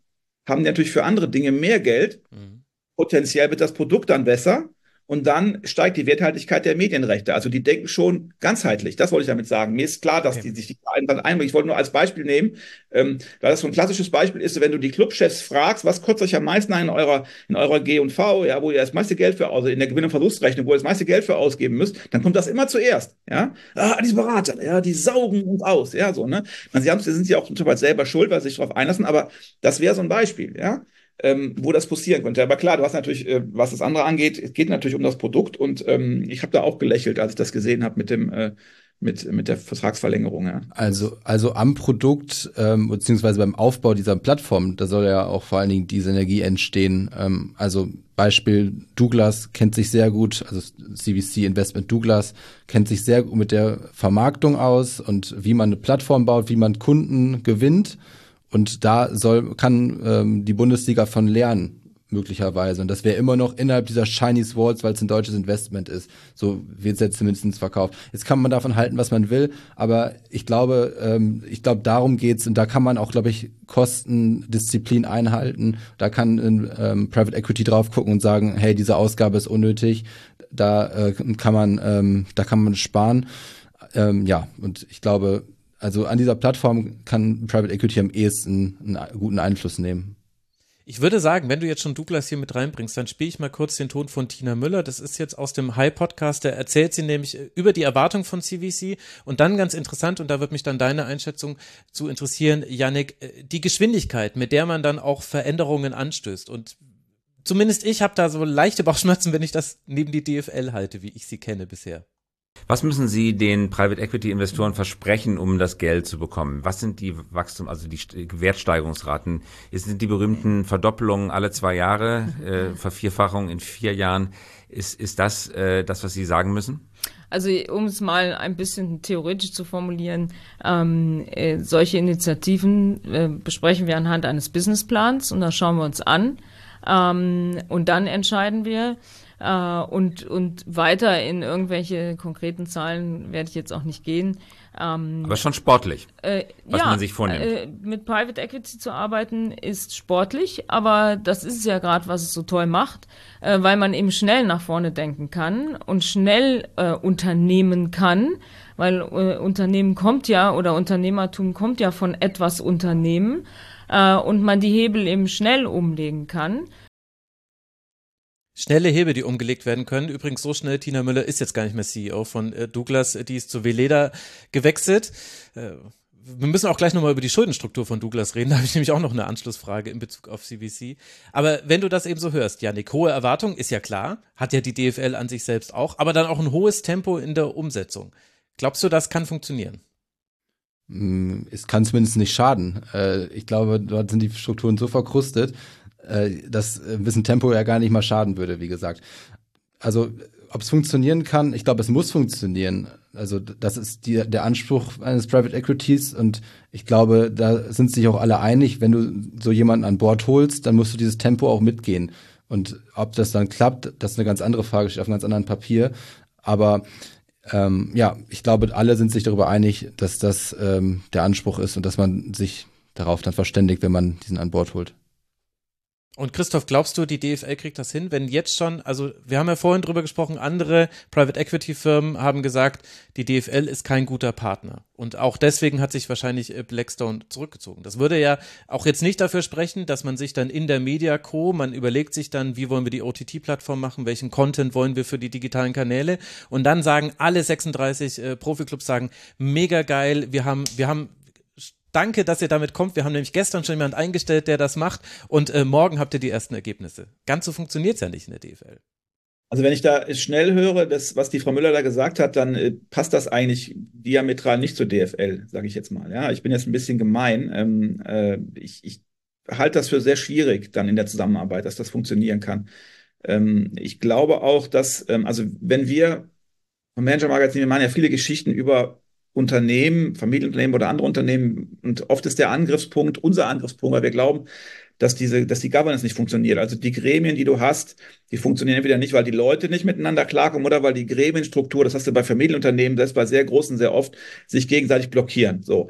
haben die natürlich für andere Dinge mehr Geld. Mhm. Potenziell wird das Produkt dann besser und dann steigt die Werthaltigkeit der Medienrechte. Also die denken schon ganzheitlich. Das wollte ich damit sagen. Mir ist klar, dass okay. die sich die dann einbringen. Ich wollte nur als Beispiel nehmen, ähm, weil das so ein klassisches Beispiel ist, wenn du die Clubchefs fragst, was kostet euch am meisten in eurer, in eurer G&V, ja, wo ihr das meiste Geld für, also in der Gewinn- und Verlustrechnung, wo ihr das meiste Geld für ausgeben müsst, dann kommt das immer zuerst, ja. Ah, diese Berater, ja, die saugen uns aus, ja, so, ne. Man, sie haben, sie sind ja auch zum Teil selber schuld, weil sie sich darauf einlassen, aber das wäre so ein Beispiel, ja ähm, wo das passieren könnte. Aber klar, du hast natürlich, äh, was das andere angeht, es geht natürlich um das Produkt und ähm, ich habe da auch gelächelt, als ich das gesehen habe mit dem äh, mit, mit der Vertragsverlängerung. Ja. Also, also am Produkt ähm, beziehungsweise beim Aufbau dieser Plattform, da soll ja auch vor allen Dingen diese Energie entstehen. Ähm, also Beispiel Douglas kennt sich sehr gut, also CVC Investment Douglas kennt sich sehr gut mit der Vermarktung aus und wie man eine Plattform baut, wie man Kunden gewinnt. Und da soll kann ähm, die Bundesliga von lernen möglicherweise. Und das wäre immer noch innerhalb dieser Chinese Walls, weil es ein deutsches Investment ist. So wird es jetzt zumindest verkauft. Jetzt kann man davon halten, was man will, aber ich glaube, ähm, ich glaube, darum geht's und da kann man auch, glaube ich, Kostendisziplin einhalten. Da kann ähm, Private Equity drauf gucken und sagen, hey, diese Ausgabe ist unnötig. Da äh, kann man, ähm, da kann man sparen. Ähm, ja, und ich glaube, also an dieser Plattform kann Private Equity am ehesten einen guten Einfluss nehmen. Ich würde sagen, wenn du jetzt schon Douglas hier mit reinbringst, dann spiele ich mal kurz den Ton von Tina Müller. Das ist jetzt aus dem High-Podcast. Da erzählt sie nämlich äh, über die Erwartung von CVC und dann ganz interessant, und da wird mich dann deine Einschätzung zu interessieren, Yannick, äh, die Geschwindigkeit, mit der man dann auch Veränderungen anstößt. Und zumindest ich habe da so leichte Bauchschmerzen, wenn ich das neben die DFL halte, wie ich sie kenne bisher. Was müssen Sie den Private Equity Investoren versprechen, um das Geld zu bekommen? Was sind die Wachstum, also die Wertsteigerungsraten? Sind die berühmten Verdoppelungen alle zwei Jahre, äh, (laughs) Vervierfachung in vier Jahren? Ist, ist das äh, das, was Sie sagen müssen? Also um es mal ein bisschen theoretisch zu formulieren, ähm, äh, solche Initiativen äh, besprechen wir anhand eines Businessplans und da schauen wir uns an ähm, und dann entscheiden wir, äh, und, und weiter in irgendwelche konkreten Zahlen werde ich jetzt auch nicht gehen. Ähm, Aber schon sportlich, äh, was ja, man sich vornimmt. Äh, mit Private Equity zu arbeiten ist sportlich, aber das ist ja gerade, was es so toll macht, äh, weil man eben schnell nach vorne denken kann und schnell äh, unternehmen kann, weil äh, Unternehmen kommt ja oder Unternehmertum kommt ja von etwas Unternehmen äh, und man die Hebel eben schnell umlegen kann schnelle Hebel, die umgelegt werden können. Übrigens so schnell, Tina Müller ist jetzt gar nicht mehr CEO von äh, Douglas, die ist zu Veleda gewechselt. Äh, wir müssen auch gleich nochmal über die Schuldenstruktur von Douglas reden. Da habe ich nämlich auch noch eine Anschlussfrage in Bezug auf CVC. Aber wenn du das eben so hörst, Janik, hohe Erwartung ist ja klar, hat ja die DFL an sich selbst auch, aber dann auch ein hohes Tempo in der Umsetzung. Glaubst du, das kann funktionieren? Hm, es kann zumindest nicht schaden. Äh, ich glaube, dort sind die Strukturen so verkrustet, äh, dass ein bisschen Tempo ja gar nicht mal schaden würde, wie gesagt. Also, ob es funktionieren kann, ich glaube, es muss funktionieren. Also, das ist die, der Anspruch eines Private Equities und ich glaube, da sind sich auch alle einig, wenn du so jemanden an Bord holst, dann musst du dieses Tempo auch mitgehen. Und ob das dann klappt, das ist eine ganz andere Frage, steht auf einem ganz anderen Papier. Aber ähm, ja, ich glaube, alle sind sich darüber einig, dass das ähm, der Anspruch ist und dass man sich darauf dann verständigt, wenn man diesen an Bord holt. Und Christoph, glaubst du, die DFL kriegt das hin, wenn jetzt schon, also wir haben ja vorhin drüber gesprochen, andere Private Equity Firmen haben gesagt, die DFL ist kein guter Partner. Und auch deswegen hat sich wahrscheinlich äh, Blackstone zurückgezogen. Das würde ja auch jetzt nicht dafür sprechen, dass man sich dann in der Media Co., man überlegt sich dann, wie wollen wir die OTT-Plattform machen, welchen Content wollen wir für die digitalen Kanäle. Und dann sagen alle 36 äh, Profiklubs sagen, mega geil, wir haben, wir haben Danke, dass ihr damit kommt. Wir haben nämlich gestern schon jemanden eingestellt, der das macht und äh, morgen habt ihr die ersten Ergebnisse. Ganz so funktioniert es ja nicht in der DFL. Also wenn ich da schnell höre, das, was die Frau Müller da gesagt hat, dann äh, passt das eigentlich diametral nicht zur DFL, sage ich jetzt mal. Ja, ich bin jetzt ein bisschen gemein. Ähm, äh, ich, ich halte das für sehr schwierig dann in der Zusammenarbeit, dass das funktionieren kann. Ähm, ich glaube auch, dass, ähm, also wenn wir vom Manager Magazin, wir machen ja viele Geschichten über Unternehmen, Familienunternehmen oder andere Unternehmen. Und oft ist der Angriffspunkt unser Angriffspunkt, weil wir glauben, dass diese, dass die Governance nicht funktioniert. Also die Gremien, die du hast, die funktionieren entweder nicht, weil die Leute nicht miteinander klarkommen oder weil die Gremienstruktur, das hast du bei Familienunternehmen, ist bei sehr großen sehr oft, sich gegenseitig blockieren. So.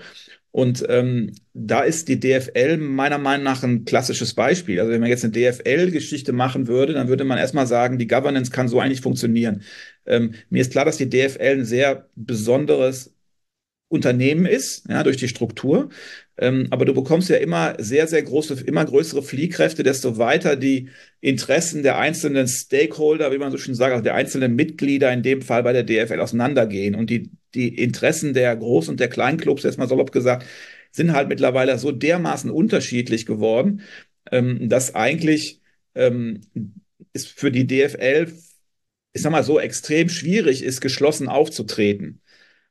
Und ähm, da ist die DFL meiner Meinung nach ein klassisches Beispiel. Also wenn man jetzt eine DFL-Geschichte machen würde, dann würde man erstmal sagen, die Governance kann so eigentlich funktionieren. Ähm, mir ist klar, dass die DFL ein sehr besonderes Unternehmen ist, ja, durch die Struktur. Ähm, aber du bekommst ja immer sehr, sehr große, immer größere Fliehkräfte, desto weiter die Interessen der einzelnen Stakeholder, wie man so schön sagt, also der einzelnen Mitglieder in dem Fall bei der DFL auseinandergehen. Und die, die Interessen der Groß- und der Kleinclubs, jetzt mal salopp gesagt, sind halt mittlerweile so dermaßen unterschiedlich geworden, ähm, dass eigentlich ähm, ist für die DFL, ich sag mal so, extrem schwierig ist, geschlossen aufzutreten.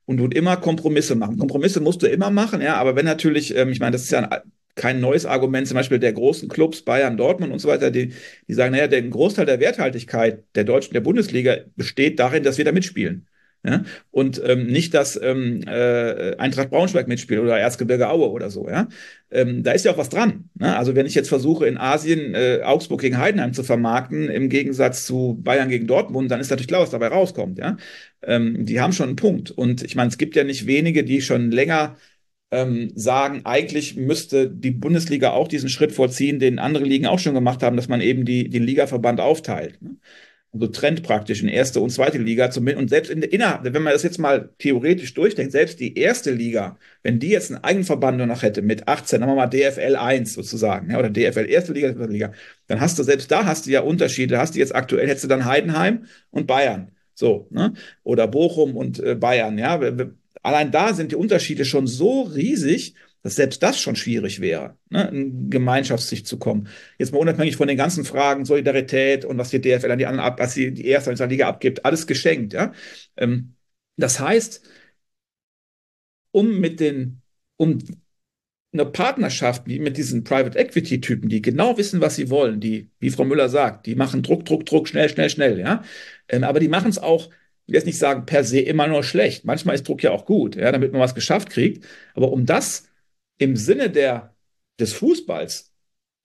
Und du immer Kompromisse machen. Kompromisse musst du immer machen, ja, aber wenn natürlich, ähm, ich meine, das ist ja ein, kein neues Argument, zum Beispiel der großen Clubs, Bayern, Dortmund und so weiter, die, die sagen, naja, der Großteil der Werthaltigkeit der deutschen, der Bundesliga besteht darin, dass wir da mitspielen. Ja? Und ähm, nicht, dass ähm, äh, Eintracht Braunschweig mitspielt oder Erzgebirge Aue oder so. Ja? Ähm, da ist ja auch was dran. Ne? Also wenn ich jetzt versuche, in Asien äh, Augsburg gegen Heidenheim zu vermarkten, im Gegensatz zu Bayern gegen Dortmund, dann ist natürlich klar, was dabei rauskommt. Ja? Ähm, die haben schon einen Punkt. Und ich meine, es gibt ja nicht wenige, die schon länger ähm, sagen, eigentlich müsste die Bundesliga auch diesen Schritt vorziehen, den andere Ligen auch schon gemacht haben, dass man eben die, den Ligaverband aufteilt. Ne? Also trennt praktisch in erste und zweite Liga zumindest. Und selbst in der innerhalb, wenn man das jetzt mal theoretisch durchdenkt, selbst die erste Liga, wenn die jetzt einen eigenen Verband nur noch hätte mit 18, sagen wir mal DFL 1 sozusagen, ja, oder DFL erste Liga, zweite Liga, dann hast du, selbst da hast du ja Unterschiede, hast du jetzt aktuell, hättest du dann Heidenheim und Bayern. So, ne? Oder Bochum und äh, Bayern, ja. Allein da sind die Unterschiede schon so riesig, dass selbst das schon schwierig wäre, ne, in Gemeinschaftssicht zu kommen. Jetzt mal unabhängig von den ganzen Fragen Solidarität und was die DFL an die anderen ab, was die, die erste und Liga abgibt, alles geschenkt, ja. Ähm, das heißt, um mit den, um eine Partnerschaft wie mit diesen Private Equity Typen, die genau wissen, was sie wollen, die, wie Frau Müller sagt, die machen Druck, Druck, Druck, schnell, schnell, schnell, ja. Ähm, aber die machen es auch ich will jetzt nicht sagen, per se immer nur schlecht. Manchmal ist Druck ja auch gut, ja, damit man was geschafft kriegt. Aber um das im Sinne der, des Fußballs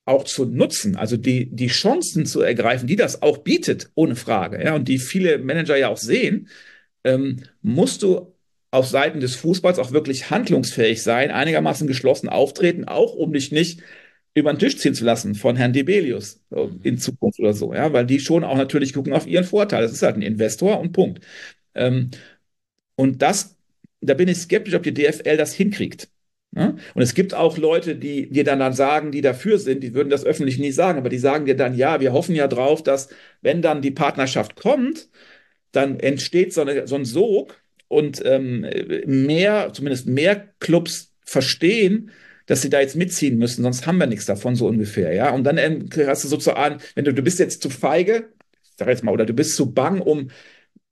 auch zu nutzen, also die, die Chancen zu ergreifen, die das auch bietet, ohne Frage, ja, und die viele Manager ja auch sehen, ähm, musst du auf Seiten des Fußballs auch wirklich handlungsfähig sein, einigermaßen geschlossen auftreten, auch um dich nicht über den Tisch ziehen zu lassen von Herrn Debelius in Zukunft oder so, ja, weil die schon auch natürlich gucken auf ihren Vorteil. Das ist halt ein Investor und Punkt. Ähm, und das, da bin ich skeptisch, ob die DFL das hinkriegt. Und es gibt auch Leute, die dir dann, dann sagen, die dafür sind, die würden das öffentlich nie sagen, aber die sagen dir dann, ja, wir hoffen ja drauf, dass wenn dann die Partnerschaft kommt, dann entsteht so, eine, so ein Sog und ähm, mehr, zumindest mehr Clubs verstehen, dass sie da jetzt mitziehen müssen, sonst haben wir nichts davon, so ungefähr, ja. Und dann ähm, hast du sozusagen, wenn du, du bist jetzt zu feige, sag jetzt mal, oder du bist zu bang, um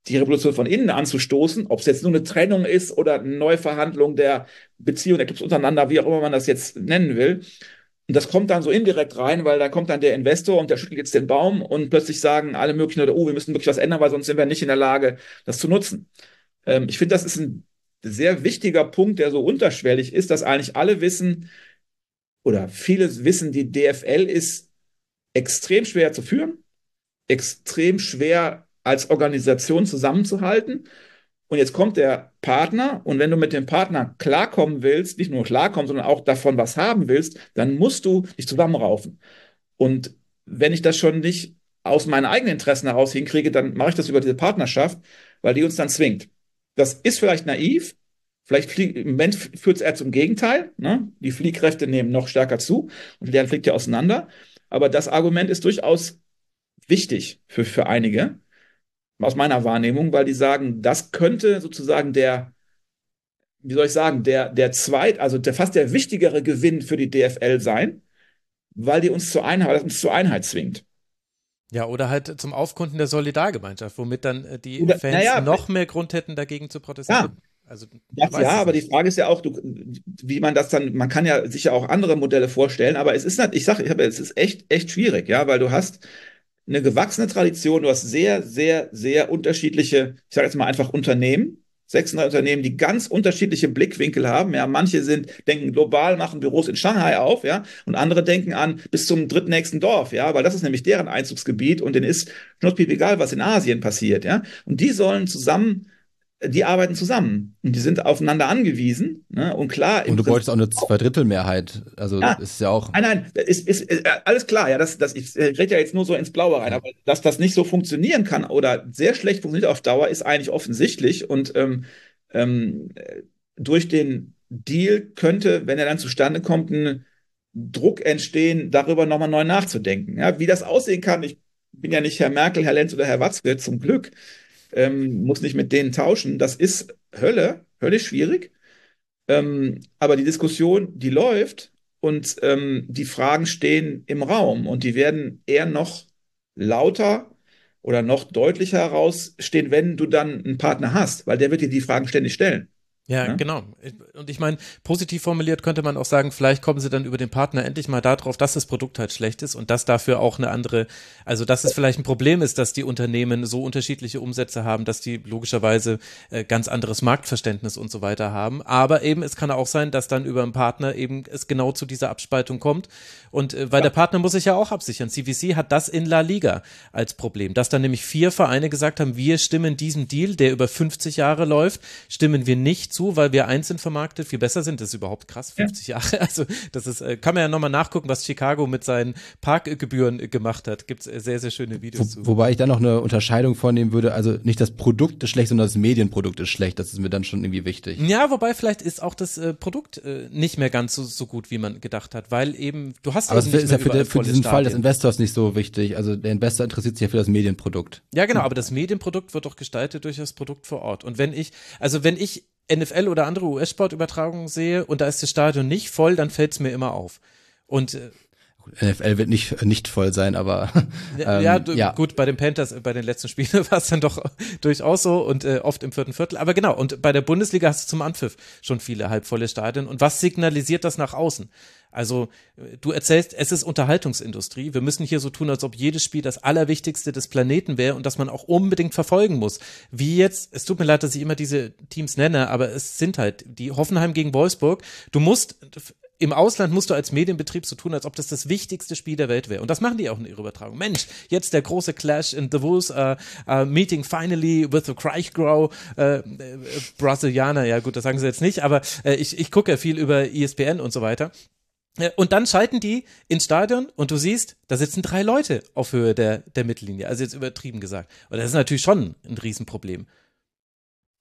die Revolution von innen anzustoßen, ob es jetzt nur eine Trennung ist oder eine Neuverhandlung der Beziehung der Clubs untereinander, wie auch immer man das jetzt nennen will. Und das kommt dann so indirekt rein, weil da kommt dann der Investor und der schüttelt jetzt den Baum und plötzlich sagen alle möglichen, oder, oh, wir müssen wirklich was ändern, weil sonst sind wir nicht in der Lage, das zu nutzen. Ähm, ich finde, das ist ein sehr wichtiger Punkt, der so unterschwellig ist, dass eigentlich alle wissen oder viele wissen, die DFL ist extrem schwer zu führen, extrem schwer als Organisation zusammenzuhalten. Und jetzt kommt der Partner und wenn du mit dem Partner klarkommen willst, nicht nur klarkommen, sondern auch davon was haben willst, dann musst du dich zusammenraufen. Und wenn ich das schon nicht aus meinen eigenen Interessen heraus hinkriege, dann mache ich das über diese Partnerschaft, weil die uns dann zwingt. Das ist vielleicht naiv. Vielleicht flieg, im Moment führt es eher zum Gegenteil. Ne? Die Fliehkräfte nehmen noch stärker zu und deren fliegt ja auseinander. Aber das Argument ist durchaus wichtig für, für einige, aus meiner Wahrnehmung, weil die sagen, das könnte sozusagen der, wie soll ich sagen, der, der zweit, also der fast der wichtigere Gewinn für die DFL sein, weil die uns zur Einheit, uns zur Einheit zwingt. Ja, oder halt zum Aufkunden der Solidargemeinschaft, womit dann äh, die oder, Fans ja, noch mehr Grund hätten, dagegen zu protestieren. Ja. Also, das, ja, aber die Frage ist ja auch, du, wie man das dann, man kann ja sicher auch andere Modelle vorstellen, aber es ist nicht, ich sage, es ist echt, echt schwierig, ja, weil du hast eine gewachsene Tradition, du hast sehr, sehr, sehr unterschiedliche, ich sage jetzt mal einfach Unternehmen, 600 Unternehmen, die ganz unterschiedliche Blickwinkel haben. Ja, manche sind, denken global, machen Büros in Shanghai auf, ja, und andere denken an bis zum drittnächsten Dorf, ja, weil das ist nämlich deren Einzugsgebiet und denen ist schnurzpiep egal, was in Asien passiert, ja. Und die sollen zusammen die arbeiten zusammen und die sind aufeinander angewiesen. Ne? Und klar. Und du wolltest auch eine Zweidrittelmehrheit. Also ja, ist ja auch. Nein, nein, ist, ist, ist alles klar. Ja, das, das, ich rede ja jetzt nur so ins Blaue rein, aber dass das nicht so funktionieren kann oder sehr schlecht funktioniert auf Dauer, ist eigentlich offensichtlich. Und ähm, ähm, durch den Deal könnte, wenn er dann zustande kommt, ein Druck entstehen, darüber nochmal neu nachzudenken. Ja, wie das aussehen kann, ich bin ja nicht Herr Merkel, Herr Lenz oder Herr Watzke, zum Glück ähm, muss nicht mit denen tauschen. Das ist Hölle, höllisch schwierig. Ähm, aber die Diskussion, die läuft und ähm, die Fragen stehen im Raum und die werden eher noch lauter oder noch deutlicher herausstehen, wenn du dann einen Partner hast, weil der wird dir die Fragen ständig stellen. Ja, ja, genau. Und ich meine, positiv formuliert könnte man auch sagen, vielleicht kommen sie dann über den Partner endlich mal darauf, dass das Produkt halt schlecht ist und dass dafür auch eine andere, also dass es vielleicht ein Problem ist, dass die Unternehmen so unterschiedliche Umsätze haben, dass die logischerweise äh, ganz anderes Marktverständnis und so weiter haben. Aber eben, es kann auch sein, dass dann über einen Partner eben es genau zu dieser Abspaltung kommt. Und äh, weil ja. der Partner muss sich ja auch absichern. CVC hat das in La Liga als Problem, dass dann nämlich vier Vereine gesagt haben, wir stimmen diesem Deal, der über 50 Jahre läuft, stimmen wir nicht zu zu, weil wir einzeln vermarktet viel besser sind. Das ist überhaupt krass, 50 ja. Jahre. (laughs) Also das ist, äh, kann man ja nochmal nachgucken, was Chicago mit seinen Parkgebühren gemacht hat. Gibt es äh, sehr, sehr schöne Videos Wo, zu. Wobei ich da noch eine Unterscheidung vornehmen würde. Also nicht das Produkt ist schlecht, sondern das Medienprodukt ist schlecht. Das ist mir dann schon irgendwie wichtig. Ja, wobei vielleicht ist auch das äh, Produkt äh, nicht mehr ganz so, so gut, wie man gedacht hat, weil eben, du hast Aber es ist ja für, der, für diesen Stadien. Fall des Investors nicht so wichtig. Also der Investor interessiert sich ja für das Medienprodukt. Ja, genau, aber das Medienprodukt wird doch gestaltet durch das Produkt vor Ort. Und wenn ich, also wenn ich NFL oder andere US-Sportübertragungen sehe und da ist das Stadion nicht voll, dann fällt es mir immer auf. Und äh, NFL wird nicht nicht voll sein, aber (laughs) ähm, ja, ja, gut bei den Panthers bei den letzten Spielen (laughs) war es dann doch durchaus so und äh, oft im vierten Viertel. Aber genau und bei der Bundesliga hast du zum Anpfiff schon viele halbvolle Stadien und was signalisiert das nach außen? Also du erzählst, es ist Unterhaltungsindustrie. Wir müssen hier so tun, als ob jedes Spiel das Allerwichtigste des Planeten wäre und dass man auch unbedingt verfolgen muss. Wie jetzt, es tut mir leid, dass ich immer diese Teams nenne, aber es sind halt die Hoffenheim gegen Wolfsburg. Du musst im Ausland musst du als Medienbetrieb so tun, als ob das das wichtigste Spiel der Welt wäre. Und das machen die auch in ihrer Übertragung. Mensch, jetzt der große Clash in the Wolves, uh, uh, meeting finally with the Kraichgau uh, uh, Brasilianer. Ja gut, das sagen sie jetzt nicht, aber ich, ich gucke ja viel über ESPN und so weiter. Äh, und dann schalten die ins Stadion und du siehst, da sitzen drei Leute auf Höhe der, der Mittellinie. Also jetzt übertrieben gesagt. Und das ist natürlich schon ein Riesenproblem.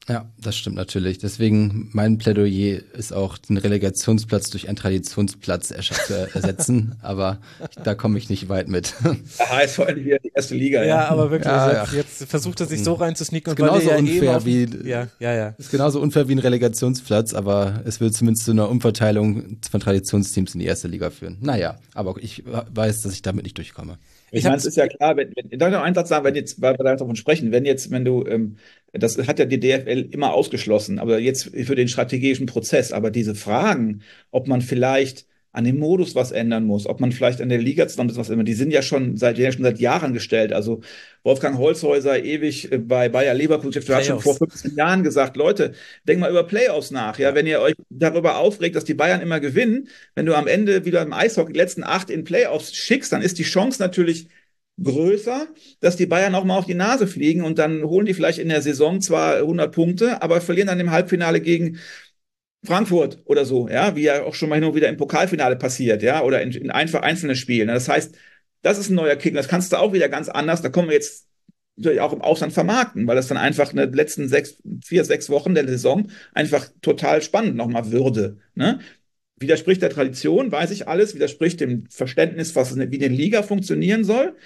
Ja, das stimmt natürlich. Deswegen mein Plädoyer ist auch, den Relegationsplatz durch einen Traditionsplatz zu ersetzen. (laughs) aber da komme ich nicht weit mit. HSV wieder die erste Liga. Ja, ja. aber wirklich. Ja, jetzt, jetzt, versucht er sich so reinzusneaken. Ist genauso ja unfair wie, ja, ja, ja. Ist genauso unfair wie ein Relegationsplatz, aber es wird zumindest zu einer Umverteilung von Traditionsteams in die erste Liga führen. Naja, aber ich weiß, dass ich damit nicht durchkomme. Ich, meine, es ist ja klar, wenn, wenn, darf ich noch einen Satz sagen, wenn jetzt, weil wir davon sprechen, wenn jetzt, wenn du, ähm, das hat ja die DFL immer ausgeschlossen, aber jetzt für den strategischen Prozess, aber diese Fragen, ob man vielleicht an dem Modus was ändern muss, ob man vielleicht an der Liga zusammen was ändern, die sind ja schon seit, ja schon seit Jahren gestellt. Also Wolfgang Holzhäuser, ewig äh, bei Bayer Leverkusen, hat schon vor 15 Jahren gesagt, Leute, denk mal über Playoffs nach. Ja, wenn ihr euch darüber aufregt, dass die Bayern immer gewinnen, wenn du am Ende wieder im Eishockey die letzten acht in Playoffs schickst, dann ist die Chance natürlich größer, dass die Bayern auch mal auf die Nase fliegen und dann holen die vielleicht in der Saison zwar 100 Punkte, aber verlieren dann im Halbfinale gegen Frankfurt oder so, ja, wie ja auch schon mal hin und wieder im Pokalfinale passiert, ja, oder in, in einfach einzelnen Spielen. Das heißt, das ist ein neuer Kick. Das kannst du auch wieder ganz anders. Da kommen wir jetzt natürlich auch im Ausland vermarkten, weil das dann einfach in den letzten sechs, vier, sechs Wochen der Saison einfach total spannend nochmal würde. Ne? Widerspricht der Tradition, weiß ich alles, widerspricht dem Verständnis, was wie eine Liga funktionieren soll.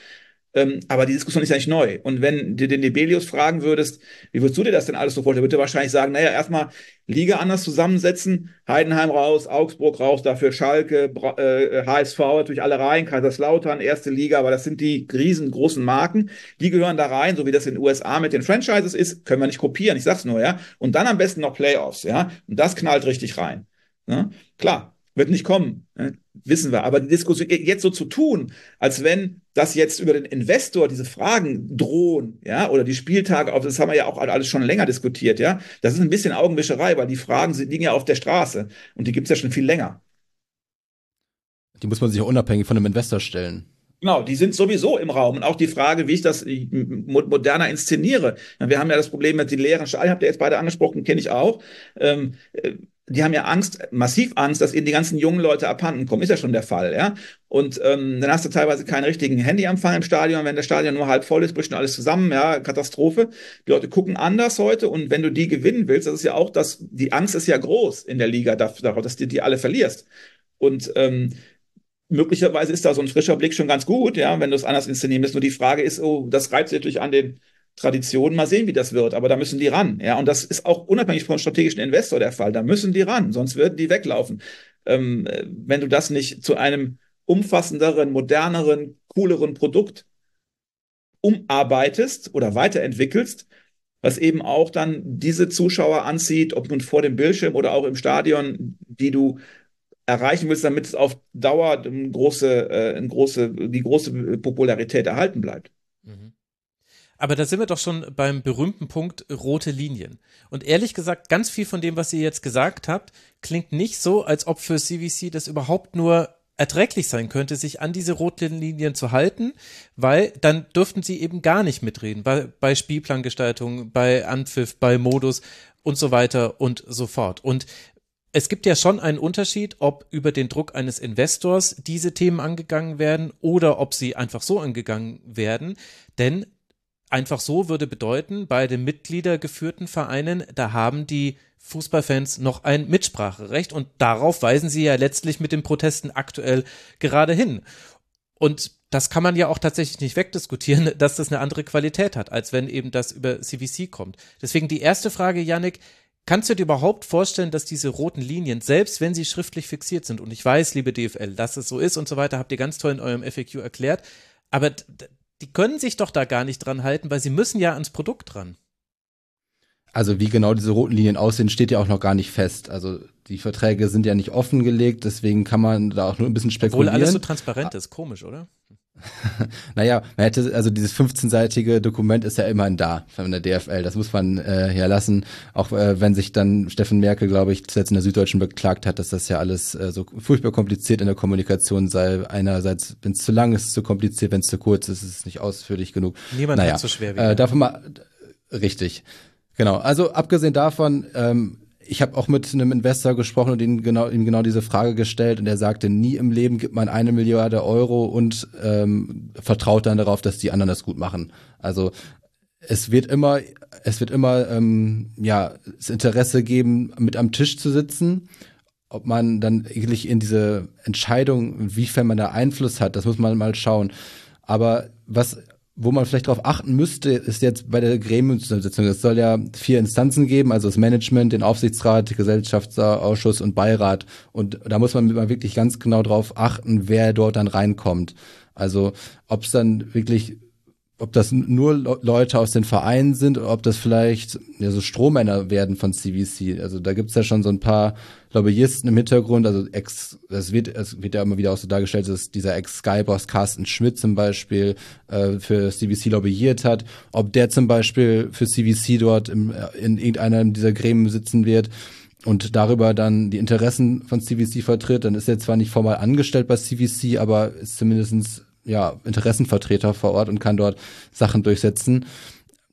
Ähm, aber die Diskussion ist ja nicht neu. Und wenn du den Debelius fragen würdest, wie würdest du dir das denn alles so vorstellen, würde er wahrscheinlich sagen, naja, erstmal Liga anders zusammensetzen, Heidenheim raus, Augsburg raus, dafür Schalke, äh, HSV natürlich alle rein, Kaiserslautern, erste Liga, aber das sind die riesengroßen Marken, die gehören da rein, so wie das in den USA mit den Franchises ist, können wir nicht kopieren, ich sag's nur, ja. Und dann am besten noch Playoffs, ja. Und das knallt richtig rein. Ja? Klar, wird nicht kommen, ne? wissen wir. Aber die Diskussion jetzt so zu tun, als wenn das jetzt über den Investor diese Fragen drohen, ja, oder die Spieltage auf, das haben wir ja auch alles schon länger diskutiert, ja. Das ist ein bisschen Augenwischerei, weil die Fragen sind, liegen ja auf der Straße und die gibt's ja schon viel länger. Die muss man sich auch unabhängig von einem Investor stellen. Genau, die sind sowieso im Raum. Und auch die Frage, wie ich das moderner inszeniere. Wir haben ja das Problem mit den leeren Schalen, habt ihr jetzt beide angesprochen, kenne ich auch. Ähm, äh, die haben ja Angst, massiv Angst, dass ihnen die ganzen jungen Leute abhanden kommen. Ist ja schon der Fall, ja. Und ähm, dann hast du teilweise keinen richtigen Handyempfang im Stadion. Wenn das Stadion nur halb voll ist, bricht schon alles zusammen, ja, Katastrophe. Die Leute gucken anders heute und wenn du die gewinnen willst, das ist ja auch das, die Angst ist ja groß in der Liga darauf, dass du die alle verlierst. Und ähm, möglicherweise ist da so ein frischer Blick schon ganz gut, ja, wenn du es anders inszenieren willst. Nur die Frage ist, oh, das reibt sich natürlich an den Tradition. Mal sehen, wie das wird. Aber da müssen die ran. Ja, und das ist auch unabhängig vom strategischen Investor der Fall. Da müssen die ran, sonst würden die weglaufen. Ähm, wenn du das nicht zu einem umfassenderen, moderneren, cooleren Produkt umarbeitest oder weiterentwickelst, was eben auch dann diese Zuschauer anzieht, ob nun vor dem Bildschirm oder auch im Stadion, die du erreichen willst, damit es auf Dauer eine große, äh, eine große, die große Popularität erhalten bleibt. Mhm. Aber da sind wir doch schon beim berühmten Punkt rote Linien. Und ehrlich gesagt, ganz viel von dem, was ihr jetzt gesagt habt, klingt nicht so, als ob für CVC das überhaupt nur erträglich sein könnte, sich an diese roten Linien zu halten, weil dann dürften sie eben gar nicht mitreden bei, bei Spielplangestaltung, bei Anpfiff, bei Modus und so weiter und so fort. Und es gibt ja schon einen Unterschied, ob über den Druck eines Investors diese Themen angegangen werden oder ob sie einfach so angegangen werden. Denn einfach so würde bedeuten, bei den mitgliedergeführten Vereinen, da haben die Fußballfans noch ein Mitspracherecht und darauf weisen sie ja letztlich mit den Protesten aktuell gerade hin. Und das kann man ja auch tatsächlich nicht wegdiskutieren, (laughs) dass das eine andere Qualität hat, als wenn eben das über CVC kommt. Deswegen die erste Frage, Yannick, Kannst du dir überhaupt vorstellen, dass diese roten Linien, selbst wenn sie schriftlich fixiert sind, und ich weiß, liebe DFL, dass es so ist und so weiter, habt ihr ganz toll in eurem FAQ erklärt, aber die können sich doch da gar nicht dran halten, weil sie müssen ja ans Produkt dran. Also wie genau diese roten Linien aussehen, steht ja auch noch gar nicht fest. Also die Verträge sind ja nicht offengelegt, deswegen kann man da auch nur ein bisschen spekulieren. Obwohl alles so transparent ist, komisch, oder? (laughs) naja, man hätte, also dieses 15-seitige Dokument ist ja immerhin da von der DFL. Das muss man äh, ja lassen. Auch äh, wenn sich dann Steffen Merkel, glaube ich, zuletzt in der Süddeutschen beklagt hat, dass das ja alles äh, so furchtbar kompliziert in der Kommunikation sei. Einerseits, wenn es zu lang ist, zu kompliziert, wenn es zu kurz ist, ist es nicht ausführlich genug. Niemand naja, hat so schwer wie äh, davon mal richtig. Genau. Also abgesehen davon, ähm, ich habe auch mit einem Investor gesprochen und ihm genau, ihm genau diese Frage gestellt und er sagte, nie im Leben gibt man eine Milliarde Euro und ähm, vertraut dann darauf, dass die anderen das gut machen. Also es wird immer, es wird immer ähm, ja das Interesse geben, mit am Tisch zu sitzen. Ob man dann eigentlich in diese Entscheidung, inwiefern man da Einfluss hat, das muss man mal schauen. Aber was wo man vielleicht darauf achten müsste, ist jetzt bei der Gremiumsitzung. Es soll ja vier Instanzen geben, also das Management, den Aufsichtsrat, Gesellschaftsausschuss und Beirat. Und da muss man wirklich ganz genau darauf achten, wer dort dann reinkommt. Also ob es dann wirklich ob das nur Leute aus den Vereinen sind oder ob das vielleicht ja, so Strohmänner werden von CVC. Also da gibt's ja schon so ein paar Lobbyisten im Hintergrund. Also ex, es wird, es wird ja immer wieder auch so dargestellt, dass dieser Ex-Sky-Boss Carsten Schmidt zum Beispiel äh, für CVC lobbyiert hat. Ob der zum Beispiel für CVC dort im, in irgendeiner dieser Gremien sitzen wird und darüber dann die Interessen von CVC vertritt, dann ist er zwar nicht formal angestellt bei CVC, aber ist zumindestens ja, Interessenvertreter vor Ort und kann dort Sachen durchsetzen.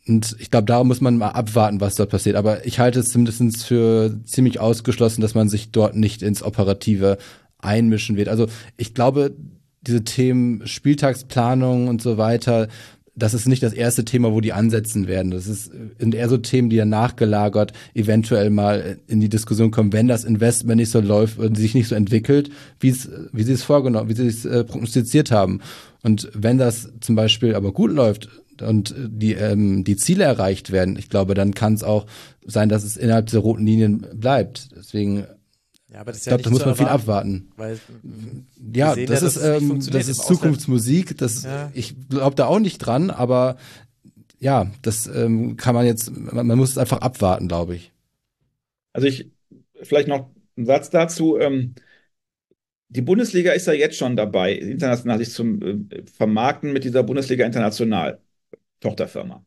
Und ich glaube, da muss man mal abwarten, was dort passiert. Aber ich halte es zumindest für ziemlich ausgeschlossen, dass man sich dort nicht ins Operative einmischen wird. Also ich glaube, diese Themen Spieltagsplanung und so weiter, das ist nicht das erste Thema, wo die ansetzen werden. Das ist, sind eher so Themen, die ja nachgelagert eventuell mal in die Diskussion kommen, wenn das Investment nicht so läuft und sich nicht so entwickelt, wie es, wie sie es vorgenommen, wie sie es äh, prognostiziert haben. Und wenn das zum Beispiel aber gut läuft und die, ähm, die Ziele erreicht werden, ich glaube, dann kann es auch sein, dass es innerhalb dieser roten Linien bleibt. Deswegen ja, aber das ist ich glaube, ja da muss man viel abwarten. Weil ja, das, ja, ist, ähm, das ist Zukunftsmusik. Das, ja. Ich glaube da auch nicht dran, aber ja, das ähm, kann man jetzt, man, man muss es einfach abwarten, glaube ich. Also ich, vielleicht noch ein Satz dazu. Ähm, die Bundesliga ist ja jetzt schon dabei, international sich zu äh, vermarkten mit dieser Bundesliga International Tochterfirma.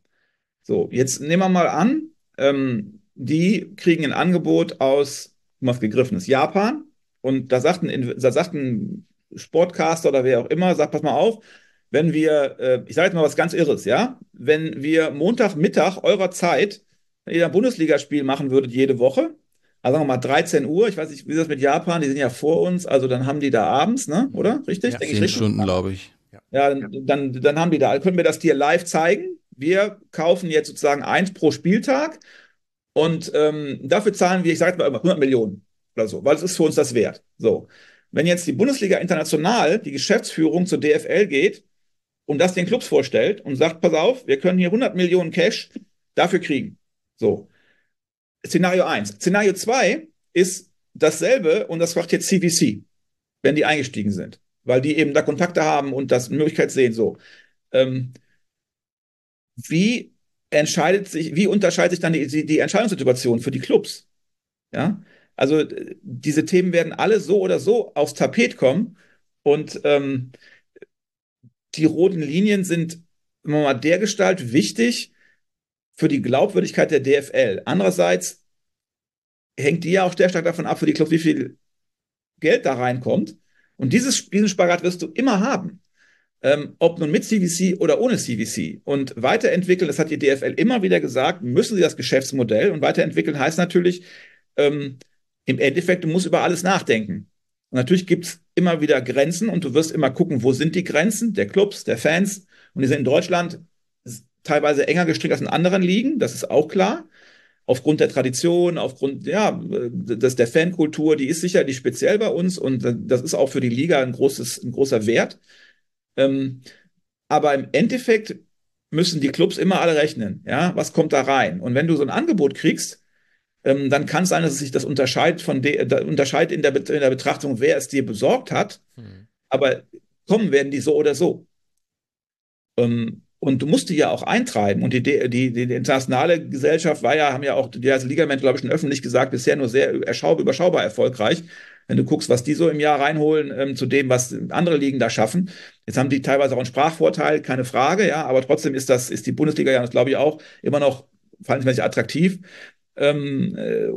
So, jetzt nehmen wir mal an, ähm, die kriegen ein Angebot aus was gegriffenes. Japan. Und da sagt ein, da sagt ein Sportcaster oder wer auch immer, sagt, pass mal auf, wenn wir, äh, ich sage jetzt mal was ganz Irres, ja, wenn wir Montagmittag eurer Zeit ein Bundesligaspiel machen würdet jede Woche, also sagen wir mal 13 Uhr, ich weiß nicht, wie ist das mit Japan, die sind ja vor uns, also dann haben die da abends, ne, oder? Richtig? Ja, 10 Stunden, glaube ich. Ja, dann, dann, dann haben die da, können wir das dir live zeigen. Wir kaufen jetzt sozusagen eins pro Spieltag und ähm, dafür zahlen wir, ich sage mal 100 Millionen oder so, weil es ist für uns das wert. So. Wenn jetzt die Bundesliga International, die Geschäftsführung zur DFL geht und das den Clubs vorstellt und sagt, pass auf, wir können hier 100 Millionen Cash dafür kriegen. So. Szenario 1. Szenario 2 ist dasselbe und das macht jetzt CVC, wenn die eingestiegen sind, weil die eben da Kontakte haben und das Möglichkeit sehen, so. Ähm, wie entscheidet sich, wie unterscheidet sich dann die, die, Entscheidungssituation für die Clubs? Ja, also äh, diese Themen werden alle so oder so aufs Tapet kommen und ähm, die roten Linien sind immer mal dergestalt wichtig für die Glaubwürdigkeit der DFL. Andererseits hängt die ja auch sehr stark davon ab für die Clubs, wie viel Geld da reinkommt. Und dieses, diesen Spagat wirst du immer haben. Ähm, ob nun mit CVC oder ohne CVC. Und weiterentwickeln, das hat die DFL immer wieder gesagt, müssen sie das Geschäftsmodell. Und weiterentwickeln heißt natürlich, ähm, im Endeffekt, du musst über alles nachdenken. Und natürlich gibt's immer wieder Grenzen und du wirst immer gucken, wo sind die Grenzen der Clubs, der Fans. Und die sind in Deutschland teilweise enger gestrickt als in anderen Ligen, das ist auch klar. Aufgrund der Tradition, aufgrund ja, das, der Fankultur, die ist sicherlich speziell bei uns und das ist auch für die Liga ein, großes, ein großer Wert. Ähm, aber im Endeffekt müssen die Clubs immer alle rechnen. Ja, was kommt da rein? Und wenn du so ein Angebot kriegst, ähm, dann kann es sein, dass sich das unterscheidet von de, äh, unterscheidet in der, in der Betrachtung, wer es dir besorgt hat. Hm. Aber kommen werden die so oder so. Ähm, und du musst die ja auch eintreiben. Und die, die, die, die internationale Gesellschaft war ja, haben ja auch die als Ligament, glaube ich, schon öffentlich gesagt, bisher nur sehr überschaubar erfolgreich. Wenn du guckst, was die so im Jahr reinholen ähm, zu dem, was andere Ligen da schaffen. Jetzt haben die teilweise auch einen Sprachvorteil, keine Frage, ja, aber trotzdem ist das, ist die Bundesliga ja, das glaube ich auch, immer noch verhältnismäßig attraktiv ähm, äh,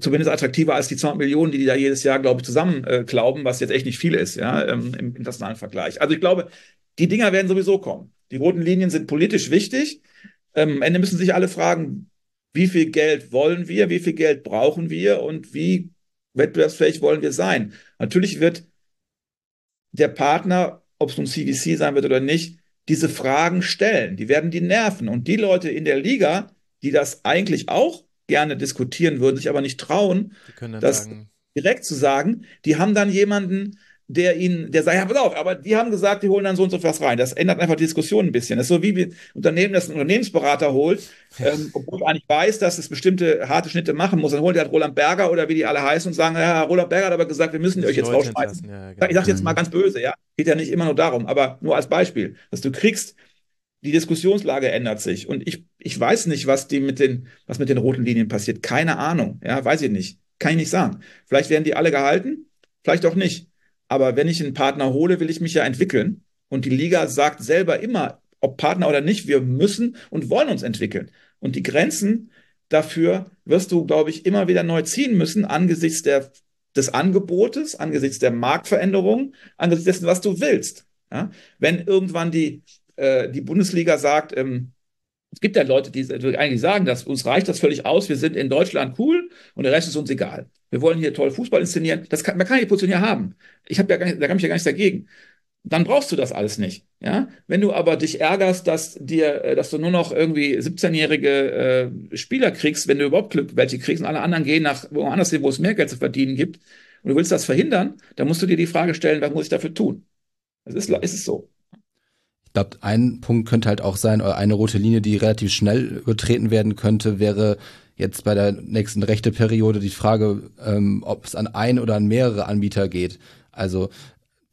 zumindest attraktiver als die 200 Millionen, die die da jedes Jahr, glaube ich, zusammenklauben, äh, was jetzt echt nicht viel ist, ja, ähm, im internationalen Vergleich. Also ich glaube, die Dinger werden sowieso kommen. Die roten Linien sind politisch wichtig. Ähm, am Ende müssen sich alle fragen, wie viel Geld wollen wir, wie viel Geld brauchen wir und wie wettbewerbsfähig wollen wir sein. Natürlich wird der Partner, ob es nun CVC sein wird oder nicht, diese Fragen stellen. Die werden die nerven. Und die Leute in der Liga, die das eigentlich auch gerne diskutieren würden, sich aber nicht trauen, das sagen. direkt zu sagen. Die haben dann jemanden, der ihnen, der sagt, ja, pass auf, aber die haben gesagt, die holen dann so und so was rein. Das ändert einfach die Diskussion ein bisschen. Das ist so wie ein Unternehmen, das einen Unternehmensberater holt, ähm, obwohl eigentlich weiß, dass es bestimmte harte Schnitte machen muss. Dann holt er halt Roland Berger oder wie die alle heißen und sagen, ja, Roland Berger hat aber gesagt, wir müssen euch jetzt rausschmeißen. Ja, genau. Ich sage jetzt mal ganz böse, ja. Geht ja nicht immer nur darum, aber nur als Beispiel, dass du kriegst, die Diskussionslage ändert sich. Und ich, ich weiß nicht, was die mit den, was mit den roten Linien passiert. Keine Ahnung. Ja, weiß ich nicht. Kann ich nicht sagen. Vielleicht werden die alle gehalten, vielleicht auch nicht. Aber wenn ich einen Partner hole, will ich mich ja entwickeln. Und die Liga sagt selber immer, ob Partner oder nicht, wir müssen und wollen uns entwickeln. Und die Grenzen dafür wirst du, glaube ich, immer wieder neu ziehen müssen angesichts der, des Angebotes, angesichts der Marktveränderung, angesichts dessen, was du willst. Ja? Wenn irgendwann die äh, die Bundesliga sagt, ähm, es gibt ja Leute, die eigentlich sagen, dass uns reicht das völlig aus, wir sind in Deutschland cool und der Rest ist uns egal. Wir wollen hier toll Fußball inszenieren. Das kann, man kann die Position ja haben. Ich habe ja gar nicht, da kann ich ja gar nichts dagegen. Dann brauchst du das alles nicht. Ja, wenn du aber dich ärgerst, dass dir, äh, dass du nur noch irgendwie 17-jährige äh, Spieler kriegst, wenn du überhaupt welche kriegst und alle anderen gehen nach woanders hin, wo es mehr Geld zu verdienen gibt, und du willst das verhindern, dann musst du dir die Frage stellen, was muss ich dafür tun? Das ist, ist es so. Glaube, ein Punkt könnte halt auch sein, oder eine rote Linie, die relativ schnell übertreten werden könnte, wäre jetzt bei der nächsten rechte Periode die Frage, ähm, ob es an ein oder an mehrere Anbieter geht. Also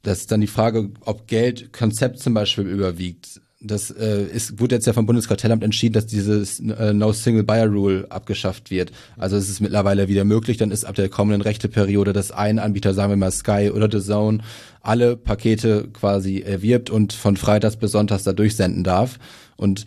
das ist dann die Frage, ob Geld Konzept zum Beispiel überwiegt. Das äh, ist, wurde jetzt ja vom Bundeskartellamt entschieden, dass dieses äh, No Single Buyer Rule abgeschafft wird. Also es ist mittlerweile wieder möglich, dann ist ab der kommenden rechte Periode, dass ein Anbieter, sagen wir mal Sky oder The Zone, alle Pakete quasi erwirbt und von Freitags bis Sonntags da durchsenden darf. Und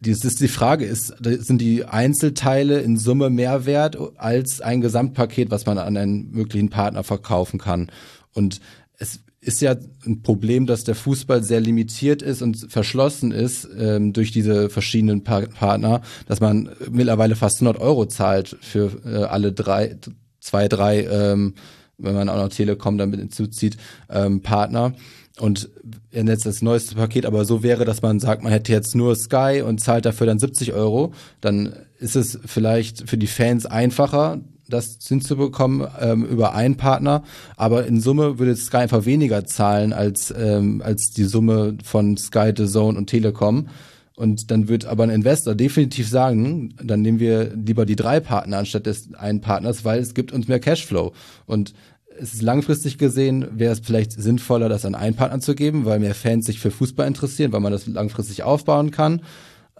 dies ist die Frage, ist, sind die Einzelteile in Summe mehr wert als ein Gesamtpaket, was man an einen möglichen Partner verkaufen kann? Und es ist ja ein Problem, dass der Fußball sehr limitiert ist und verschlossen ist ähm, durch diese verschiedenen pa Partner, dass man mittlerweile fast 100 Euro zahlt für äh, alle drei, zwei, drei, ähm, wenn man auch noch Telekom damit hinzuzieht, ähm, Partner. Und jetzt das neueste Paket aber so wäre, dass man sagt, man hätte jetzt nur Sky und zahlt dafür dann 70 Euro, dann ist es vielleicht für die Fans einfacher, das hinzubekommen ähm, über einen Partner, aber in Summe würde Sky einfach weniger zahlen als, ähm, als die Summe von Sky, The Zone und Telekom. Und dann wird aber ein Investor definitiv sagen, dann nehmen wir lieber die drei Partner anstatt des einen Partners, weil es gibt uns mehr Cashflow. Und es ist langfristig gesehen, wäre es vielleicht sinnvoller, das an einen Partner zu geben, weil mehr Fans sich für Fußball interessieren, weil man das langfristig aufbauen kann.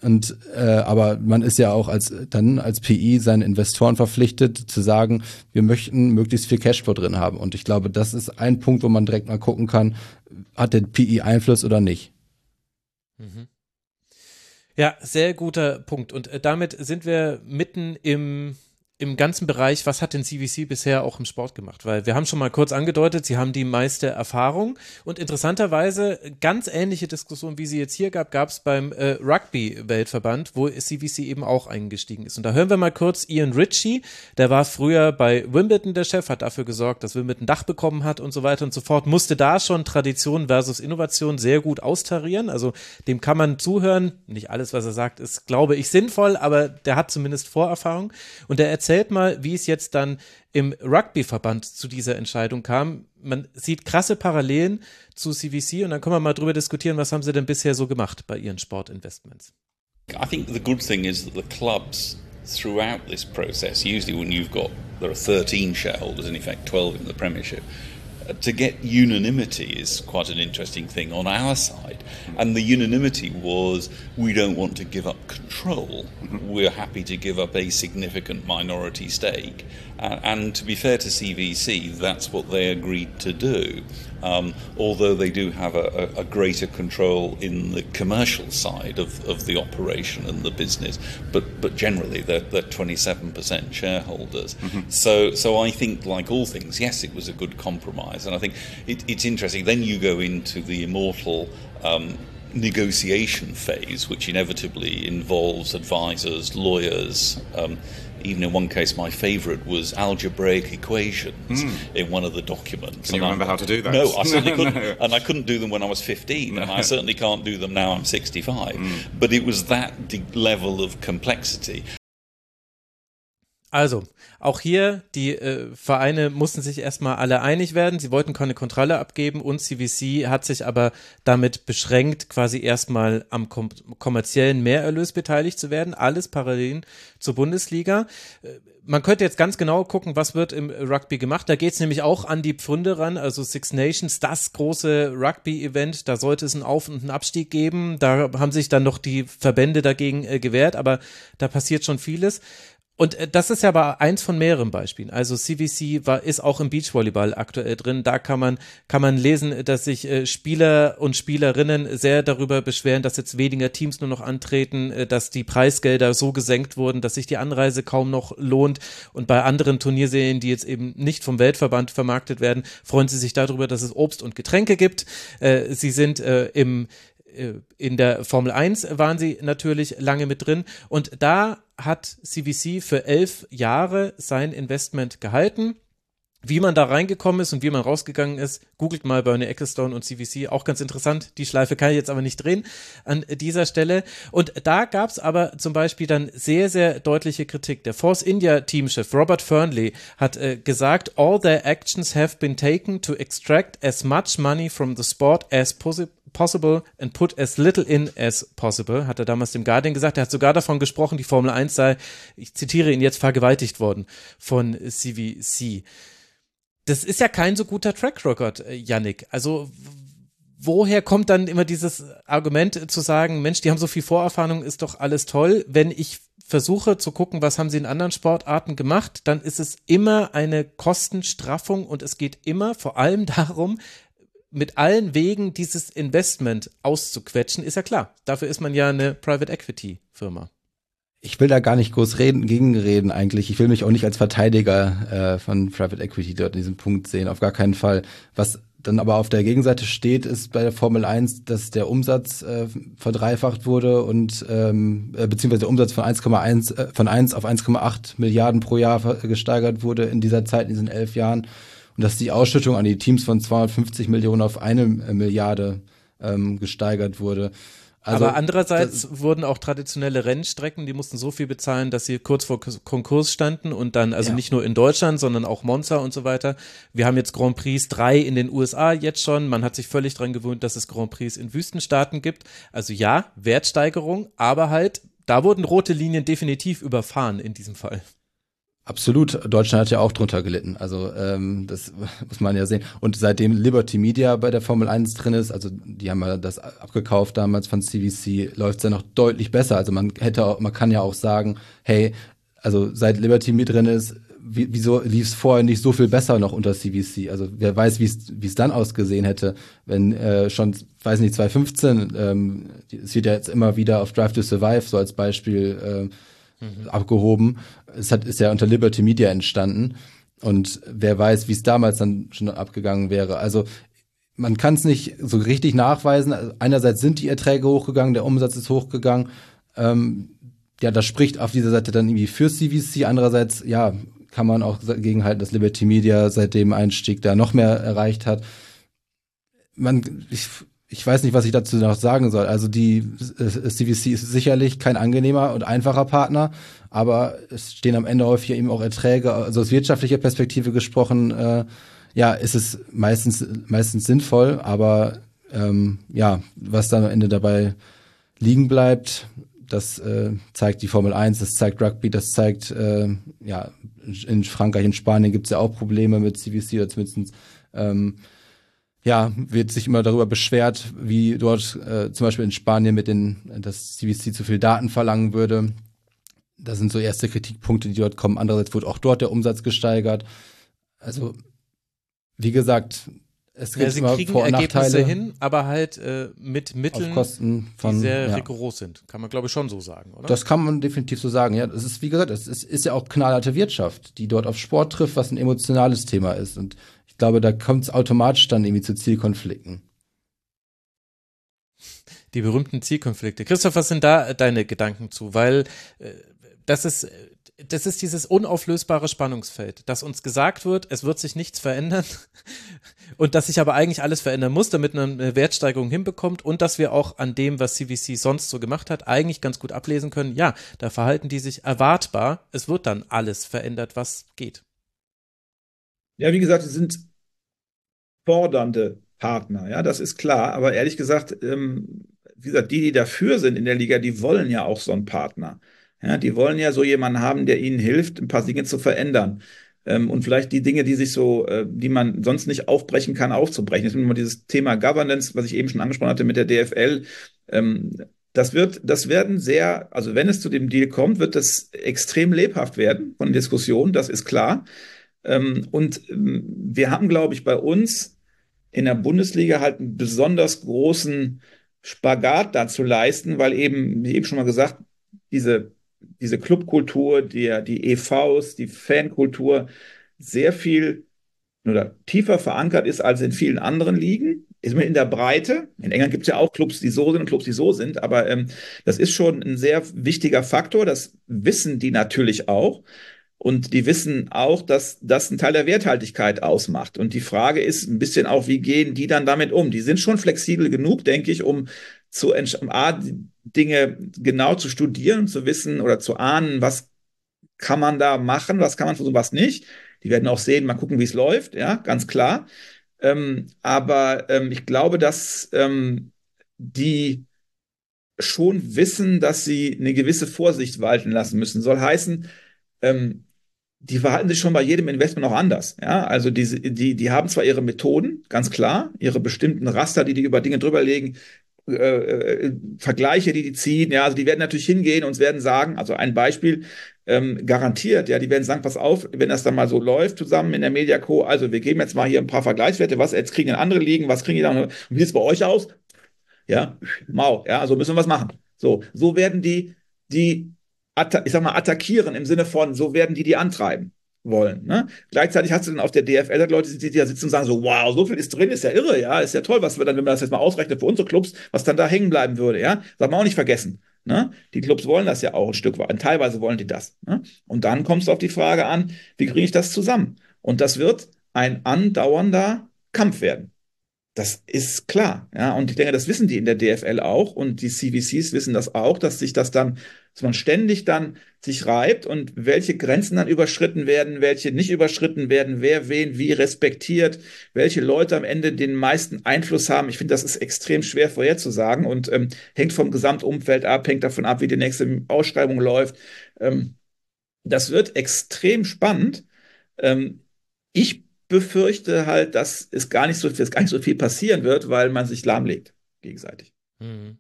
Und äh, aber man ist ja auch als dann als PI seinen Investoren verpflichtet zu sagen, wir möchten möglichst viel Cashflow drin haben. Und ich glaube, das ist ein Punkt, wo man direkt mal gucken kann, hat der PI Einfluss oder nicht. Mhm. Ja, sehr guter Punkt. Und äh, damit sind wir mitten im im ganzen Bereich, was hat denn CVC bisher auch im Sport gemacht? Weil wir haben schon mal kurz angedeutet, sie haben die meiste Erfahrung und interessanterweise ganz ähnliche Diskussionen, wie sie jetzt hier gab, gab es beim äh, Rugby-Weltverband, wo CVC eben auch eingestiegen ist. Und da hören wir mal kurz Ian Ritchie, der war früher bei Wimbledon der Chef, hat dafür gesorgt, dass Wimbledon Dach bekommen hat und so weiter und so fort, musste da schon Tradition versus Innovation sehr gut austarieren. Also dem kann man zuhören. Nicht alles, was er sagt, ist, glaube ich, sinnvoll, aber der hat zumindest Vorerfahrung und der erzählt mal, wie es jetzt dann im Rugby-Verband zu dieser Entscheidung kam. Man sieht krasse Parallelen zu CVC und dann können wir mal drüber diskutieren, was haben sie denn bisher so gemacht bei ihren Sportinvestments. I think the good thing is that the clubs throughout this process, usually when you've got, there are 13 shareholders, in effect 12 in the Premiership, to get unanimity is quite an interesting thing on our side. And the unanimity was we don't want to give up control. We're happy to give up a significant minority stake. Uh, and to be fair to CVC, that's what they agreed to do. Um, although they do have a, a, greater control in the commercial side of, of the operation and the business, but but generally they're, they're 27% shareholders. Mm-hmm. So so I think like all things, yes, it was a good compromise, and I think it, it's interesting. Then you go into the immortal. Um, negotiation phase, which inevitably involves advisors, lawyers, um, even in one case, my favourite was algebraic equations mm. in one of the documents. Can you remember I, how to do that? No, I (laughs) certainly couldn't. no. And I couldn't do them when I was 15, no. and I certainly can't do them now I'm 65. Mm. But it was that de- level of complexity. Also, auch hier, die äh, Vereine mussten sich erstmal alle einig werden. Sie wollten keine Kontrolle abgeben und CVC hat sich aber damit beschränkt, quasi erstmal am kom kommerziellen Mehrerlös beteiligt zu werden. Alles parallel zur Bundesliga. Äh, man könnte jetzt ganz genau gucken, was wird im Rugby gemacht. Da geht es nämlich auch an die Pfunde ran, also Six Nations, das große Rugby-Event. Da sollte es einen Auf- und einen Abstieg geben. Da haben sich dann noch die Verbände dagegen äh, gewehrt, aber da passiert schon vieles. Und äh, das ist ja aber eins von mehreren Beispielen. Also CVC war, ist auch im Beachvolleyball aktuell drin. Da kann man, kann man lesen, dass sich äh, Spieler und Spielerinnen sehr darüber beschweren, dass jetzt weniger Teams nur noch antreten, äh, dass die Preisgelder so gesenkt wurden, dass sich die Anreise kaum noch lohnt. Und bei anderen Turnierserien, die jetzt eben nicht vom Weltverband vermarktet werden, freuen sie sich darüber, dass es Obst und Getränke gibt. Sie sind im, in der Formel 1 waren sie natürlich lange mit drin und da hat CVC für elf Jahre sein Investment gehalten. Wie man da reingekommen ist und wie man rausgegangen ist, googelt mal Bernie Ecclestone und CVC, auch ganz interessant. Die Schleife kann ich jetzt aber nicht drehen an dieser Stelle. Und da gab es aber zum Beispiel dann sehr, sehr deutliche Kritik. Der Force India Teamchef Robert Fernley hat äh, gesagt, all their actions have been taken to extract as much money from the sport as possible possible and put as little in as possible, hat er damals dem Guardian gesagt. Er hat sogar davon gesprochen, die Formel 1 sei, ich zitiere ihn jetzt, vergewaltigt worden von CVC. Das ist ja kein so guter Track Record, äh, Yannick. Also, woher kommt dann immer dieses Argument zu sagen, Mensch, die haben so viel Vorerfahrung, ist doch alles toll. Wenn ich versuche zu gucken, was haben sie in anderen Sportarten gemacht, dann ist es immer eine Kostenstraffung und es geht immer vor allem (laughs) darum, mit allen Wegen dieses Investment auszuquetschen, ist ja klar. Dafür ist man ja eine Private Equity Firma. Ich will da gar nicht groß reden, gegenreden eigentlich. Ich will mich auch nicht als Verteidiger äh, von Private Equity dort in diesem Punkt sehen, auf gar keinen Fall. Was dann aber auf der Gegenseite steht, ist bei der Formel 1, dass der Umsatz äh, verdreifacht wurde und ähm, äh, beziehungsweise der Umsatz von 1,1 äh, von 1 auf 1,8 Milliarden pro Jahr gesteigert wurde in dieser Zeit, in diesen elf Jahren und dass die Ausschüttung an die Teams von 250 Millionen auf eine äh, Milliarde ähm, gesteigert wurde. Also, Aber andererseits wurden auch traditionelle Rennstrecken, die mussten so viel bezahlen, dass sie kurz vor Konkurs standen und dann, also ja. nicht nur in Deutschland, sondern auch Monza und so weiter. Wir haben jetzt Grand Prix drei in den USA jetzt schon. Man hat sich völlig dran gewöhnt, dass es Grand Prix in Wüstenstaaten gibt. Also ja, Wertsteigerung, aber halt, da wurden rote Linien definitiv überfahren in diesem Fall. Absolut. Deutschland hat ja auch drunter gelitten. Also ähm, das (laughs) muss man ja sehen. Und seitdem Liberty Media bei der Formel 1 drin ist, also die haben ja das abgekauft damals von CVC, läuft es ja noch deutlich besser. Also man hätte auch, man kann ja auch sagen, hey, also seit Liberty mit drin ist, wieso lief es vorher nicht so viel besser noch unter CVC? Also wer weiß, wie es dann ausgesehen hätte, wenn äh, schon, weiß nicht, 2015, ähm, es wird ja jetzt immer wieder auf Drive to Survive so als Beispiel äh, mhm. abgehoben. Es hat, ist ja unter Liberty Media entstanden. Und wer weiß, wie es damals dann schon abgegangen wäre. Also man kann es nicht so richtig nachweisen. Einerseits sind die Erträge hochgegangen, der Umsatz ist hochgegangen. Ähm, ja, das spricht auf dieser Seite dann irgendwie für CVC. Andererseits, ja, kann man auch gegenhalten, dass Liberty Media seit dem Einstieg da noch mehr erreicht hat. Man, ich, ich weiß nicht, was ich dazu noch sagen soll. Also die CVC ist sicherlich kein angenehmer und einfacher Partner, aber es stehen am Ende häufig eben auch Erträge. Also aus wirtschaftlicher Perspektive gesprochen, äh, ja, ist es meistens meistens sinnvoll, aber ähm, ja, was dann am Ende dabei liegen bleibt, das äh, zeigt die Formel 1, das zeigt Rugby, das zeigt, äh, ja, in Frankreich, in Spanien gibt es ja auch Probleme mit CVC oder zumindest ähm, ja, wird sich immer darüber beschwert, wie dort äh, zum Beispiel in Spanien mit den, dass CVC zu viel Daten verlangen würde. Das sind so erste Kritikpunkte, die dort kommen. Andererseits wurde auch dort der Umsatz gesteigert. Also, wie gesagt, es gibt ja, sie kriegen Vor Ergebnisse hin, aber halt äh, mit Mitteln, von, die sehr ja. rigoros sind. Kann man, glaube ich, schon so sagen, oder? Das kann man definitiv so sagen, ja. Es ist, wie gesagt, es ist, ist ja auch knallharte Wirtschaft, die dort auf Sport trifft, was ein emotionales Thema ist. Und ich glaube, da kommt es automatisch dann irgendwie zu Zielkonflikten. Die berühmten Zielkonflikte. Christoph, was sind da deine Gedanken zu? Weil äh, das ist das ist dieses unauflösbare Spannungsfeld, dass uns gesagt wird, es wird sich nichts verändern (laughs) und dass sich aber eigentlich alles verändern muss, damit man eine Wertsteigerung hinbekommt und dass wir auch an dem, was CVC sonst so gemacht hat, eigentlich ganz gut ablesen können, ja, da verhalten die sich erwartbar, es wird dann alles verändert, was geht. Ja, wie gesagt, sie sind fordernde Partner, ja, das ist klar, aber ehrlich gesagt, ähm, wie gesagt, die, die dafür sind in der Liga, die wollen ja auch so einen Partner. Ja, die wollen ja so jemanden haben, der ihnen hilft, ein paar Dinge zu verändern. Ähm, und vielleicht die Dinge, die sich so, äh, die man sonst nicht aufbrechen kann, aufzubrechen. Das ist immer dieses Thema Governance, was ich eben schon angesprochen hatte mit der DFL. Ähm, das wird, das werden sehr, also wenn es zu dem Deal kommt, wird das extrem lebhaft werden von Diskussionen, das ist klar. Ähm, und ähm, wir haben, glaube ich, bei uns in der Bundesliga halt einen besonders großen Spagat dazu leisten, weil eben, wie eben schon mal gesagt, diese diese Clubkultur, die, die EVs, die Fankultur sehr viel oder tiefer verankert ist als in vielen anderen Ligen. Ist mir in der Breite. In England gibt es ja auch Clubs, die so sind und Clubs, die so sind, aber ähm, das ist schon ein sehr wichtiger Faktor. Das wissen die natürlich auch. Und die wissen auch, dass das ein Teil der Werthaltigkeit ausmacht. Und die Frage ist ein bisschen auch, wie gehen die dann damit um? Die sind schon flexibel genug, denke ich, um zu A, Dinge genau zu studieren, zu wissen oder zu ahnen, was kann man da machen, was kann man versuchen, was nicht. Die werden auch sehen, mal gucken, wie es läuft, ja, ganz klar. Ähm, aber ähm, ich glaube, dass ähm, die schon wissen, dass sie eine gewisse Vorsicht walten lassen müssen. Soll heißen, ähm, die verhalten sich schon bei jedem Investment auch anders. Ja, also diese, die, die haben zwar ihre Methoden, ganz klar, ihre bestimmten Raster, die die über Dinge drüberlegen, äh, äh, Vergleiche, die die ziehen. Ja, also die werden natürlich hingehen und werden sagen, also ein Beispiel ähm, garantiert, ja, die werden sagen, pass auf, wenn das dann mal so läuft zusammen in der Mediaco, also wir geben jetzt mal hier ein paar Vergleichswerte, was jetzt kriegen andere liegen, was kriegen die dann, wie sieht es bei euch aus? Ja, mau, ja, also müssen wir was machen. So, so werden die, die, ich sag mal, attackieren im Sinne von, so werden die die antreiben wollen. Ne? Gleichzeitig hast du dann auf der DFL Leute, die da sitzen und sagen so, wow, so viel ist drin, ist ja irre, ja, ist ja toll, was wir dann, wenn man das jetzt mal ausrechnet für unsere Clubs, was dann da hängen bleiben würde, ja, darf man auch nicht vergessen. Ne? Die Clubs wollen das ja auch ein Stück weit, teilweise wollen die das. Ne? Und dann kommst du auf die Frage an, wie kriege ich das zusammen? Und das wird ein andauernder Kampf werden. Das ist klar, ja. Und ich denke, das wissen die in der DFL auch und die CVCs wissen das auch, dass sich das dann, dass man ständig dann sich reibt und welche Grenzen dann überschritten werden, welche nicht überschritten werden, wer wen wie respektiert, welche Leute am Ende den meisten Einfluss haben. Ich finde, das ist extrem schwer vorherzusagen und ähm, hängt vom Gesamtumfeld ab, hängt davon ab, wie die nächste Ausschreibung läuft. Ähm, das wird extrem spannend. Ähm, ich befürchte halt, dass es gar nicht so, dass gar nicht so viel passieren wird, weil man sich lahmlegt gegenseitig. Mhm.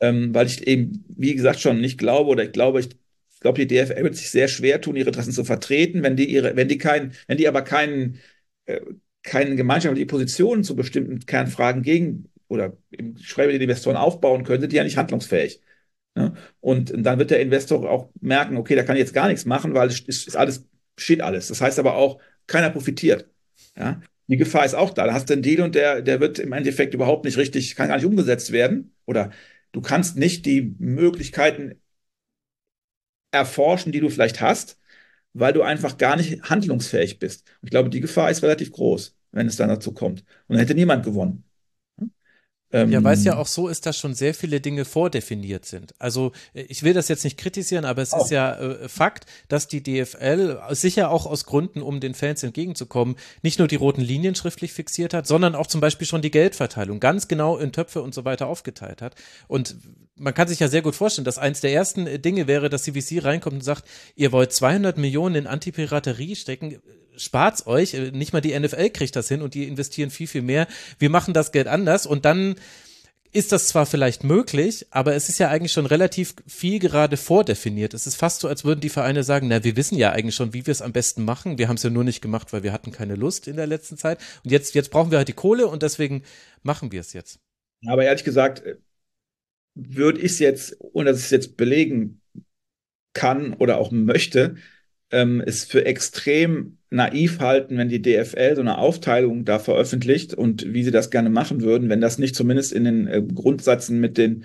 Ähm, weil ich eben, wie gesagt, schon nicht glaube oder ich glaube, ich glaube, die DFL wird sich sehr schwer tun, ihre Interessen zu vertreten, wenn die ihre, wenn die kein, wenn die aber keinen, äh, keine gemeinschaftliche Position zu bestimmten Kernfragen gegen oder im mit den Investoren aufbauen können, sind die ja nicht handlungsfähig. Ja? Und dann wird der Investor auch merken, okay, da kann ich jetzt gar nichts machen, weil es ist, ist alles, steht alles. Das heißt aber auch, keiner profitiert. Ja? Die Gefahr ist auch da. Da hast du einen Deal und der, der wird im Endeffekt überhaupt nicht richtig, kann gar nicht umgesetzt werden. Oder du kannst nicht die Möglichkeiten erforschen, die du vielleicht hast, weil du einfach gar nicht handlungsfähig bist. ich glaube, die Gefahr ist relativ groß, wenn es dann dazu kommt. Und dann hätte niemand gewonnen. Ähm, ja, weil es ja auch so ist, dass schon sehr viele Dinge vordefiniert sind. Also äh, ich will das jetzt nicht kritisieren, aber es auch. ist ja äh, Fakt, dass die DFL sicher auch aus Gründen, um den Fans entgegenzukommen, nicht nur die roten Linien schriftlich fixiert hat, sondern auch zum Beispiel schon die Geldverteilung ganz genau in Töpfe und so weiter aufgeteilt hat. Und man kann sich ja sehr gut vorstellen, dass eins der ersten äh, Dinge wäre, dass CVC reinkommt und sagt, ihr wollt 200 Millionen in Antipiraterie stecken spart's euch, nicht mal die NFL kriegt das hin und die investieren viel, viel mehr. Wir machen das Geld anders und dann ist das zwar vielleicht möglich, aber es ist ja eigentlich schon relativ viel gerade vordefiniert. Es ist fast so, als würden die Vereine sagen, na, wir wissen ja eigentlich schon, wie wir es am besten machen. Wir haben es ja nur nicht gemacht, weil wir hatten keine Lust in der letzten Zeit. Und jetzt, jetzt brauchen wir halt die Kohle und deswegen machen wir es jetzt. Aber ehrlich gesagt, würde ich es jetzt, ohne dass ich es jetzt belegen kann oder auch möchte, ähm, es für extrem naiv halten, wenn die DFL so eine Aufteilung da veröffentlicht und wie sie das gerne machen würden, wenn das nicht zumindest in den äh, Grundsätzen mit den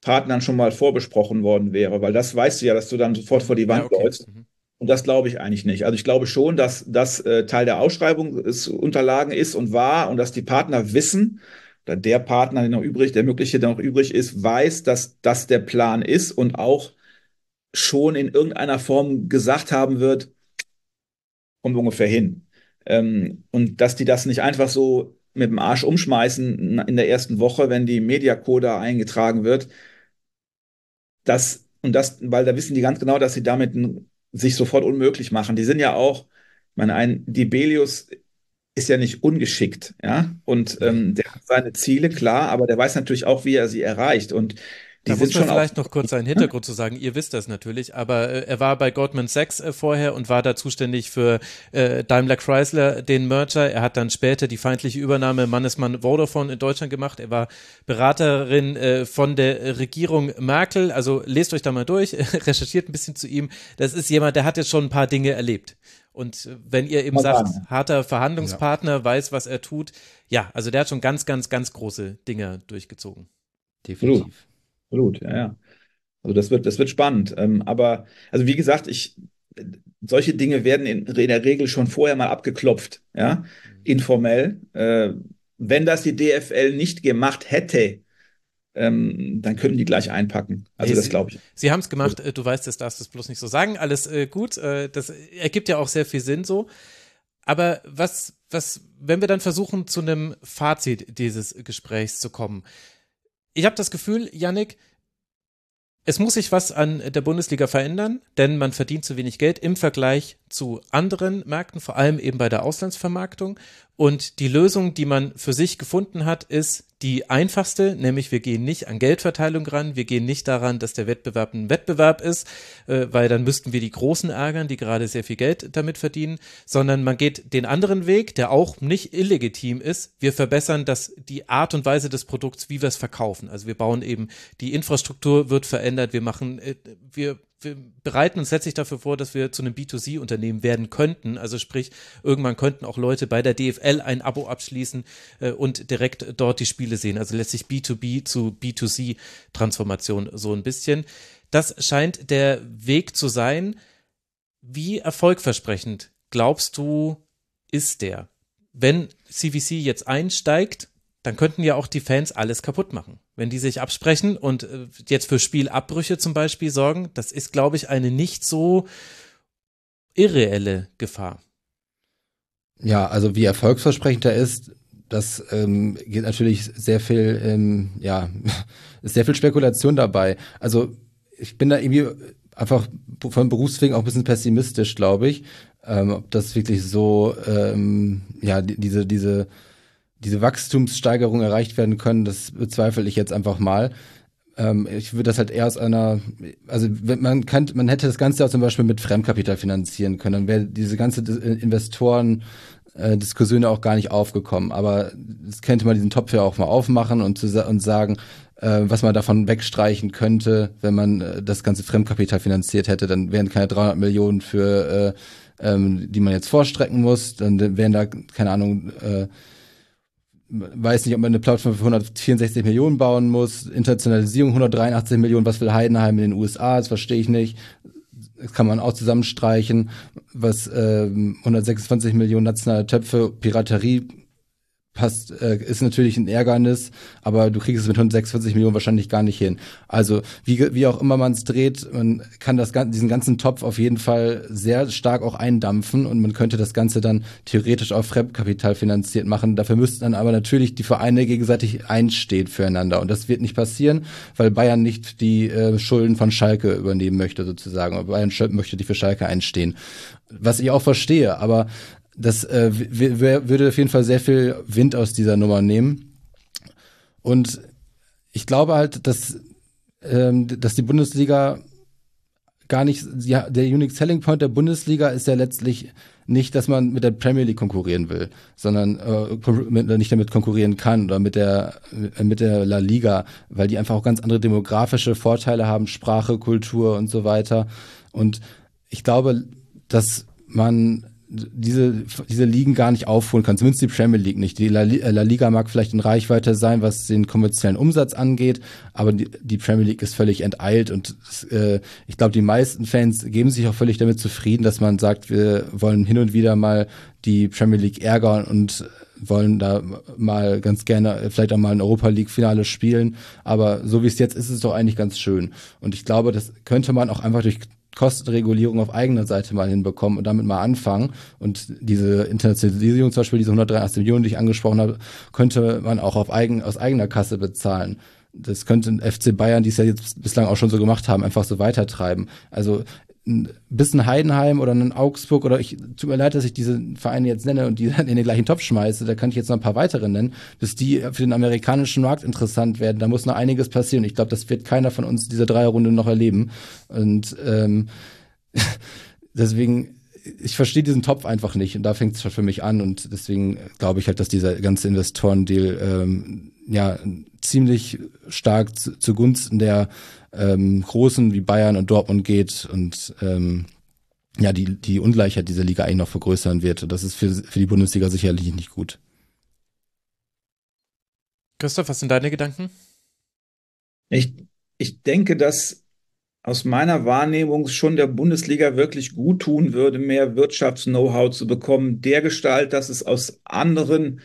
Partnern schon mal vorbesprochen worden wäre, weil das weißt du ja, dass du dann sofort vor die Wand ja, okay. läufst. Mhm. Und das glaube ich eigentlich nicht. Also ich glaube schon, dass das äh, Teil der Ausschreibungsunterlagen ist und war und dass die Partner wissen, oder der Partner, der noch übrig, der mögliche, der noch übrig ist, weiß, dass das der Plan ist und auch schon in irgendeiner Form gesagt haben wird, kommt ungefähr hin. Ähm, und dass die das nicht einfach so mit dem Arsch umschmeißen in der ersten Woche, wenn die Mediacoda eingetragen wird, das und das, weil da wissen die ganz genau, dass sie damit sich sofort unmöglich machen. Die sind ja auch, ich meine, ein Dibelius ist ja nicht ungeschickt, ja, und ähm, der hat seine Ziele klar, aber der weiß natürlich auch, wie er sie erreicht und die da muss man vielleicht noch kurz seinen Hintergrund zu sagen. Ihr wisst das natürlich, aber äh, er war bei Goldman Sachs äh, vorher und war da zuständig für äh, Daimler Chrysler, den Merger. Er hat dann später die feindliche Übernahme Mannesmann Vodafone in Deutschland gemacht. Er war Beraterin äh, von der Regierung Merkel. Also lest euch da mal durch, (laughs) recherchiert ein bisschen zu ihm. Das ist jemand, der hat jetzt schon ein paar Dinge erlebt. Und äh, wenn ihr eben mal sagt, harter Verhandlungspartner, ja. weiß, was er tut, ja, also der hat schon ganz, ganz, ganz große Dinge durchgezogen. Definitiv. Absolut, ja, ja. Also das wird, das wird spannend. Ähm, aber, also wie gesagt, ich, solche Dinge werden in, in der Regel schon vorher mal abgeklopft, ja, mhm. informell. Äh, wenn das die DFL nicht gemacht hätte, ähm, dann können die gleich einpacken. Also nee, das glaube ich. Sie haben es gemacht, äh, du weißt es, darfst es bloß nicht so sagen. Alles äh, gut, äh, das ergibt ja auch sehr viel Sinn so. Aber was, was, wenn wir dann versuchen, zu einem Fazit dieses Gesprächs zu kommen, ich habe das Gefühl, Yannick, es muss sich was an der Bundesliga verändern, denn man verdient zu wenig Geld im Vergleich zu anderen Märkten, vor allem eben bei der Auslandsvermarktung. Und die Lösung, die man für sich gefunden hat, ist die einfachste, nämlich wir gehen nicht an Geldverteilung ran, wir gehen nicht daran, dass der Wettbewerb ein Wettbewerb ist, äh, weil dann müssten wir die Großen ärgern, die gerade sehr viel Geld damit verdienen, sondern man geht den anderen Weg, der auch nicht illegitim ist. Wir verbessern das, die Art und Weise des Produkts, wie wir es verkaufen. Also wir bauen eben, die Infrastruktur wird verändert, wir machen, äh, wir wir bereiten uns letztlich dafür vor, dass wir zu einem B2C-Unternehmen werden könnten. Also sprich, irgendwann könnten auch Leute bei der DFL ein Abo abschließen äh, und direkt dort die Spiele sehen. Also letztlich B2B zu B2C-Transformation so ein bisschen. Das scheint der Weg zu sein. Wie erfolgversprechend glaubst du, ist der? Wenn CVC jetzt einsteigt, dann könnten ja auch die Fans alles kaputt machen. Wenn die sich absprechen und äh, jetzt für Spielabbrüche zum Beispiel sorgen, das ist, glaube ich, eine nicht so irreelle Gefahr. Ja, also wie erfolgsversprechend er ist, das ähm, geht natürlich sehr viel, ähm, ja, (laughs) ist sehr viel Spekulation dabei. Also ich bin da irgendwie einfach von Berufswegen auch ein bisschen pessimistisch, glaube ich, ähm, ob das wirklich so, ähm, ja, diese, diese, diese Wachstumssteigerung erreicht werden können, das bezweifle ich jetzt einfach mal. Ähm, ich würde das halt eher aus einer, also man kann, man hätte das Ganze auch zum Beispiel mit Fremdkapital finanzieren können, dann wäre diese ganze Investoren äh, Diskussion auch gar nicht aufgekommen. Aber es könnte man diesen Topf ja auch mal aufmachen und, zu, und sagen, äh, was man davon wegstreichen könnte, wenn man äh, das ganze Fremdkapital finanziert hätte, dann wären keine 300 Millionen für, äh, ähm, die man jetzt vorstrecken muss, dann wären da, keine Ahnung, äh, weiß nicht, ob man eine Plattform für 164 Millionen bauen muss, Internationalisierung 183 Millionen, was will Heidenheim in den USA, das verstehe ich nicht. Das kann man auch zusammenstreichen, was äh, 126 Millionen nationale Töpfe, Piraterie passt, äh, ist natürlich ein Ärgernis, aber du kriegst es mit 146 Millionen wahrscheinlich gar nicht hin. Also wie, wie auch immer man es dreht, man kann das, diesen ganzen Topf auf jeden Fall sehr stark auch eindampfen und man könnte das Ganze dann theoretisch auf Fremdkapital finanziert machen. Dafür müssten dann aber natürlich die Vereine gegenseitig einstehen füreinander und das wird nicht passieren, weil Bayern nicht die äh, Schulden von Schalke übernehmen möchte sozusagen. Bayern möchte die für Schalke einstehen. Was ich auch verstehe, aber das äh, würde auf jeden Fall sehr viel Wind aus dieser Nummer nehmen. Und ich glaube halt, dass, ähm, dass die Bundesliga gar nicht, ja, der Unique Selling Point der Bundesliga ist ja letztlich nicht, dass man mit der Premier League konkurrieren will, sondern äh, nicht damit konkurrieren kann oder mit der mit der La Liga, weil die einfach auch ganz andere demografische Vorteile haben, Sprache, Kultur und so weiter. Und ich glaube, dass man diese, diese Ligen gar nicht aufholen kann, zumindest die Premier League nicht. Die La, La, Liga mag vielleicht in Reichweite sein, was den kommerziellen Umsatz angeht, aber die, die Premier League ist völlig enteilt und äh, ich glaube, die meisten Fans geben sich auch völlig damit zufrieden, dass man sagt, wir wollen hin und wieder mal die Premier League ärgern und wollen da mal ganz gerne vielleicht auch mal ein Europa League Finale spielen, aber so wie es jetzt ist, ist es doch eigentlich ganz schön und ich glaube, das könnte man auch einfach durch Kostenregulierung auf eigener Seite mal hinbekommen und damit mal anfangen. Und diese Internationalisierung, zum Beispiel diese 183 Millionen, die ich angesprochen habe, könnte man auch auf eigen, aus eigener Kasse bezahlen. Das könnte FC Bayern, die es ja jetzt bislang auch schon so gemacht haben, einfach so weitertreiben. Also ein Heidenheim oder ein Augsburg oder ich tut mir leid, dass ich diese Vereine jetzt nenne und die (laughs) in den gleichen Topf schmeiße, da kann ich jetzt noch ein paar weitere nennen, bis die für den amerikanischen Markt interessant werden. Da muss noch einiges passieren. Ich glaube, das wird keiner von uns diese Dreierrunde noch erleben. Und ähm, (laughs) deswegen ich verstehe diesen Topf einfach nicht und da fängt es schon für mich an und deswegen glaube ich halt, dass dieser ganze Investorendeal ähm, ja ziemlich stark zu, zugunsten der ähm, Großen wie Bayern und Dortmund geht und ähm, ja, die, die Ungleichheit dieser Liga eigentlich noch vergrößern wird. Und das ist für, für die Bundesliga sicherlich nicht gut. Christoph, was sind deine Gedanken? Ich, ich denke, dass aus meiner Wahrnehmung schon der Bundesliga wirklich gut tun würde, mehr Wirtschafts-Know-how zu bekommen, der Gestalt, dass es aus anderen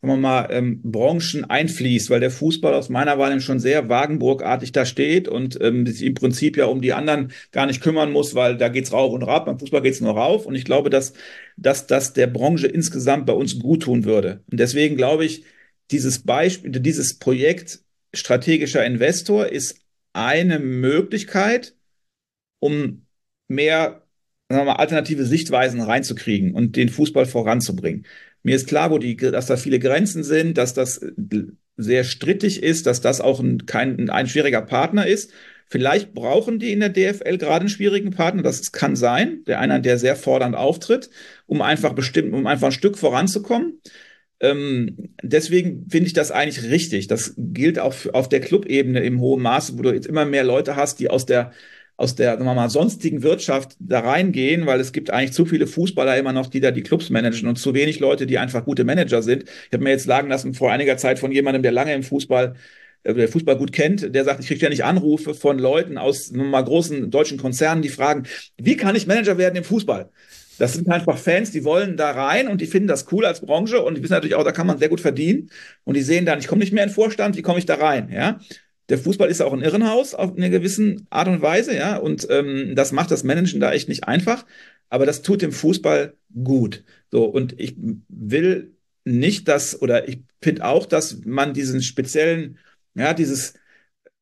sagen wir mal, ähm, Branchen einfließt, weil der Fußball aus meiner Wahrnehmung schon sehr Wagenburgartig da steht und ähm, sich im Prinzip ja um die anderen gar nicht kümmern muss, weil da geht's rauf und rauf, beim Fußball geht's nur rauf. Und ich glaube, dass, dass das der Branche insgesamt bei uns gut tun würde. Und deswegen glaube ich, dieses Beispiel, dieses Projekt strategischer Investor ist eine Möglichkeit, um mehr sagen wir mal, alternative Sichtweisen reinzukriegen und den Fußball voranzubringen. Mir ist klar, wo die, dass da viele Grenzen sind, dass das äh, sehr strittig ist, dass das auch ein, kein, ein schwieriger Partner ist. Vielleicht brauchen die in der DFL gerade einen schwierigen Partner, das kann sein, der einer, der sehr fordernd auftritt, um einfach bestimmt, um einfach ein Stück voranzukommen. Ähm, deswegen finde ich das eigentlich richtig. Das gilt auch auf der Clubebene im hohen Maße, wo du jetzt immer mehr Leute hast, die aus der aus der sagen wir mal, sonstigen Wirtschaft da reingehen, weil es gibt eigentlich zu viele Fußballer immer noch, die da die Clubs managen und zu wenig Leute, die einfach gute Manager sind. Ich habe mir jetzt sagen lassen vor einiger Zeit von jemandem, der lange im Fußball äh, der Fußball gut kennt, der sagt, ich kriege ja nicht Anrufe von Leuten aus mal großen deutschen Konzernen, die fragen, wie kann ich Manager werden im Fußball? Das sind einfach Fans, die wollen da rein und die finden das cool als Branche und die wissen natürlich auch, da kann man sehr gut verdienen und die sehen dann, ich komme nicht mehr in den Vorstand, wie komme ich da rein? Ja, der Fußball ist auch ein Irrenhaus auf eine gewissen Art und Weise, ja, und ähm, das macht das Managen da echt nicht einfach, aber das tut dem Fußball gut. So, und ich will nicht, dass, oder ich finde auch, dass man diesen speziellen, ja, dieses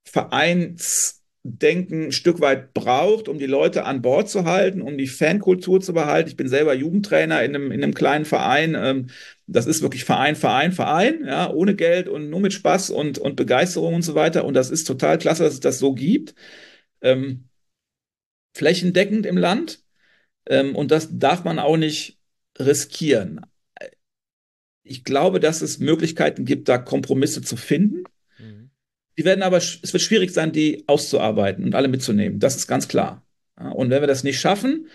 Vereins Denken ein Stück weit braucht, um die Leute an Bord zu halten, um die Fankultur zu behalten. Ich bin selber Jugendtrainer in einem, in einem kleinen Verein. Ähm, das ist wirklich Verein, Verein, Verein, ja, ohne Geld und nur mit Spaß und, und Begeisterung und so weiter. Und das ist total klasse, dass es das so gibt. Ähm, flächendeckend im Land. Ähm, und das darf man auch nicht riskieren. Ich glaube, dass es Möglichkeiten gibt, da Kompromisse zu finden. Die werden aber, es wird schwierig sein, die auszuarbeiten und alle mitzunehmen. Das ist ganz klar. Und wenn wir das nicht schaffen,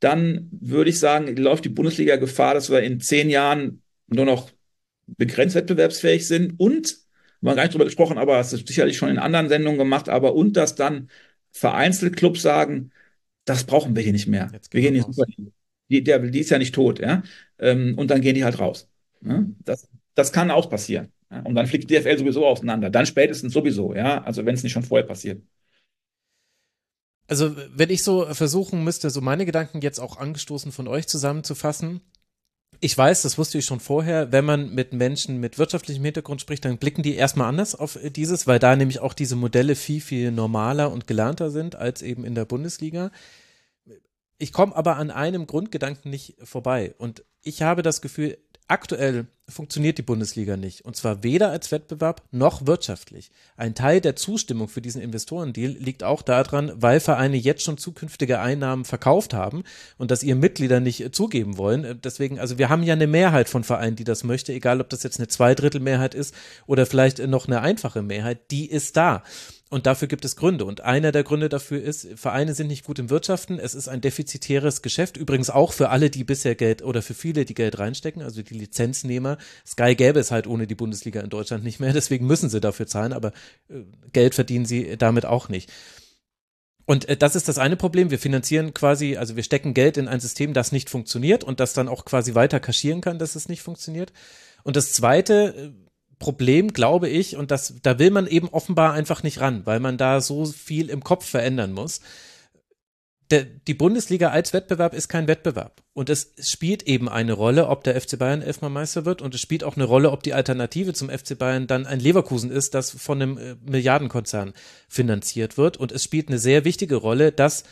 dann würde ich sagen, läuft die Bundesliga Gefahr, dass wir in zehn Jahren nur noch begrenzt wettbewerbsfähig sind und, wir haben gar nicht drüber gesprochen, aber es ist sicherlich schon in anderen Sendungen gemacht, aber und dass dann vereinzelte Clubs sagen, das brauchen wir hier nicht mehr. Wir gehen hier super. Die, der, die ist ja nicht tot, ja. Ähm, und dann gehen die halt raus. Das, das kann auch passieren. Ja, und dann fliegt die DFL sowieso auseinander. Dann spätestens sowieso, ja. Also wenn es nicht schon vorher passiert. Also, wenn ich so versuchen müsste, so meine Gedanken jetzt auch angestoßen von euch zusammenzufassen. Ich weiß, das wusste ich schon vorher, wenn man mit Menschen mit wirtschaftlichem Hintergrund spricht, dann blicken die erstmal anders auf dieses, weil da nämlich auch diese Modelle viel, viel normaler und gelernter sind als eben in der Bundesliga. Ich komme aber an einem Grundgedanken nicht vorbei. Und ich habe das Gefühl, aktuell funktioniert die Bundesliga nicht. Und zwar weder als Wettbewerb noch wirtschaftlich. Ein Teil der Zustimmung für diesen Investorendeal liegt auch daran, weil Vereine jetzt schon zukünftige Einnahmen verkauft haben und das ihren Mitgliedern nicht zugeben wollen. Deswegen, also wir haben ja eine Mehrheit von Vereinen, die das möchte, egal ob das jetzt eine Zweidrittelmehrheit ist oder vielleicht noch eine einfache Mehrheit, die ist da. Und dafür gibt es Gründe. Und einer der Gründe dafür ist, Vereine sind nicht gut im Wirtschaften. Es ist ein defizitäres Geschäft. Übrigens auch für alle, die bisher Geld oder für viele, die Geld reinstecken, also die Lizenznehmer. Sky gäbe es halt ohne die Bundesliga in Deutschland nicht mehr. (laughs) Deswegen müssen sie dafür zahlen. Aber äh, Geld verdienen sie damit auch nicht. Und äh, das ist das eine Problem. Wir finanzieren quasi, also wir stecken Geld in ein System, das nicht funktioniert und das dann auch quasi weiter kaschieren kann, dass es nicht funktioniert. Und das zweite, äh, Problem, glaube ich, und das, da will man eben offenbar einfach nicht ran, weil man da so viel im Kopf verändern muss. Der, die Bundesliga als Wettbewerb ist kein Wettbewerb. Und es spielt eben eine Rolle, ob der FC Bayern elfmal Meister wird. Und es spielt auch eine Rolle, ob die Alternative zum FC Bayern dann ein Leverkusen ist, das von einem äh, Milliardenkonzern finanziert wird. Und es spielt eine sehr wichtige Rolle, dass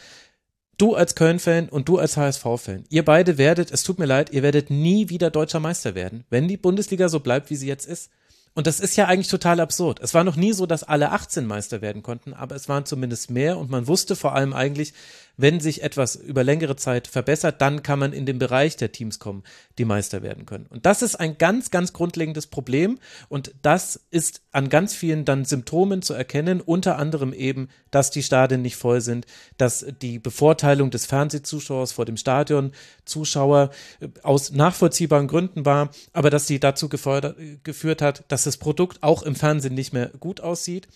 du als Köln-Fan und du als HSV-Fan, ihr beide werdet, es tut mir leid, ihr werdet nie wieder deutscher Meister werden, wenn die Bundesliga so bleibt, wie sie jetzt ist. Und das ist ja eigentlich total absurd. Es war noch nie so, dass alle 18 Meister werden konnten, aber es waren zumindest mehr und man wusste vor allem eigentlich, wenn sich etwas über längere Zeit verbessert, dann kann man in den Bereich der Teams kommen, die Meister werden können. Und das ist ein ganz, ganz grundlegendes Problem und das ist an ganz vielen dann Symptomen zu erkennen, unter anderem eben, dass die Stadien nicht voll sind, dass die Bevorteilung des Fernsehzuschauers vor dem Stadion Zuschauer äh, aus nachvollziehbaren Gründen war, aber dass sie dazu geführt hat, dass das Produkt auch im Fernsehen nicht mehr gut aussieht.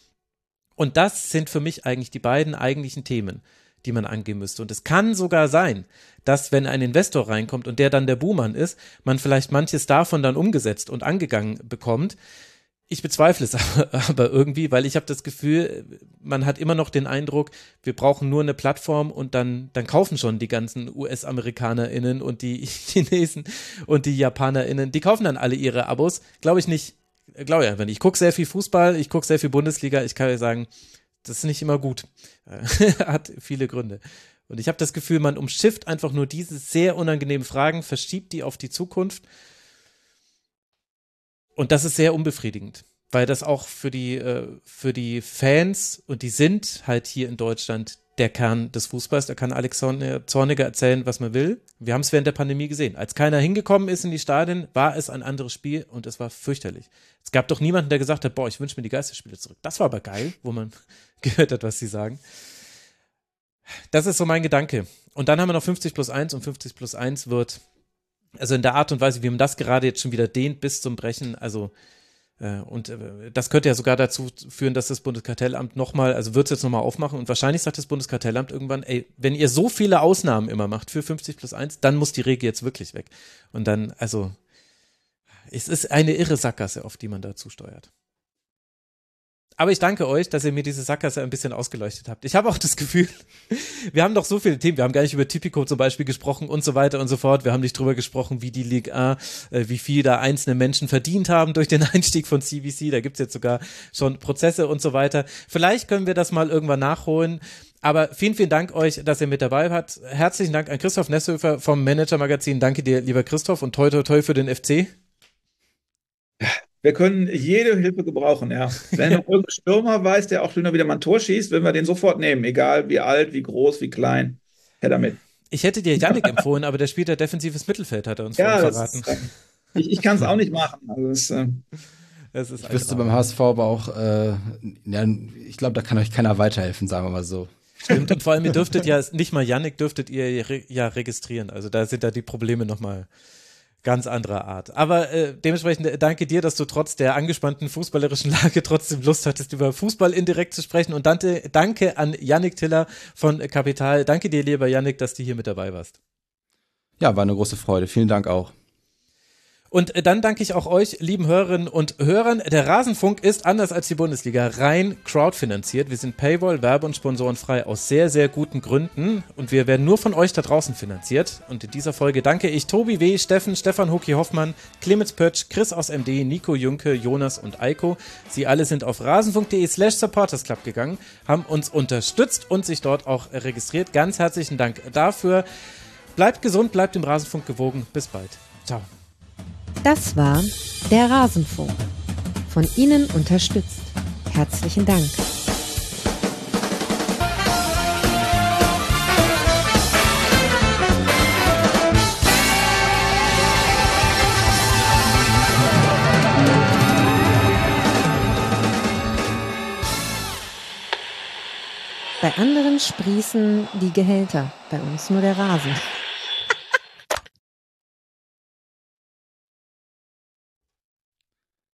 Und das sind für mich eigentlich die beiden eigentlichen Themen die man angehen müsste. Und es kann sogar sein, dass wenn ein Investor reinkommt und der dann der Buhmann ist, man vielleicht manches davon dann umgesetzt und angegangen bekommt. Ich bezweifle es (laughs) aber irgendwie, weil ich habe das Gefühl, man hat immer noch den Eindruck, wir brauchen nur eine Plattform und dann, dann kaufen schon die ganzen US-AmerikanerInnen und die (laughs) Chinesen und die JapanerInnen, die kaufen dann alle ihre Abos. Glaube ich nicht, glaube ich einfach nicht. Ich gucke sehr viel Fußball, ich gucke sehr viel Bundesliga, ich kann ja sagen, das ist nicht immer gut. (laughs) Hat viele Gründe. Und ich habe das Gefühl, man umschifft einfach nur diese sehr unangenehmen Fragen, verschiebt die auf die Zukunft. Und das ist sehr unbefriedigend, weil das auch für die, äh, für die Fans, und die sind halt hier in Deutschland der Kern des Fußballs, da kann Alex Zorniger erzählen, was man will. Wir haben es während der Pandemie gesehen. Als keiner hingekommen ist in die Stadien, war es ein anderes Spiel und es war fürchterlich. Es gab doch niemanden, der gesagt hat, boah, ich wünsche mir die Geisterspiele zurück. Das war aber geil, wo man gehört hat, was sie sagen. Das ist so mein Gedanke. Und dann haben wir noch 50 plus 1 und 50 plus 1 wird, also in der Art und Weise, wie man das gerade jetzt schon wieder dehnt bis zum Brechen, also äh, und äh, das könnte ja sogar dazu führen, dass das Bundeskartellamt nochmal, also wird es jetzt nochmal aufmachen und wahrscheinlich sagt das Bundeskartellamt irgendwann, ey, wenn ihr so viele Ausnahmen immer macht für 50 plus 1, dann muss die Regel jetzt wirklich weg. Und dann, also, es ist eine irre Sackgasse, auf die man da zusteuert. Aber ich danke euch, dass ihr mir diese Sackgasse ein bisschen ausgeleuchtet habt. Ich habe auch das Gefühl, (laughs) wir haben doch so viele Themen. Wir haben gar nicht über Typico zum Beispiel gesprochen und so weiter und so fort. Wir haben nicht drüber gesprochen, wie die Ligue 1, äh, wie viel da einzelne Menschen verdient haben durch den (laughs) Einstieg von CVC. Da gibt's jetzt sogar schon Prozesse und so weiter. Vielleicht können wir das mal irgendwann nachholen. Aber vielen, vielen Dank euch, dass ihr mit dabei wart. Herzlichen Dank an Christoph Nesshöfer vom Manager Magazin. Danke dir, lieber Christoph, und toi, toi, toi für den FC. Wir können jede Hilfe gebrauchen, ja. Wenn noch irgendein Stürmer weiß, der auch wieder mal ein Tor schießt, würden wir den sofort nehmen. Egal wie alt, wie groß, wie klein. Her damit. Ich hätte dir Yannick empfohlen, aber der spielt ja defensives Mittelfeld, hat er uns ja, verraten. Ist, ich ich kann es auch nicht machen. Also das, äh, das ist ich wüsste beim HSV aber auch, äh, ja, ich glaube, da kann euch keiner weiterhelfen, sagen wir mal so. Stimmt, und vor allem, ihr dürftet ja, nicht mal Yannick dürftet ihr ja registrieren. Also da sind da die Probleme nochmal ganz anderer Art. Aber äh, dementsprechend äh, danke dir, dass du trotz der angespannten fußballerischen (laughs) Lage trotzdem Lust hattest, über Fußball indirekt zu sprechen. Und danke, danke an Yannick Tiller von Kapital. Danke dir, lieber Yannick, dass du hier mit dabei warst. Ja, war eine große Freude. Vielen Dank auch. Und äh, dann danke ich auch euch, lieben Hörerinnen und Hörern. Der Rasenfunk ist anders als die Bundesliga rein crowdfinanziert. Wir sind Paywall, Werbe- und Sponsorenfrei aus sehr, sehr guten Gründen. Und wir werden nur von euch da draußen finanziert. Und in dieser Folge danke ich Tobi W., Steffen, Stefan Huki Hoffmann, Clemens Pötsch, Chris aus MD, Nico Junke, Jonas und Eiko. Sie alle sind auf rasenfunk.de slash supportersclub gegangen, haben uns unterstützt und sich dort auch registriert. Ganz herzlichen Dank dafür. Bleibt gesund, bleibt dem Rasenfunk gewogen. Bis bald. Ciao. Das war der Rasenfunk. Von Ihnen unterstützt. Herzlichen Dank. Bei anderen sprießen die Gehälter, bei uns nur der Rasen.